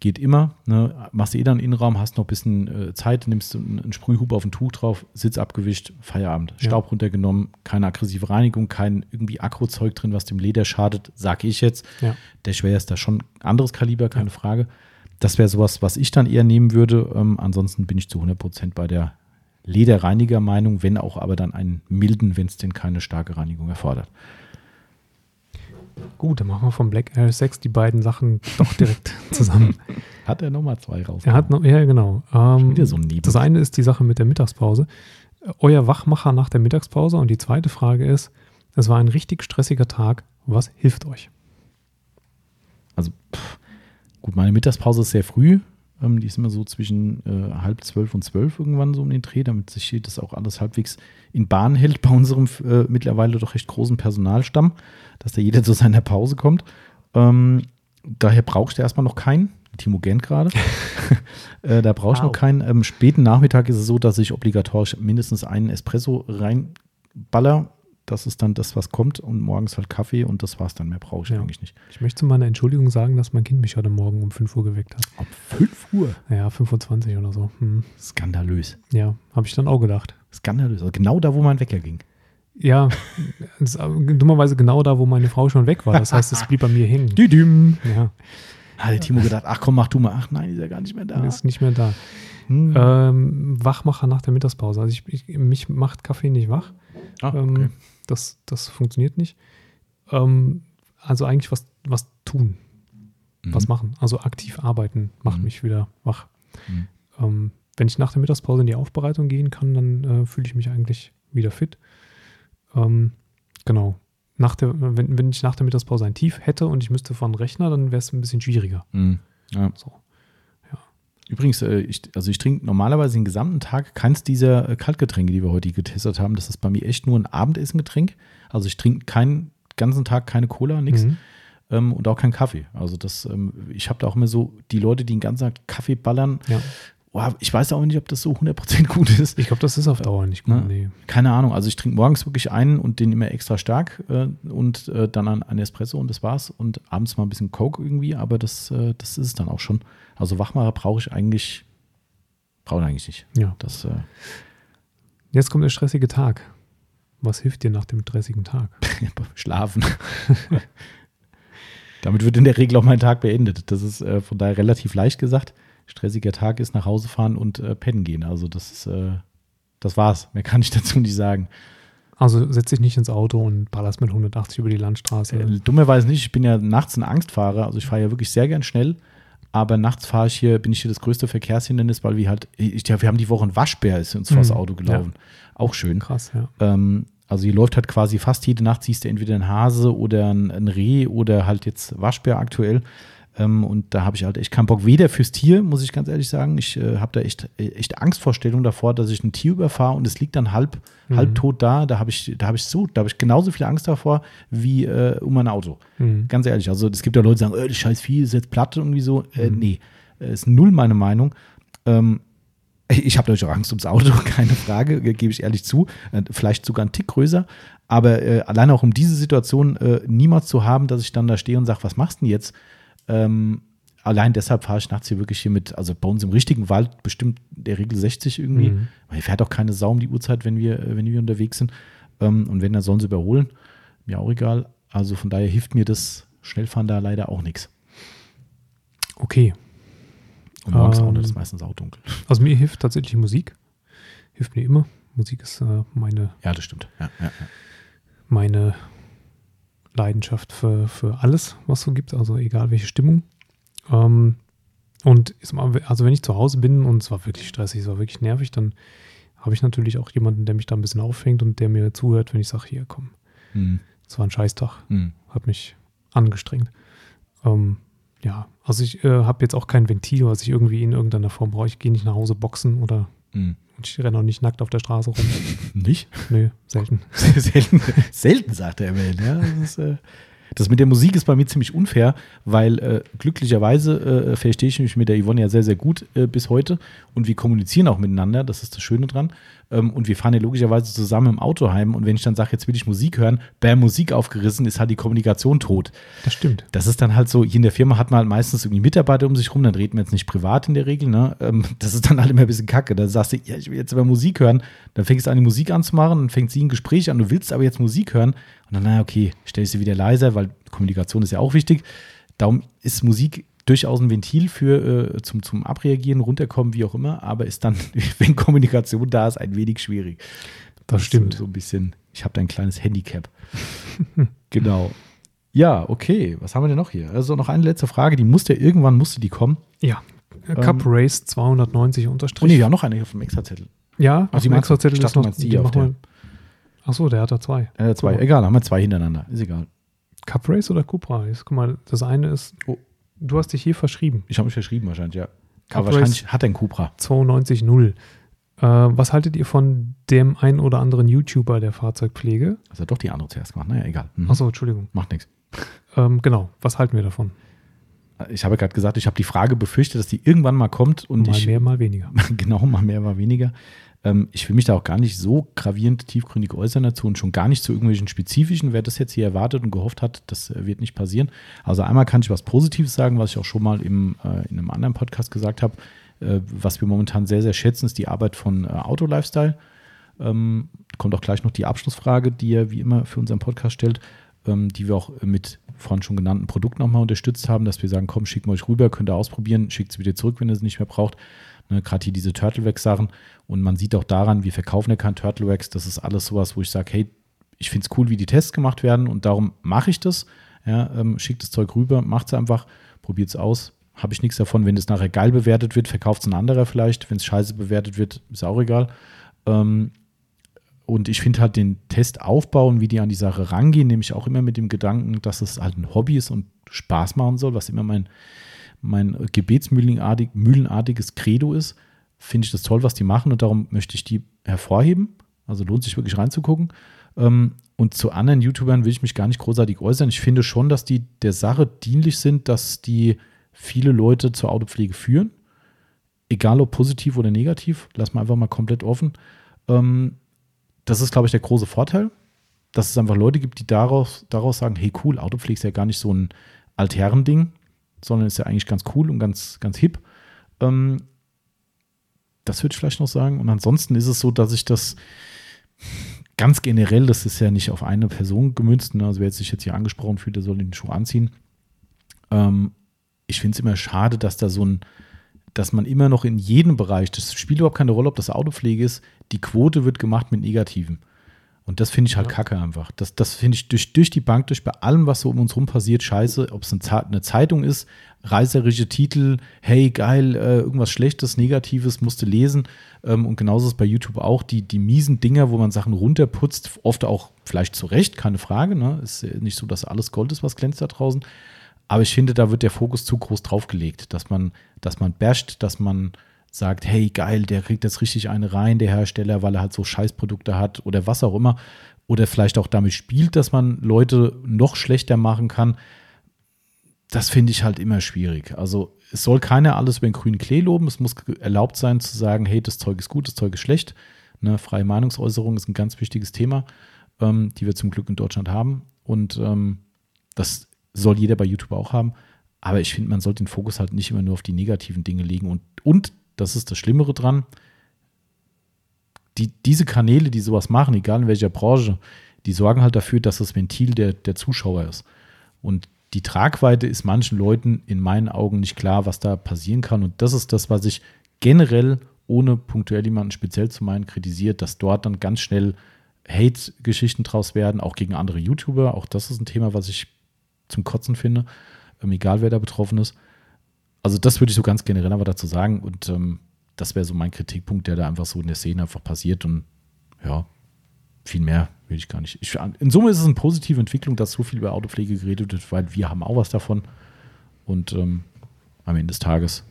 Speaker 1: geht immer. Ne? Machst du eh dann Innenraum, hast noch ein bisschen äh, Zeit, nimmst einen, Sprühhub auf ein Tuch drauf, Sitz abgewischt, Feierabend. Ja. Staub runtergenommen, keine aggressive Reinigung, kein irgendwie Akrozeug drin, was dem Leder schadet, sage ich jetzt. Ja. Der Schwer ist da schon anderes Kaliber, keine ja. Frage. Das wäre sowas, was ich dann eher nehmen würde. Ähm, ansonsten bin ich zu 100 Prozent bei der Lederreiniger-Meinung, wenn auch aber dann einen milden, wenn es denn keine starke Reinigung erfordert.
Speaker 2: Gut, dann machen wir vom Black Air 6 die beiden Sachen doch direkt zusammen.
Speaker 1: Hat er nochmal zwei raus?
Speaker 2: Er hat noch, ja, genau. Ähm, so ein das eine ist die Sache mit der Mittagspause. Euer Wachmacher nach der Mittagspause. Und die zweite Frage ist: Es war ein richtig stressiger Tag. Was hilft euch?
Speaker 1: Also, pff, gut, meine Mittagspause ist sehr früh. Ähm, die ist immer so zwischen äh, halb zwölf und zwölf irgendwann so um den Dreh, damit sich das auch alles halbwegs in Bahn hält bei unserem äh, mittlerweile doch recht großen Personalstamm, dass da jeder zu seiner Pause kommt. Ähm, daher brauchst du erstmal noch keinen. Timo gähnt gerade. äh, da brauchst du wow. noch keinen. Am ähm, späten Nachmittag ist es so, dass ich obligatorisch mindestens einen Espresso reinballer das ist dann das, was kommt und morgens halt Kaffee und das war's dann. Mehr brauche ich ja. eigentlich nicht.
Speaker 2: Ich möchte mal eine Entschuldigung sagen, dass mein Kind mich heute Morgen um 5 Uhr geweckt hat.
Speaker 1: Um 5 Uhr?
Speaker 2: Ja, 25 oder so. Hm.
Speaker 1: Skandalös.
Speaker 2: Ja, habe ich dann auch gedacht.
Speaker 1: Skandalös. Also genau da, wo mein Wecker ging.
Speaker 2: Ja, dummerweise genau da, wo meine Frau schon weg war. Das heißt, es blieb bei mir hängen.
Speaker 1: Düdüm. Ja. Hat der Timo gedacht, ach komm, mach du mal. Ach nein, ist ja gar nicht mehr da.
Speaker 2: Ist nicht mehr da. Hm. Ähm, Wachmacher nach der Mittagspause. Also ich, ich, mich macht Kaffee nicht wach. Ah, ähm, okay. ähm, das, das funktioniert nicht. Ähm, also eigentlich was, was tun, mhm. was machen. Also aktiv arbeiten macht mhm. mich wieder wach. Mhm. Ähm, wenn ich nach der Mittagspause in die Aufbereitung gehen kann, dann äh, fühle ich mich eigentlich wieder fit. Ähm, genau. Nach der, wenn, wenn ich nach der Mittagspause ein Tief hätte und ich müsste von Rechner, dann wäre es ein bisschen schwieriger.
Speaker 1: Mhm. Ja. So. Übrigens, äh, ich, also ich trinke normalerweise den gesamten Tag keins dieser äh, Kaltgetränke, die wir heute getestet haben. Das ist bei mir echt nur ein Abendessengetränk. Also ich trinke keinen ganzen Tag keine Cola, nichts. Mhm. Ähm, und auch keinen Kaffee. Also das, ähm, ich habe da auch immer so die Leute, die den ganzen Tag Kaffee ballern. Ja. Oh, ich weiß auch nicht, ob das so 100% gut ist.
Speaker 2: Ich glaube, das ist auf Dauer nicht gut.
Speaker 1: Nee. Keine Ahnung. Also ich trinke morgens wirklich einen und den immer extra stark äh, und äh, dann einen Espresso und das war's. Und abends mal ein bisschen Coke irgendwie, aber das, äh, das ist es dann auch schon. Also Wachmacher brauche ich eigentlich, brauche ich eigentlich nicht.
Speaker 2: Ja. Das, äh Jetzt kommt der stressige Tag. Was hilft dir nach dem stressigen Tag?
Speaker 1: Schlafen. Damit wird in der Regel auch mein Tag beendet. Das ist äh, von daher relativ leicht gesagt. Stressiger Tag ist nach Hause fahren und äh, pennen gehen. Also das ist, äh, das war's. Mehr kann ich dazu nicht sagen.
Speaker 2: Also setz dich nicht ins Auto und ballerst mit 180 über die Landstraße.
Speaker 1: Äh, dummerweise nicht. Ich bin ja nachts ein Angstfahrer. Also ich fahre ja wirklich sehr gern schnell. Aber nachts fahre ich hier, bin ich hier das größte Verkehrshindernis, weil wir halt, ich, ja, wir haben die Woche ein Waschbär, ist uns mhm. vors Auto gelaufen. Ja. Auch schön.
Speaker 2: Krass, ja.
Speaker 1: Ähm, also hier läuft halt quasi fast jede Nacht siehst du entweder ein Hase oder ein, ein Reh oder halt jetzt Waschbär aktuell. Ähm, und da habe ich halt echt keinen Bock, weder fürs Tier, muss ich ganz ehrlich sagen. Ich äh, habe da echt, echt Angstvorstellung davor, dass ich ein Tier überfahre und es liegt dann halb, mhm. halb tot da. Da habe ich, da habe ich so, da habe ich genauso viel Angst davor wie äh, um ein Auto. Mhm. Ganz ehrlich. Also es gibt ja Leute, die sagen, äh, das scheiß Vieh ist jetzt platt irgendwie so. Äh, mhm. nee, äh, ist null meine Meinung. Ähm, ich habe natürlich auch Angst ums Auto, keine Frage, gebe ich ehrlich zu. Äh, vielleicht sogar einen Tick größer. Aber äh, allein auch um diese Situation äh, niemals zu haben, dass ich dann da stehe und sage, was machst du denn jetzt? Ähm, allein deshalb fahre ich nachts hier wirklich hier mit, also bei uns im richtigen Wald bestimmt der Regel 60 irgendwie. Mhm. Weil hier fährt auch keine Sau um die Uhrzeit, wenn wir, wenn wir unterwegs sind. Ähm, und wenn, dann sollen sie überholen. mir auch egal. Also von daher hilft mir das Schnellfahren da leider auch nichts.
Speaker 2: Okay.
Speaker 1: Und morgens ähm, auch nicht, ist meistens auch dunkel.
Speaker 2: Also mir hilft tatsächlich Musik. Hilft mir immer. Musik ist äh, meine.
Speaker 1: Ja, das stimmt. Ja, ja, ja.
Speaker 2: Meine Leidenschaft für, für alles, was so gibt, also egal welche Stimmung. Ähm, und also wenn ich zu Hause bin und es war wirklich stressig, es war wirklich nervig, dann habe ich natürlich auch jemanden, der mich da ein bisschen auffängt und der mir zuhört, wenn ich sage, hier komm. Mhm. Das war ein Scheißtag. Mhm. Hat mich angestrengt. Ähm, ja, also ich äh, habe jetzt auch kein Ventil, was ich irgendwie in irgendeiner Form brauche. Ich gehe nicht nach Hause boxen oder mhm. ich renne auch nicht nackt auf der Straße rum.
Speaker 1: nicht?
Speaker 2: Nö, selten.
Speaker 1: selten, selten, sagt er immerhin. Ja, das ist, äh das mit der Musik ist bei mir ziemlich unfair, weil äh, glücklicherweise äh, verstehe ich mich mit der Yvonne ja sehr, sehr gut äh, bis heute und wir kommunizieren auch miteinander, das ist das Schöne dran. Ähm, und wir fahren ja logischerweise zusammen im Auto heim und wenn ich dann sage, jetzt will ich Musik hören, bam, Musik aufgerissen, ist halt die Kommunikation tot.
Speaker 2: Das stimmt.
Speaker 1: Das ist dann halt so, hier in der Firma hat man halt meistens irgendwie Mitarbeiter um sich rum, dann reden wir jetzt nicht privat in der Regel, ne? Ähm, das ist dann halt immer ein bisschen kacke. Da sagst du, ja, ich will jetzt aber Musik hören, dann fängst du an, die Musik anzumachen, dann fängt sie ein Gespräch an, du willst aber jetzt Musik hören und dann, naja, okay, stell ich sie wieder leiser, weil Kommunikation ist ja auch wichtig. Darum ist Musik durchaus ein Ventil für äh, zum, zum Abreagieren, runterkommen, wie auch immer, aber ist dann, wenn Kommunikation da ist, ein wenig schwierig.
Speaker 2: Das, das stimmt.
Speaker 1: So, so, ein bisschen, ich habe da ein kleines Handicap. genau. Ja, okay. Was haben wir denn noch hier? Also noch eine letzte Frage, die musste irgendwann musste die kommen.
Speaker 2: Ja. Cup ähm, Race 290 unterstrich.
Speaker 1: Oh nee, ja, noch eine hier vom Extrazettel.
Speaker 2: Ja,
Speaker 1: also die Extrazettel ist noch
Speaker 2: die, die auf der, Achso, der hat da zwei.
Speaker 1: Äh, zwei. Cool. Egal, haben wir zwei hintereinander. Ist egal.
Speaker 2: Cup Race oder Cupra Race? Guck mal, das eine ist. Oh. Du hast dich hier verschrieben.
Speaker 1: Ich habe mich verschrieben wahrscheinlich, ja. Cup Aber wahrscheinlich hat er ein Cupra.
Speaker 2: 92.0. Äh, was haltet ihr von dem einen oder anderen YouTuber der Fahrzeugpflege?
Speaker 1: Also doch die andere zuerst gemacht. Naja, egal.
Speaker 2: Mhm. Achso, Entschuldigung.
Speaker 1: Macht nichts.
Speaker 2: Ähm, genau. Was halten wir davon?
Speaker 1: Ich habe gerade gesagt, ich habe die Frage befürchtet, dass die irgendwann mal kommt. Und
Speaker 2: mal
Speaker 1: ich,
Speaker 2: mehr, mal weniger.
Speaker 1: genau, mal mehr, mal weniger. Ähm, ich will mich da auch gar nicht so gravierend tiefgründig äußern dazu und schon gar nicht zu irgendwelchen spezifischen. Wer das jetzt hier erwartet und gehofft hat, das äh, wird nicht passieren. Also einmal kann ich was Positives sagen, was ich auch schon mal im, äh, in einem anderen Podcast gesagt habe. Äh, was wir momentan sehr, sehr schätzen, ist die Arbeit von äh, Auto Lifestyle. Ähm, kommt auch gleich noch die Abschlussfrage, die er wie immer für unseren Podcast stellt, ähm, die wir auch mit vorhin schon genannten Produkten nochmal unterstützt haben, dass wir sagen, komm, schicken wir euch rüber, könnt ihr ausprobieren, schickt es wieder zurück, wenn ihr es nicht mehr braucht. Ne, Gerade hier diese Turtlewax-Sachen. Und man sieht auch daran, wir verkaufen ja kein Turtlewax. Das ist alles sowas, wo ich sage, hey, ich finde es cool, wie die Tests gemacht werden und darum mache ich das. Ja, ähm, schickt das Zeug rüber, macht es einfach, probiert es aus. Habe ich nichts davon. Wenn es nachher geil bewertet wird, verkauft es ein anderer vielleicht. Wenn es scheiße bewertet wird, ist auch egal. Ähm, und ich finde halt den Testaufbau und wie die an die Sache rangehen, nämlich auch immer mit dem Gedanken, dass es halt ein Hobby ist und Spaß machen soll, was immer mein, mein gebetsmühlenartiges Credo ist, finde ich das toll, was die machen und darum möchte ich die hervorheben. Also lohnt sich wirklich reinzugucken. Ähm, und zu anderen YouTubern will ich mich gar nicht großartig äußern. Ich finde schon, dass die der Sache dienlich sind, dass die viele Leute zur Autopflege führen. Egal ob positiv oder negativ, lass mal einfach mal komplett offen. Ähm, das ist, glaube ich, der große Vorteil, dass es einfach Leute gibt, die daraus, daraus sagen, hey cool, Autopflege ist ja gar nicht so ein Altherren-Ding sondern ist ja eigentlich ganz cool und ganz, ganz hip. Ähm, das würde ich vielleicht noch sagen. Und ansonsten ist es so, dass ich das ganz generell, das ist ja nicht auf eine Person gemünzt, ne? also wer sich jetzt hier angesprochen fühlt, der soll den Schuh anziehen. Ähm, ich finde es immer schade, dass da so ein, dass man immer noch in jedem Bereich, das spielt überhaupt keine Rolle, ob das Autopflege ist, die Quote wird gemacht mit Negativen. Und das finde ich halt ja. kacke einfach. Das, das finde ich durch, durch die Bank, durch bei allem, was so um uns rum passiert, scheiße. Ob es eine Zeitung ist, reißerische Titel, hey, geil, äh, irgendwas Schlechtes, Negatives, musste lesen. Ähm, und genauso ist es bei YouTube auch. Die, die miesen Dinger, wo man Sachen runterputzt, oft auch vielleicht zu Recht, keine Frage. Ne? Ist nicht so, dass alles Gold ist, was glänzt da draußen. Aber ich finde, da wird der Fokus zu groß draufgelegt, dass man, dass man basht, dass man sagt, hey geil, der kriegt jetzt richtig eine rein, der Hersteller, weil er halt so Scheißprodukte hat oder was auch immer. Oder vielleicht auch damit spielt, dass man Leute noch schlechter machen kann. Das finde ich halt immer schwierig. Also es soll keiner alles über den grünen Klee loben. Es muss erlaubt sein zu sagen, hey, das Zeug ist gut, das Zeug ist schlecht. Ne, freie Meinungsäußerung ist ein ganz wichtiges Thema, ähm, die wir zum Glück in Deutschland haben. Und ähm, das soll jeder bei YouTube auch haben. Aber ich finde, man sollte den Fokus halt nicht immer nur auf die negativen Dinge legen. Und, und das ist das Schlimmere dran. Die, diese Kanäle, die sowas machen, egal in welcher Branche, die sorgen halt dafür, dass das Ventil der, der Zuschauer ist. Und die Tragweite ist manchen Leuten in meinen Augen nicht klar, was da passieren kann. Und das ist das, was ich generell, ohne punktuell jemanden speziell zu meinen, kritisiert, dass dort dann ganz schnell Hate-Geschichten draus werden, auch gegen andere YouTuber. Auch das ist ein Thema, was ich zum Kotzen finde, ähm, egal wer da betroffen ist. Also das würde ich so ganz generell aber dazu sagen. Und ähm, das wäre so mein Kritikpunkt, der da einfach so in der Szene einfach passiert. Und ja, viel mehr will ich gar nicht. Ich, in Summe ist es eine positive Entwicklung, dass so viel über Autopflege geredet wird, weil wir haben auch was davon. Und ähm, am Ende des Tages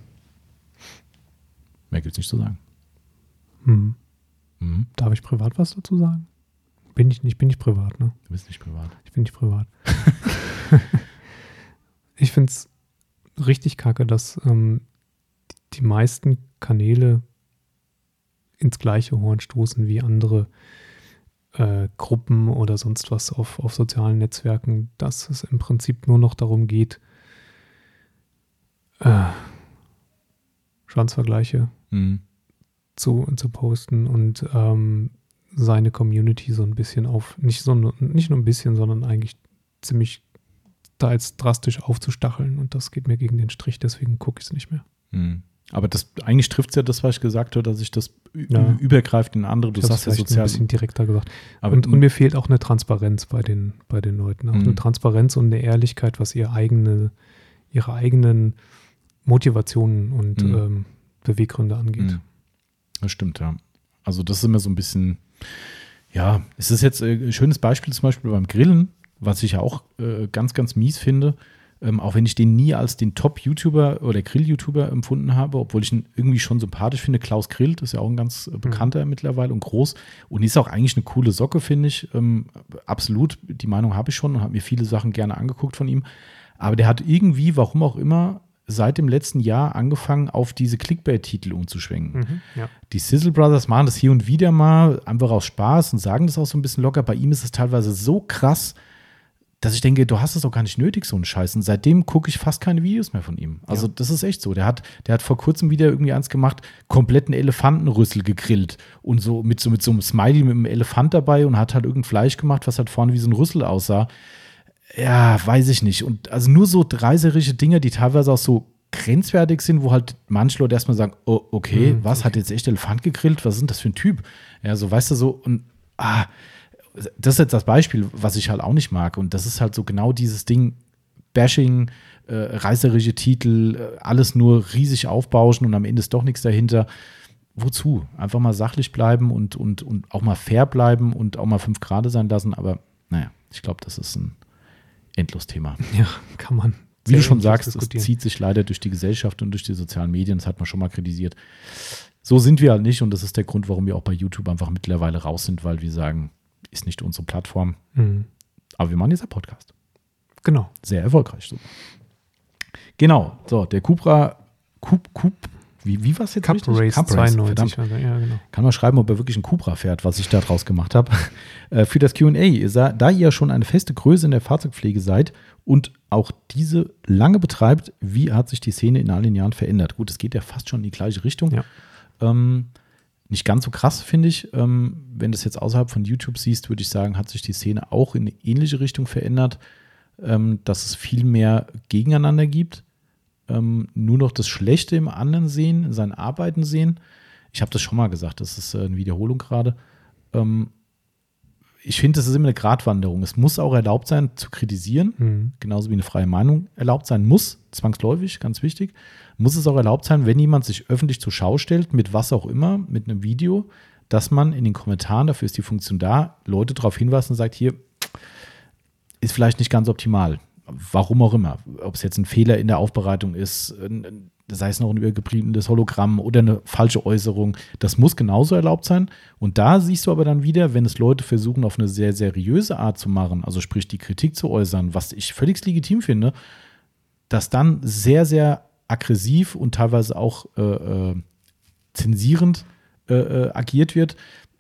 Speaker 1: mehr gibt es nicht zu sagen.
Speaker 2: Mhm. Mhm. Darf ich privat was dazu sagen? Bin ich nicht, bin ich privat, ne?
Speaker 1: Du bist nicht privat.
Speaker 2: Ich bin nicht privat. ich finde es richtig kacke, dass ähm, die meisten Kanäle ins gleiche Horn stoßen wie andere äh, Gruppen oder sonst was auf, auf sozialen Netzwerken, dass es im Prinzip nur noch darum geht, äh, Schwanzvergleiche mhm. zu, zu posten und ähm, seine Community so ein bisschen auf, nicht, so, nicht nur ein bisschen, sondern eigentlich ziemlich da jetzt drastisch aufzustacheln und das geht mir gegen den Strich, deswegen gucke ich es nicht mehr.
Speaker 1: Mhm. Aber das eigentlich trifft es ja das, was ich gesagt habe, dass ich das ja. übergreift in andere,
Speaker 2: du ich sagst ja sozial. ein bisschen direkter gesagt. Und, und, mir fehlt auch eine Transparenz bei den, bei den Leuten. Auch mhm. eine Transparenz und eine Ehrlichkeit, was ihre eigene, ihre eigenen Motivationen und mhm. ähm, Beweggründe angeht. Mhm.
Speaker 1: Das stimmt, ja. Also das ist immer so ein bisschen, ja, es ist jetzt äh, ein schönes Beispiel zum Beispiel beim Grillen, was ich ja auch äh, ganz, ganz mies finde ähm, auch wenn ich den nie als den Top-YouTuber oder Grill-YouTuber empfunden habe, obwohl ich ihn irgendwie schon sympathisch finde. Klaus Grillt ist ja auch ein ganz äh, bekannter mhm. mittlerweile und groß und ist auch eigentlich eine coole Socke, finde ich. Ähm, absolut, die Meinung habe ich schon und habe mir viele Sachen gerne angeguckt von ihm. Aber der hat irgendwie, warum auch immer, seit dem letzten Jahr angefangen, auf diese Clickbait-Titel umzuschwenken. Mhm, ja. Die Sizzle Brothers machen das hier und wieder mal, einfach aus Spaß und sagen das auch so ein bisschen locker. Bei ihm ist es teilweise so krass, dass ich denke, du hast es doch gar nicht nötig, so einen Scheiß. Und seitdem gucke ich fast keine Videos mehr von ihm. Also, ja. das ist echt so. Der hat, der hat vor kurzem wieder irgendwie eins gemacht, kompletten Elefantenrüssel gegrillt und so mit, so mit so einem Smiley mit einem Elefant dabei und hat halt irgendein Fleisch gemacht, was halt vorne wie so ein Rüssel aussah. Ja, weiß ich nicht. Und also nur so reiserische Dinge, die teilweise auch so grenzwertig sind, wo halt manche Leute erstmal sagen, oh, okay, mhm, was, okay. hat jetzt echt Elefant gegrillt? Was ist denn das für ein Typ? Ja, so, weißt du, so, und ah, das ist jetzt das Beispiel, was ich halt auch nicht mag. Und das ist halt so genau dieses Ding, Bashing, äh, reißerische Titel, äh, alles nur riesig aufbauschen und am Ende ist doch nichts dahinter. Wozu? Einfach mal sachlich bleiben und, und, und auch mal fair bleiben und auch mal fünf Grade sein lassen. Aber naja, ich glaube, das ist ein Endlos-Thema.
Speaker 2: Ja, kann man.
Speaker 1: Wie du schon sagst, es zieht sich leider durch die Gesellschaft und durch die sozialen Medien. Das hat man schon mal kritisiert. So sind wir halt nicht und das ist der Grund, warum wir auch bei YouTube einfach mittlerweile raus sind, weil wir sagen, ist nicht unsere Plattform. Mhm. Aber wir machen jetzt einen Podcast.
Speaker 2: Genau.
Speaker 1: Sehr erfolgreich. So. Genau. So, der Cupra, Cup, Cup, wie, wie war es jetzt?
Speaker 2: Cup richtig? Race Cup 92. Also,
Speaker 1: ja, genau. Kann man schreiben, ob er wirklich ein Cupra fährt, was ich da draus gemacht habe. Äh, für das QA, da ihr ja schon eine feste Größe in der Fahrzeugpflege seid und auch diese lange betreibt, wie hat sich die Szene in all den Jahren verändert? Gut, es geht ja fast schon in die gleiche Richtung. Ja. Ähm, nicht ganz so krass, finde ich. Ähm, wenn du es jetzt außerhalb von YouTube siehst, würde ich sagen, hat sich die Szene auch in eine ähnliche Richtung verändert, ähm, dass es viel mehr gegeneinander gibt. Ähm, nur noch das Schlechte im anderen sehen, in seinen Arbeiten sehen. Ich habe das schon mal gesagt, das ist äh, eine Wiederholung gerade. Ich finde, das ist immer eine Gratwanderung. Es muss auch erlaubt sein, zu kritisieren, mhm. genauso wie eine freie Meinung erlaubt sein muss, zwangsläufig, ganz wichtig. Muss es auch erlaubt sein, wenn jemand sich öffentlich zur Schau stellt, mit was auch immer, mit einem Video, dass man in den Kommentaren, dafür ist die Funktion da, Leute darauf hinweist und sagt, hier ist vielleicht nicht ganz optimal. Warum auch immer. Ob es jetzt ein Fehler in der Aufbereitung ist, sei es noch ein übergebliebenes Hologramm oder eine falsche Äußerung. Das muss genauso erlaubt sein. Und da siehst du aber dann wieder, wenn es Leute versuchen, auf eine sehr seriöse Art zu machen, also sprich die Kritik zu äußern, was ich völlig legitim finde, dass dann sehr, sehr aggressiv und teilweise auch äh, äh, zensierend äh, äh agiert wird.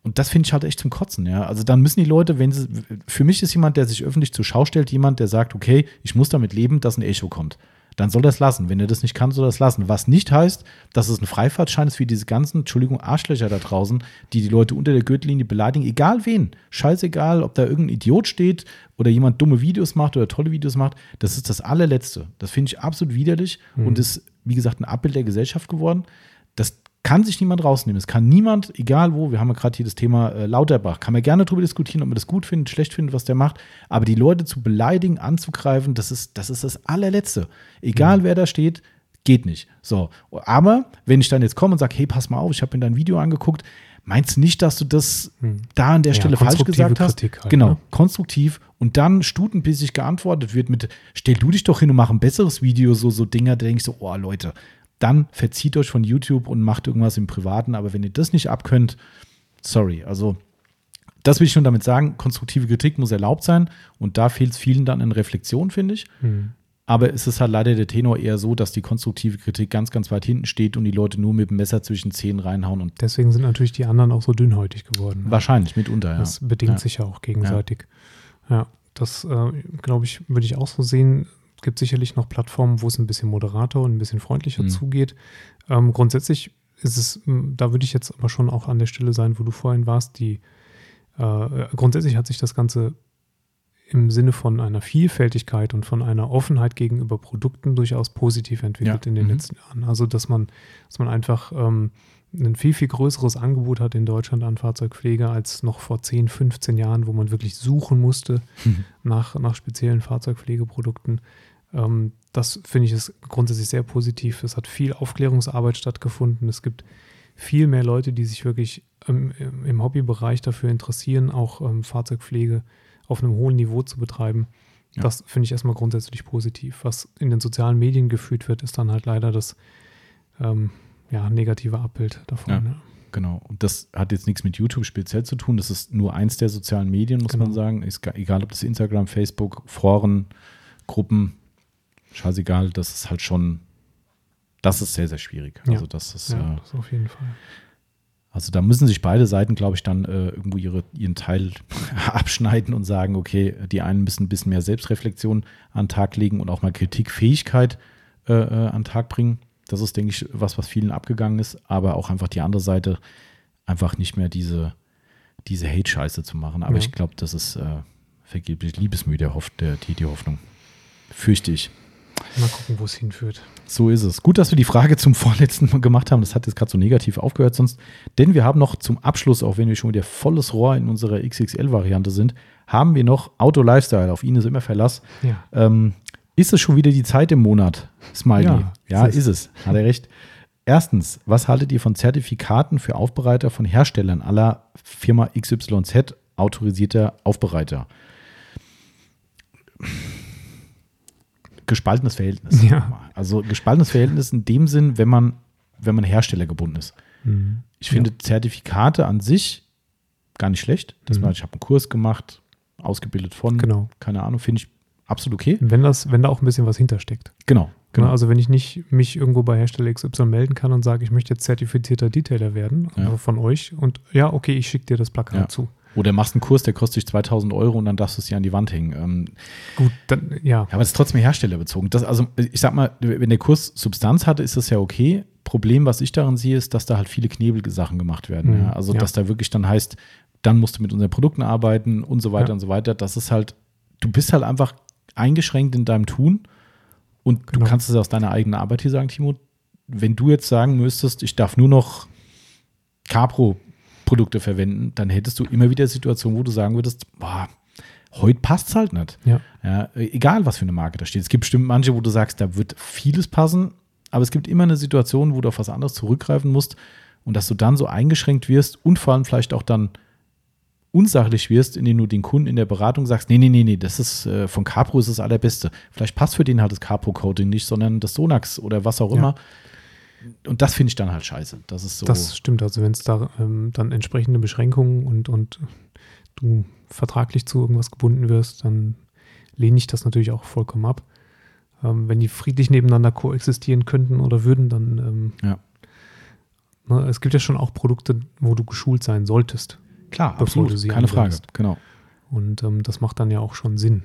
Speaker 1: Und das finde ich halt echt zum Kotzen, ja. Also dann müssen die Leute, wenn sie, für mich ist jemand, der sich öffentlich zur Schau stellt, jemand, der sagt, okay, ich muss damit leben, dass ein Echo kommt. dann soll es lassen. Wenn er das nicht kann, soll er es lassen. Was nicht heißt, dass es ein Freifahrtschein ist wie diese ganzen, Entschuldigung, Arschlöcher da draußen, die die Leute unter der Gürtellinie beleidigen, egal wen. Scheißegal, ob da irgendein Idiot steht oder jemand dumme Videos macht oder tolle Videos macht. Das ist das allerletzte. Das finde ich absolut widerlich mhm. und ist, wie gesagt, ein Abbild der Gesellschaft geworden. Das kann sich niemand rausnehmen. Es kann niemand, egal wo, wir haben ja gerade hier das Thema äh, Lauterbach, kann man gerne darüber diskutieren, ob man das gut findet, schlecht findet, was der macht. Aber die Leute zu beleidigen, anzugreifen, das ist das, ist das allerletzte. Egal mhm. wer da steht, geht nicht. So, aber wenn ich dann jetzt komme und sage, hey, pass mal auf, ich habe mir dein Video angeguckt, meinst du nicht, dass du das hm. da an der ja, Stelle falsch gesagt hast? Halt, genau, ne? konstruktiv. Und dann stutenbissig geantwortet wird mit, stell du dich doch hin und mach ein besseres Video, so, so Dinger, da denke ich so, oh Leute, dann verzieht euch von YouTube und macht irgendwas im Privaten. Aber wenn ihr das nicht abkönnt, sorry. Also, das will ich schon damit sagen. Konstruktive Kritik muss erlaubt sein. Und da fehlt es vielen dann in Reflexion, finde ich. Mhm. Aber es ist halt leider der Tenor eher so, dass die konstruktive Kritik ganz, ganz weit hinten steht und die Leute nur mit dem Messer zwischen Zähnen reinhauen. Und
Speaker 2: Deswegen sind natürlich die anderen auch so dünnhäutig geworden.
Speaker 1: Ne? Wahrscheinlich, mitunter, ja.
Speaker 2: Das bedingt ja. sich ja auch gegenseitig. Ja, ja das, äh, glaube ich, würde ich auch so sehen gibt sicherlich noch Plattformen, wo es ein bisschen moderater und ein bisschen freundlicher mhm. zugeht. Ähm, grundsätzlich ist es, da würde ich jetzt aber schon auch an der Stelle sein, wo du vorhin warst, die äh, grundsätzlich hat sich das Ganze im Sinne von einer Vielfältigkeit und von einer Offenheit gegenüber Produkten durchaus positiv entwickelt ja. in den mhm. letzten Jahren. Also dass man, dass man einfach ähm, ein viel, viel größeres Angebot hat in Deutschland an Fahrzeugpflege als noch vor 10, 15 Jahren, wo man wirklich suchen musste mhm. nach, nach speziellen Fahrzeugpflegeprodukten. Ähm, das finde ich ist grundsätzlich sehr positiv. Es hat viel Aufklärungsarbeit stattgefunden. Es gibt viel mehr Leute, die sich wirklich im, Hobbybereich dafür interessieren, auch ähm, Fahrzeugpflege auf einem hohen Niveau zu betreiben. Ja. Das finde ich erstmal grundsätzlich positiv. Was in den sozialen Medien geführt wird, ist dann halt leider das ähm, ja, negative Abbild davon. Ja, ja.
Speaker 1: Genau. Und das hat jetzt nichts mit YouTube speziell zu tun. Das ist nur eins der sozialen Medien, muss genau. man sagen. Ist, egal, ob das Instagram, Facebook, Foren, Gruppen, scheißegal, das ist halt schon, das ist sehr, sehr schwierig.
Speaker 2: Ja.
Speaker 1: Also das ist,
Speaker 2: ja, äh, das auf jeden Fall.
Speaker 1: Also da müssen sich beide Seiten, glaube ich, dann äh, irgendwo ihre, ihren Teil abschneiden und sagen, okay, die einen müssen ein bisschen mehr Selbstreflexion an den Tag legen und auch mal Kritikfähigkeit äh, äh, an den Tag bringen. Das ist, denke ich, was, was vielen abgegangen ist, aber auch einfach die andere Seite einfach nicht mehr diese, diese Hate-Scheiße zu machen. Aber ja. ich glaube, das ist äh, vergeblich liebesmüde, hofft der, die, die Hoffnung. Fürchte ich.
Speaker 2: Mal gucken, wo es hinführt.
Speaker 1: So ist es. Gut, dass wir die Frage zum vorletzten Mal gemacht haben. Das hat jetzt gerade so negativ aufgehört sonst. Denn wir haben noch zum Abschluss, auch wenn wir schon wieder volles Rohr in unserer XXL-Variante sind, haben wir noch Auto Lifestyle. Auf ihn ist immer Verlass. Ja. Ähm, ist es schon wieder die Zeit im Monat, Smiley? Ja, ja ist, es. Hat er recht. Erstens, was haltet ihr von Zertifikaten für Aufbereiter von Herstellern aller Firma XYZ autorisierter Aufbereiter? Gespaltenes Verhältnis.
Speaker 2: Ja.
Speaker 1: Also gespaltenes Verhältnis in dem Sinn, wenn man, wenn man Hersteller gebunden ist. Mhm. Ich finde ja. Zertifikate an sich gar nicht schlecht. Dass mhm. man, ich habe einen Kurs gemacht, ausgebildet von,
Speaker 2: genau.
Speaker 1: keine Ahnung, finde ich absolut okay.
Speaker 2: Wenn das, wenn da auch ein bisschen was hintersteckt.
Speaker 1: Genau.
Speaker 2: Genau, also wenn ich nicht mich irgendwo bei Hersteller XY melden kann und sage, ich möchte jetzt zertifizierter Detailer werden, ja. also von euch und ja, okay, ich schicke dir das Plakat ja. zu.
Speaker 1: Oder machst einen Kurs, der kostet dich 2000 Euro und dann darfst du es dir an die Wand hängen. Ähm,
Speaker 2: Gut, dann, ja.
Speaker 1: Aber es ist trotzdem herstellerbezogen. Das, also, ich sag mal, wenn der Kurs Substanz hatte, ist das ja okay. Problem, was ich darin sehe, ist, dass da halt viele Knebelsachen gemacht werden. Mhm, ja? Also, ja. dass da wirklich dann heißt, dann musst du mit unseren Produkten arbeiten und so weiter ja. und so weiter. Das ist halt, du bist halt einfach eingeschränkt in deinem Tun und genau. du kannst es aus deiner eigenen Arbeit hier sagen, Timo. Wenn du jetzt sagen müsstest, ich darf nur noch Capro Produkte verwenden, dann hättest du immer wieder Situationen, wo du sagen würdest, boah, heute passt es halt nicht.
Speaker 2: Ja.
Speaker 1: ja. Egal, was für eine Marke da steht. Es gibt bestimmt manche, wo du sagst, da wird vieles passen, aber es gibt immer eine Situation, wo du auf was anderes zurückgreifen musst und dass du dann so eingeschränkt wirst und vor allem vielleicht auch dann unsachlich wirst, indem du den Kunden in der Beratung sagst, nee, nee, nee, nee, das ist äh, von Capro ist das allerbeste. Vielleicht passt für den halt das Capro-Coating nicht, sondern das Sonax oder was auch immer. Ja und das finde ich dann halt scheiße. Das ist so.
Speaker 2: Das stimmt. Also wenn es da ähm, dann entsprechende Beschränkungen und, und du vertraglich zu irgendwas gebunden wirst, dann lehne ich das natürlich auch vollkommen ab. Ähm, wenn die friedlich nebeneinander koexistieren könnten oder würden, dann ähm,
Speaker 1: ja.
Speaker 2: ne, es gibt ja schon auch Produkte, wo du geschult sein solltest.
Speaker 1: Klar, absolut, keine Frage, genau.
Speaker 2: Und ähm, das macht dann ja auch schon Sinn.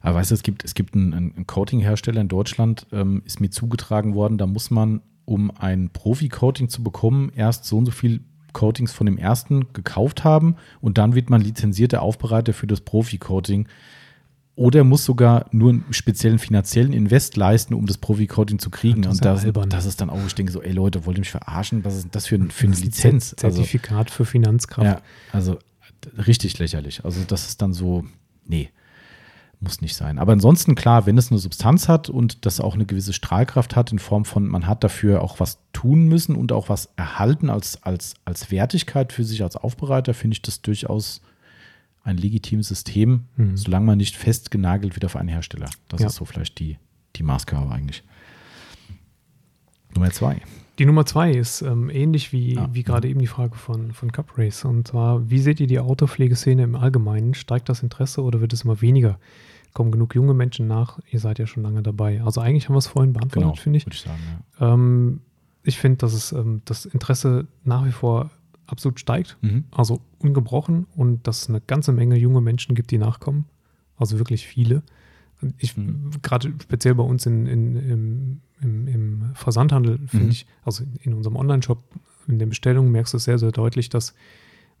Speaker 1: Aber weißt du, es gibt, es gibt einen, einen Coating-Hersteller in Deutschland, ähm, ist mir zugetragen worden, da muss man, um ein Profi-Coating zu bekommen, erst so und so viel Coatings von dem ersten gekauft haben und dann wird man lizenzierter Aufbereiter für das Profi-Coating. Oder muss sogar nur einen speziellen finanziellen Invest leisten, um das Profi-Coating zu kriegen.
Speaker 2: Das
Speaker 1: und
Speaker 2: ja
Speaker 1: das,
Speaker 2: albern.
Speaker 1: das ist dann auch, ich denke so, ey Leute, wollt ihr mich verarschen? Was ist das für, ein, für eine Lizenz? Also,
Speaker 2: Zertifikat für Finanzkraft.
Speaker 1: ja, also richtig lächerlich. Also das ist dann so, nee, muss nicht sein. Aber ansonsten klar, wenn es eine Substanz hat und das auch eine gewisse Strahlkraft hat in Form von, man hat dafür auch was tun müssen und auch was erhalten als, als, als Wertigkeit für sich als Aufbereiter, finde ich das durchaus ein legitimes System,
Speaker 2: Mhm.
Speaker 1: solange man nicht festgenagelt wird auf einen Hersteller. Das
Speaker 2: Ja.
Speaker 1: ist so vielleicht die, die Maßgabe eigentlich. Nummer zwei.
Speaker 2: Die Nummer zwei ist ähm, ähnlich wie,
Speaker 1: Ja.
Speaker 2: wie gerade eben die Frage von, von Cup Race. Und zwar, wie seht ihr die Autopflegeszene im Allgemeinen? Steigt das Interesse oder wird es immer weniger? Kommen genug junge Menschen nach? Ihr seid ja schon lange dabei. Also eigentlich haben wir es vorhin beantwortet,
Speaker 1: Genau,
Speaker 2: finde ich.
Speaker 1: würde ich sagen. Ja.
Speaker 2: Ähm, ich finde, dass es ähm, das Interesse nach wie vor absolut steigt,
Speaker 1: Mhm.
Speaker 2: also ungebrochen und dass es eine ganze Menge junge Menschen gibt, die nachkommen. Also wirklich viele. Ich, gerade speziell bei uns in, in, im, im, im Versandhandel, finde
Speaker 1: Mhm.
Speaker 2: ich, also in unserem Online-Shop, in den Bestellungen merkst du sehr, sehr deutlich, dass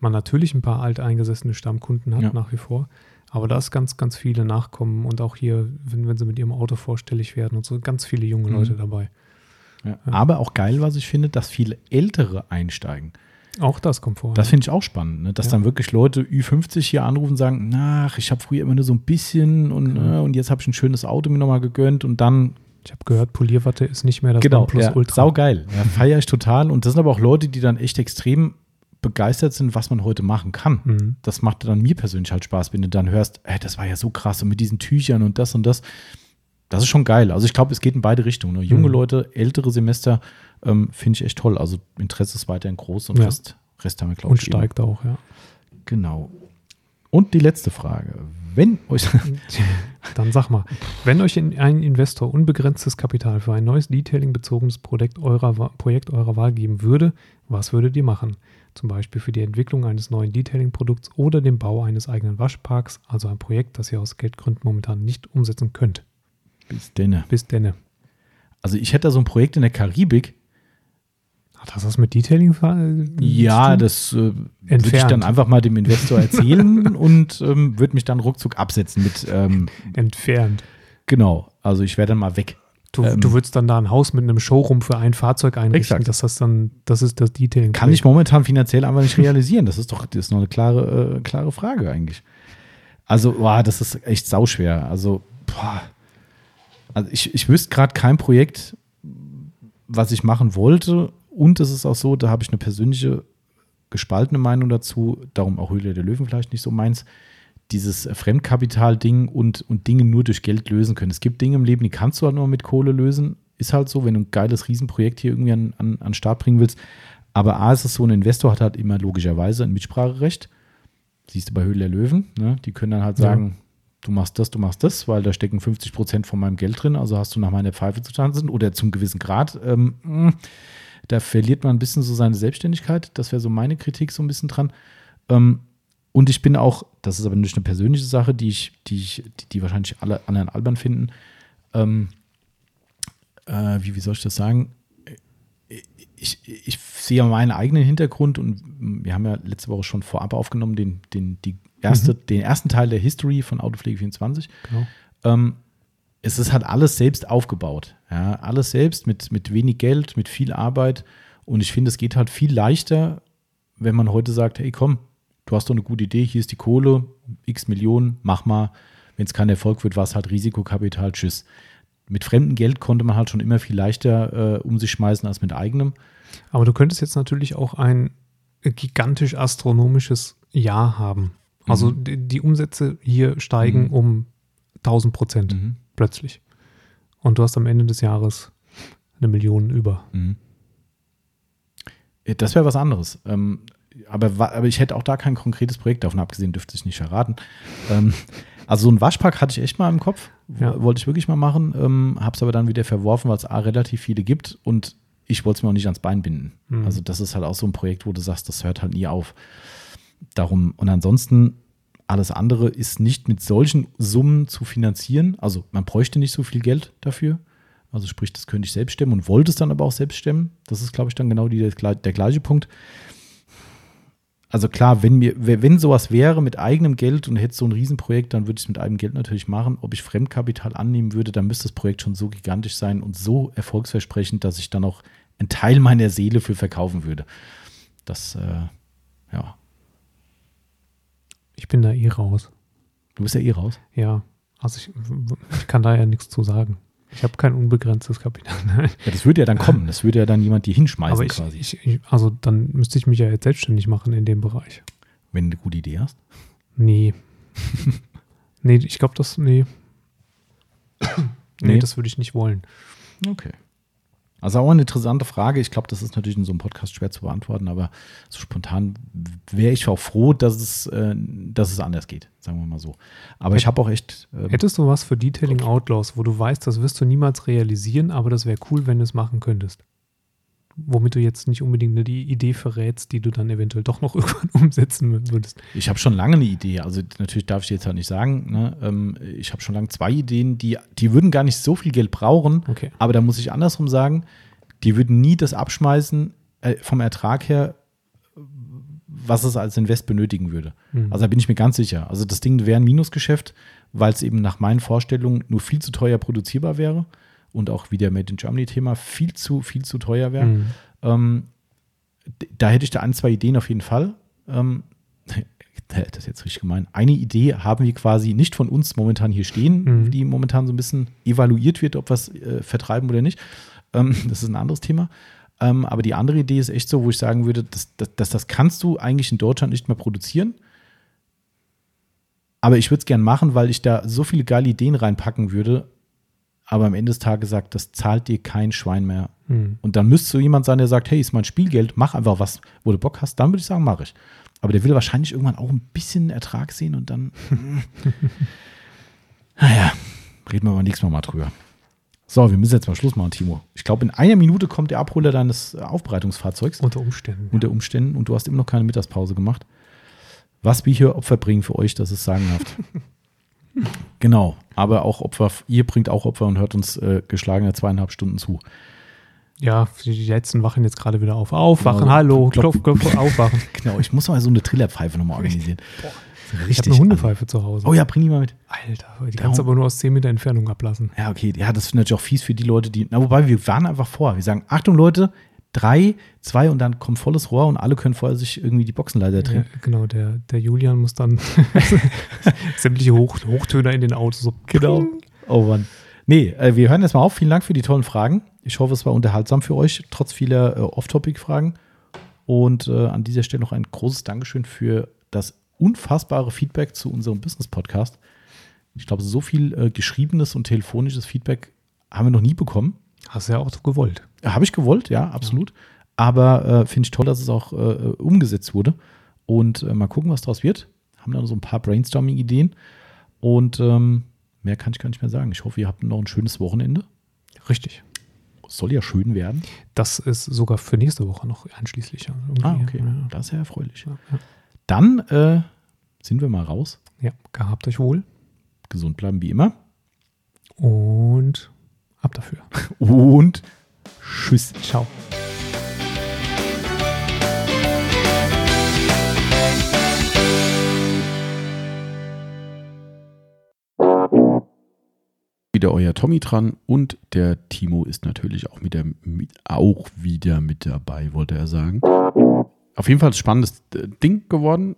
Speaker 2: man natürlich ein paar alteingesessene Stammkunden hat,
Speaker 1: Ja.
Speaker 2: nach wie vor. Aber da ist ganz, ganz viele Nachkommen und auch hier, wenn, wenn sie mit ihrem Auto vorstellig werden und so, ganz viele junge
Speaker 1: Mhm.
Speaker 2: Leute dabei.
Speaker 1: Ja. Aber auch geil, was ich finde, dass viele Ältere einsteigen.
Speaker 2: Auch das kommt vor.
Speaker 1: Das finde ich auch spannend, ne? dass
Speaker 2: Ja.
Speaker 1: dann wirklich Leute Ü50 hier anrufen und sagen, ach, ich habe früher immer nur so ein bisschen und,
Speaker 2: Genau.
Speaker 1: äh, und jetzt habe ich ein schönes Auto mir nochmal gegönnt und dann,
Speaker 2: Ich habe gehört, Polierwatte ist nicht mehr das
Speaker 1: genau, ja,
Speaker 2: Nonplusultra.
Speaker 1: saugeil. Ja, feiere ich total. Und das sind aber auch Leute, die dann echt extrem begeistert sind, was man heute machen kann.
Speaker 2: Mhm.
Speaker 1: Das macht dann mir persönlich halt Spaß, wenn du dann hörst, ey, das war ja so krass und mit diesen Tüchern und das und das. Das ist schon geil. Also ich glaube, es geht in beide Richtungen. Ne? Junge
Speaker 2: Mhm.
Speaker 1: Leute, ältere Semester, ähm, finde ich echt toll. Also Interesse ist weiterhin groß und
Speaker 2: Ja.
Speaker 1: Rest, Rest haben wir, glaube
Speaker 2: Und
Speaker 1: ich. eben.
Speaker 2: steigt auch, ja.
Speaker 1: Genau. Und die letzte Frage. Wenn euch.
Speaker 2: Dann sag mal, wenn euch in- ein Investor unbegrenztes Kapital für ein neues Detailing-bezogenes Projekt eurer, Projekt eurer Wahl geben würde, was würdet ihr machen? Zum Beispiel für die Entwicklung eines neuen Detailing-Produkts oder den Bau eines eigenen Waschparks, also ein Projekt, das ihr aus Geldgründen momentan nicht umsetzen könnt.
Speaker 1: Bis denne.
Speaker 2: Bis denne.
Speaker 1: Also ich hätte da so ein Projekt in der Karibik.
Speaker 2: Hat das was mit Detailing
Speaker 1: Ja, das äh, würde ich dann einfach mal dem Investor erzählen und ähm, würde mich dann ruckzuck absetzen mit, ähm,
Speaker 2: entfernt.
Speaker 1: genau, also ich wäre dann mal weg.
Speaker 2: Du,
Speaker 1: Ähm,
Speaker 2: du würdest dann da ein Haus mit einem Showroom für ein Fahrzeug einrichten.
Speaker 1: Exakt.
Speaker 2: Das heißt dann, das ist das Detailing.
Speaker 1: Kann ich momentan finanziell einfach nicht realisieren. Das ist doch das ist noch eine klare, äh, klare Frage eigentlich. Also, boah, das ist echt sauschwer. Also, boah. Also ich, ich wüsste gerade kein Projekt, was ich machen wollte. Und es ist auch so, da habe ich eine persönliche gespaltene Meinung dazu, darum auch Höhle der Löwen vielleicht nicht so meins. Dieses Fremdkapital-Ding und, und Dinge nur durch Geld lösen können. Es gibt Dinge im Leben, die kannst du halt nur mit Kohle lösen. Ist halt so, wenn du ein geiles Riesenprojekt hier irgendwie an, an, an den Start bringen willst. Aber A ist es so, ein Investor hat halt immer logischerweise ein Mitspracherecht. Siehst du bei Höhle der Löwen, ne? die können dann halt
Speaker 2: Ja.
Speaker 1: sagen, du machst das, du machst das, weil da stecken 50 Prozent von meinem Geld drin, also hast du nach meiner Pfeife zu tanzen oder zum gewissen Grad. Ähm, mh, da verliert man ein bisschen so seine Selbstständigkeit. Das wäre so meine Kritik so ein bisschen dran. Ähm, und ich bin auch, das ist aber nicht eine persönliche Sache, die ich, die ich, die, die wahrscheinlich alle anderen albern finden. Ähm, äh, wie, wie soll ich das sagen? Ich, ich sehe ja meinen eigenen Hintergrund und wir haben ja letzte Woche schon vorab aufgenommen, den, den, die erste, den ersten Teil der History von Autopflege 24.
Speaker 2: Genau.
Speaker 1: Ähm, es ist halt alles selbst aufgebaut. Ja, alles selbst mit, mit wenig Geld, mit viel Arbeit. Und ich finde, es geht halt viel leichter, wenn man heute sagt, hey komm, du hast doch eine gute Idee, hier ist die Kohle, x Millionen, mach mal. Wenn es kein Erfolg wird, war es halt Risikokapital, tschüss. Mit fremdem Geld konnte man halt schon immer viel leichter äh, um sich schmeißen als mit eigenem.
Speaker 2: Aber du könntest jetzt natürlich auch ein gigantisch astronomisches Jahr haben. Also
Speaker 1: Mhm.
Speaker 2: die, die Umsätze hier steigen
Speaker 1: Mhm.
Speaker 2: um 1000 Prozent
Speaker 1: Mhm.
Speaker 2: Plötzlich. Und du hast am Ende des Jahres eine Million über.
Speaker 1: Mhm. Das wäre was anderes. Ähm, aber, aber ich hätte auch da kein konkretes Projekt davon abgesehen, dürfte ich nicht verraten. Ähm, also so ein Waschpark hatte ich echt mal im Kopf.
Speaker 2: Ja.
Speaker 1: Wollte ich wirklich mal machen, ähm, habe es aber dann wieder verworfen, weil es A, relativ viele gibt und ich wollte es mir auch nicht ans Bein binden.
Speaker 2: Mhm.
Speaker 1: Also das ist halt auch so ein Projekt, wo du sagst, das hört halt nie auf. Darum, und ansonsten alles andere ist nicht mit solchen Summen zu finanzieren. Also man bräuchte nicht so viel Geld dafür. Also sprich, das könnte ich selbst stemmen und wollte es dann aber auch selbst stemmen. Das ist, glaube ich, dann genau die, der, der gleiche Punkt. Also klar, wenn mir, wenn sowas wäre mit eigenem Geld und hätte so ein Riesenprojekt, dann würde ich es mit eigenem Geld natürlich machen. Ob ich Fremdkapital annehmen würde, dann müsste das Projekt schon so gigantisch sein und so erfolgsversprechend, dass ich dann auch einen Teil meiner Seele für verkaufen würde. Das, äh, ja.
Speaker 2: Ich bin da eh raus.
Speaker 1: Du bist ja eh raus?
Speaker 2: Ja. Also ich, ich kann da ja nichts zu sagen. Ich habe kein unbegrenztes Kapital.
Speaker 1: ja, das würde ja dann kommen. Das würde ja dann jemand die hinschmeißen
Speaker 2: Aber ich,
Speaker 1: quasi.
Speaker 2: Ich, also dann müsste ich mich ja jetzt selbstständig machen in dem Bereich.
Speaker 1: Wenn du eine gute Idee hast?
Speaker 2: Nee. nee, ich glaube, das, nee. nee, nee, das würde ich nicht wollen.
Speaker 1: Okay. Also auch eine interessante Frage. Ich glaube, das ist natürlich in so einem Podcast schwer zu beantworten, aber so spontan wäre ich auch froh, dass es, äh, dass es anders geht, sagen wir mal so. Aber Hätt, ich habe auch echt.
Speaker 2: Ähm, hättest du was für Detailing Outlaws, wo du weißt, das wirst du niemals realisieren, aber das wäre cool, wenn du es machen könntest? Womit du jetzt nicht unbedingt die Idee verrätst, die du dann eventuell doch noch irgendwann umsetzen würdest.
Speaker 1: Ich habe schon lange eine Idee. Also natürlich darf ich jetzt halt nicht sagen. Ne? Ähm, ich habe schon lange zwei Ideen, die, die würden gar nicht so viel Geld brauchen.
Speaker 2: Okay.
Speaker 1: Aber da muss ich andersrum sagen, die würden nie das abschmeißen äh, vom Ertrag her, was es als Invest benötigen würde. Mhm. Also da bin ich mir ganz sicher. Also das Ding wäre ein Minusgeschäft, weil es eben nach meinen Vorstellungen nur viel zu teuer produzierbar wäre und auch wieder Made in Germany-Thema viel zu, viel zu teuer wäre. Mhm. Ähm, da hätte ich da ein, zwei Ideen auf jeden Fall. Ähm, das ist jetzt richtig gemein. Eine Idee haben wir quasi nicht von uns momentan hier stehen, mhm. die momentan so ein bisschen evaluiert wird, ob wir es äh, vertreiben oder nicht. Ähm, das ist ein anderes Thema. Ähm, aber die andere Idee ist echt so, wo ich sagen würde, dass, dass, dass das kannst du eigentlich in Deutschland nicht mehr produzieren. Aber ich würde es gern machen, weil ich da so viele geile Ideen reinpacken würde, aber am Ende des Tages sagt, das zahlt dir kein Schwein mehr. Mhm. Und dann müsste so jemand sein, der sagt, hey, ist mein Spielgeld, mach einfach was, wo du Bock hast, dann würde ich sagen, mache ich. Aber der will wahrscheinlich irgendwann auch ein bisschen Ertrag sehen und dann, naja, reden wir aber nächstes Mal mal drüber. So, wir müssen jetzt mal Schluss machen, Timo. Ich glaube, in einer Minute kommt der Abholer deines Aufbereitungsfahrzeugs.
Speaker 2: Unter Umständen.
Speaker 1: Unter Umständen. Und du hast immer noch keine Mittagspause gemacht. Was wir hier Opfer bringen für euch, das ist sagenhaft. Genau, aber auch Opfer, ihr bringt auch Opfer und hört uns äh, geschlagene zweieinhalb Stunden zu.
Speaker 2: Ja, die letzten wachen jetzt gerade wieder auf. Aufwachen, genau. hallo, klopf, klopf, aufwachen.
Speaker 1: genau, ich muss mal so eine Trillerpfeife nochmal organisieren.
Speaker 2: Richtig ich habe eine Hundepfeife zu Hause.
Speaker 1: Oh ja, bring die mal mit.
Speaker 2: Alter, die kannst du aber nur aus 10 Meter Entfernung ablassen.
Speaker 1: Ja, okay. Ja, das ist natürlich auch fies für die Leute, die. Na, wobei, wir waren einfach vor. Wir sagen, Achtung, Leute, drei, zwei und dann kommt volles Rohr und alle können vorher sich irgendwie die Boxenleiter drehen.
Speaker 2: Ja, genau, der, der Julian muss dann sämtliche Hoch, Hochtöner in den Autos so.
Speaker 1: Genau. Oh Mann. Nee, äh, wir hören jetzt mal auf. Vielen Dank für die tollen Fragen. Ich hoffe, es war unterhaltsam für euch, trotz vieler äh, Off-Topic-Fragen. Und äh, an dieser Stelle noch ein großes Dankeschön für das unfassbare Feedback zu unserem Business-Podcast. Ich glaube, so viel äh, geschriebenes und telefonisches Feedback haben wir noch nie bekommen.
Speaker 2: Hast du ja auch gewollt.
Speaker 1: Habe ich gewollt, ja, absolut. Ja. Aber äh, finde ich toll, dass es auch äh, umgesetzt wurde. Und äh, mal gucken, was daraus wird. Haben dann so ein paar Brainstorming-Ideen. Und ähm, mehr kann ich gar nicht mehr sagen. Ich hoffe, ihr habt noch ein schönes Wochenende.
Speaker 2: Richtig.
Speaker 1: Soll ja schön werden.
Speaker 2: Das ist sogar für nächste Woche noch einschließlich.
Speaker 1: Ah, okay. Ja. Das ist ja erfreulich. Ja, ja. Dann äh, sind wir mal raus.
Speaker 2: Ja, gehabt euch wohl.
Speaker 1: Gesund bleiben wie immer.
Speaker 2: Und Ab dafür.
Speaker 1: Und tschüss.
Speaker 2: Ciao.
Speaker 1: wieder euer Tommy dran und der Timo ist natürlich auch, mit der, auch wieder mit dabei, wollte er sagen. Auf jeden Fall ein spannendes äh, Ding geworden.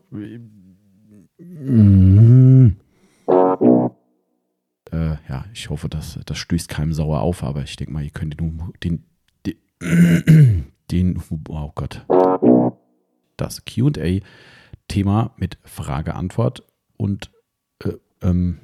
Speaker 1: Äh, ja, ich hoffe, dass das stößt keinem sauer auf, aber ich denke mal, ihr könnt den, den, den oh Gott, das QA-Thema mit Frage-Antwort und äh, ähm,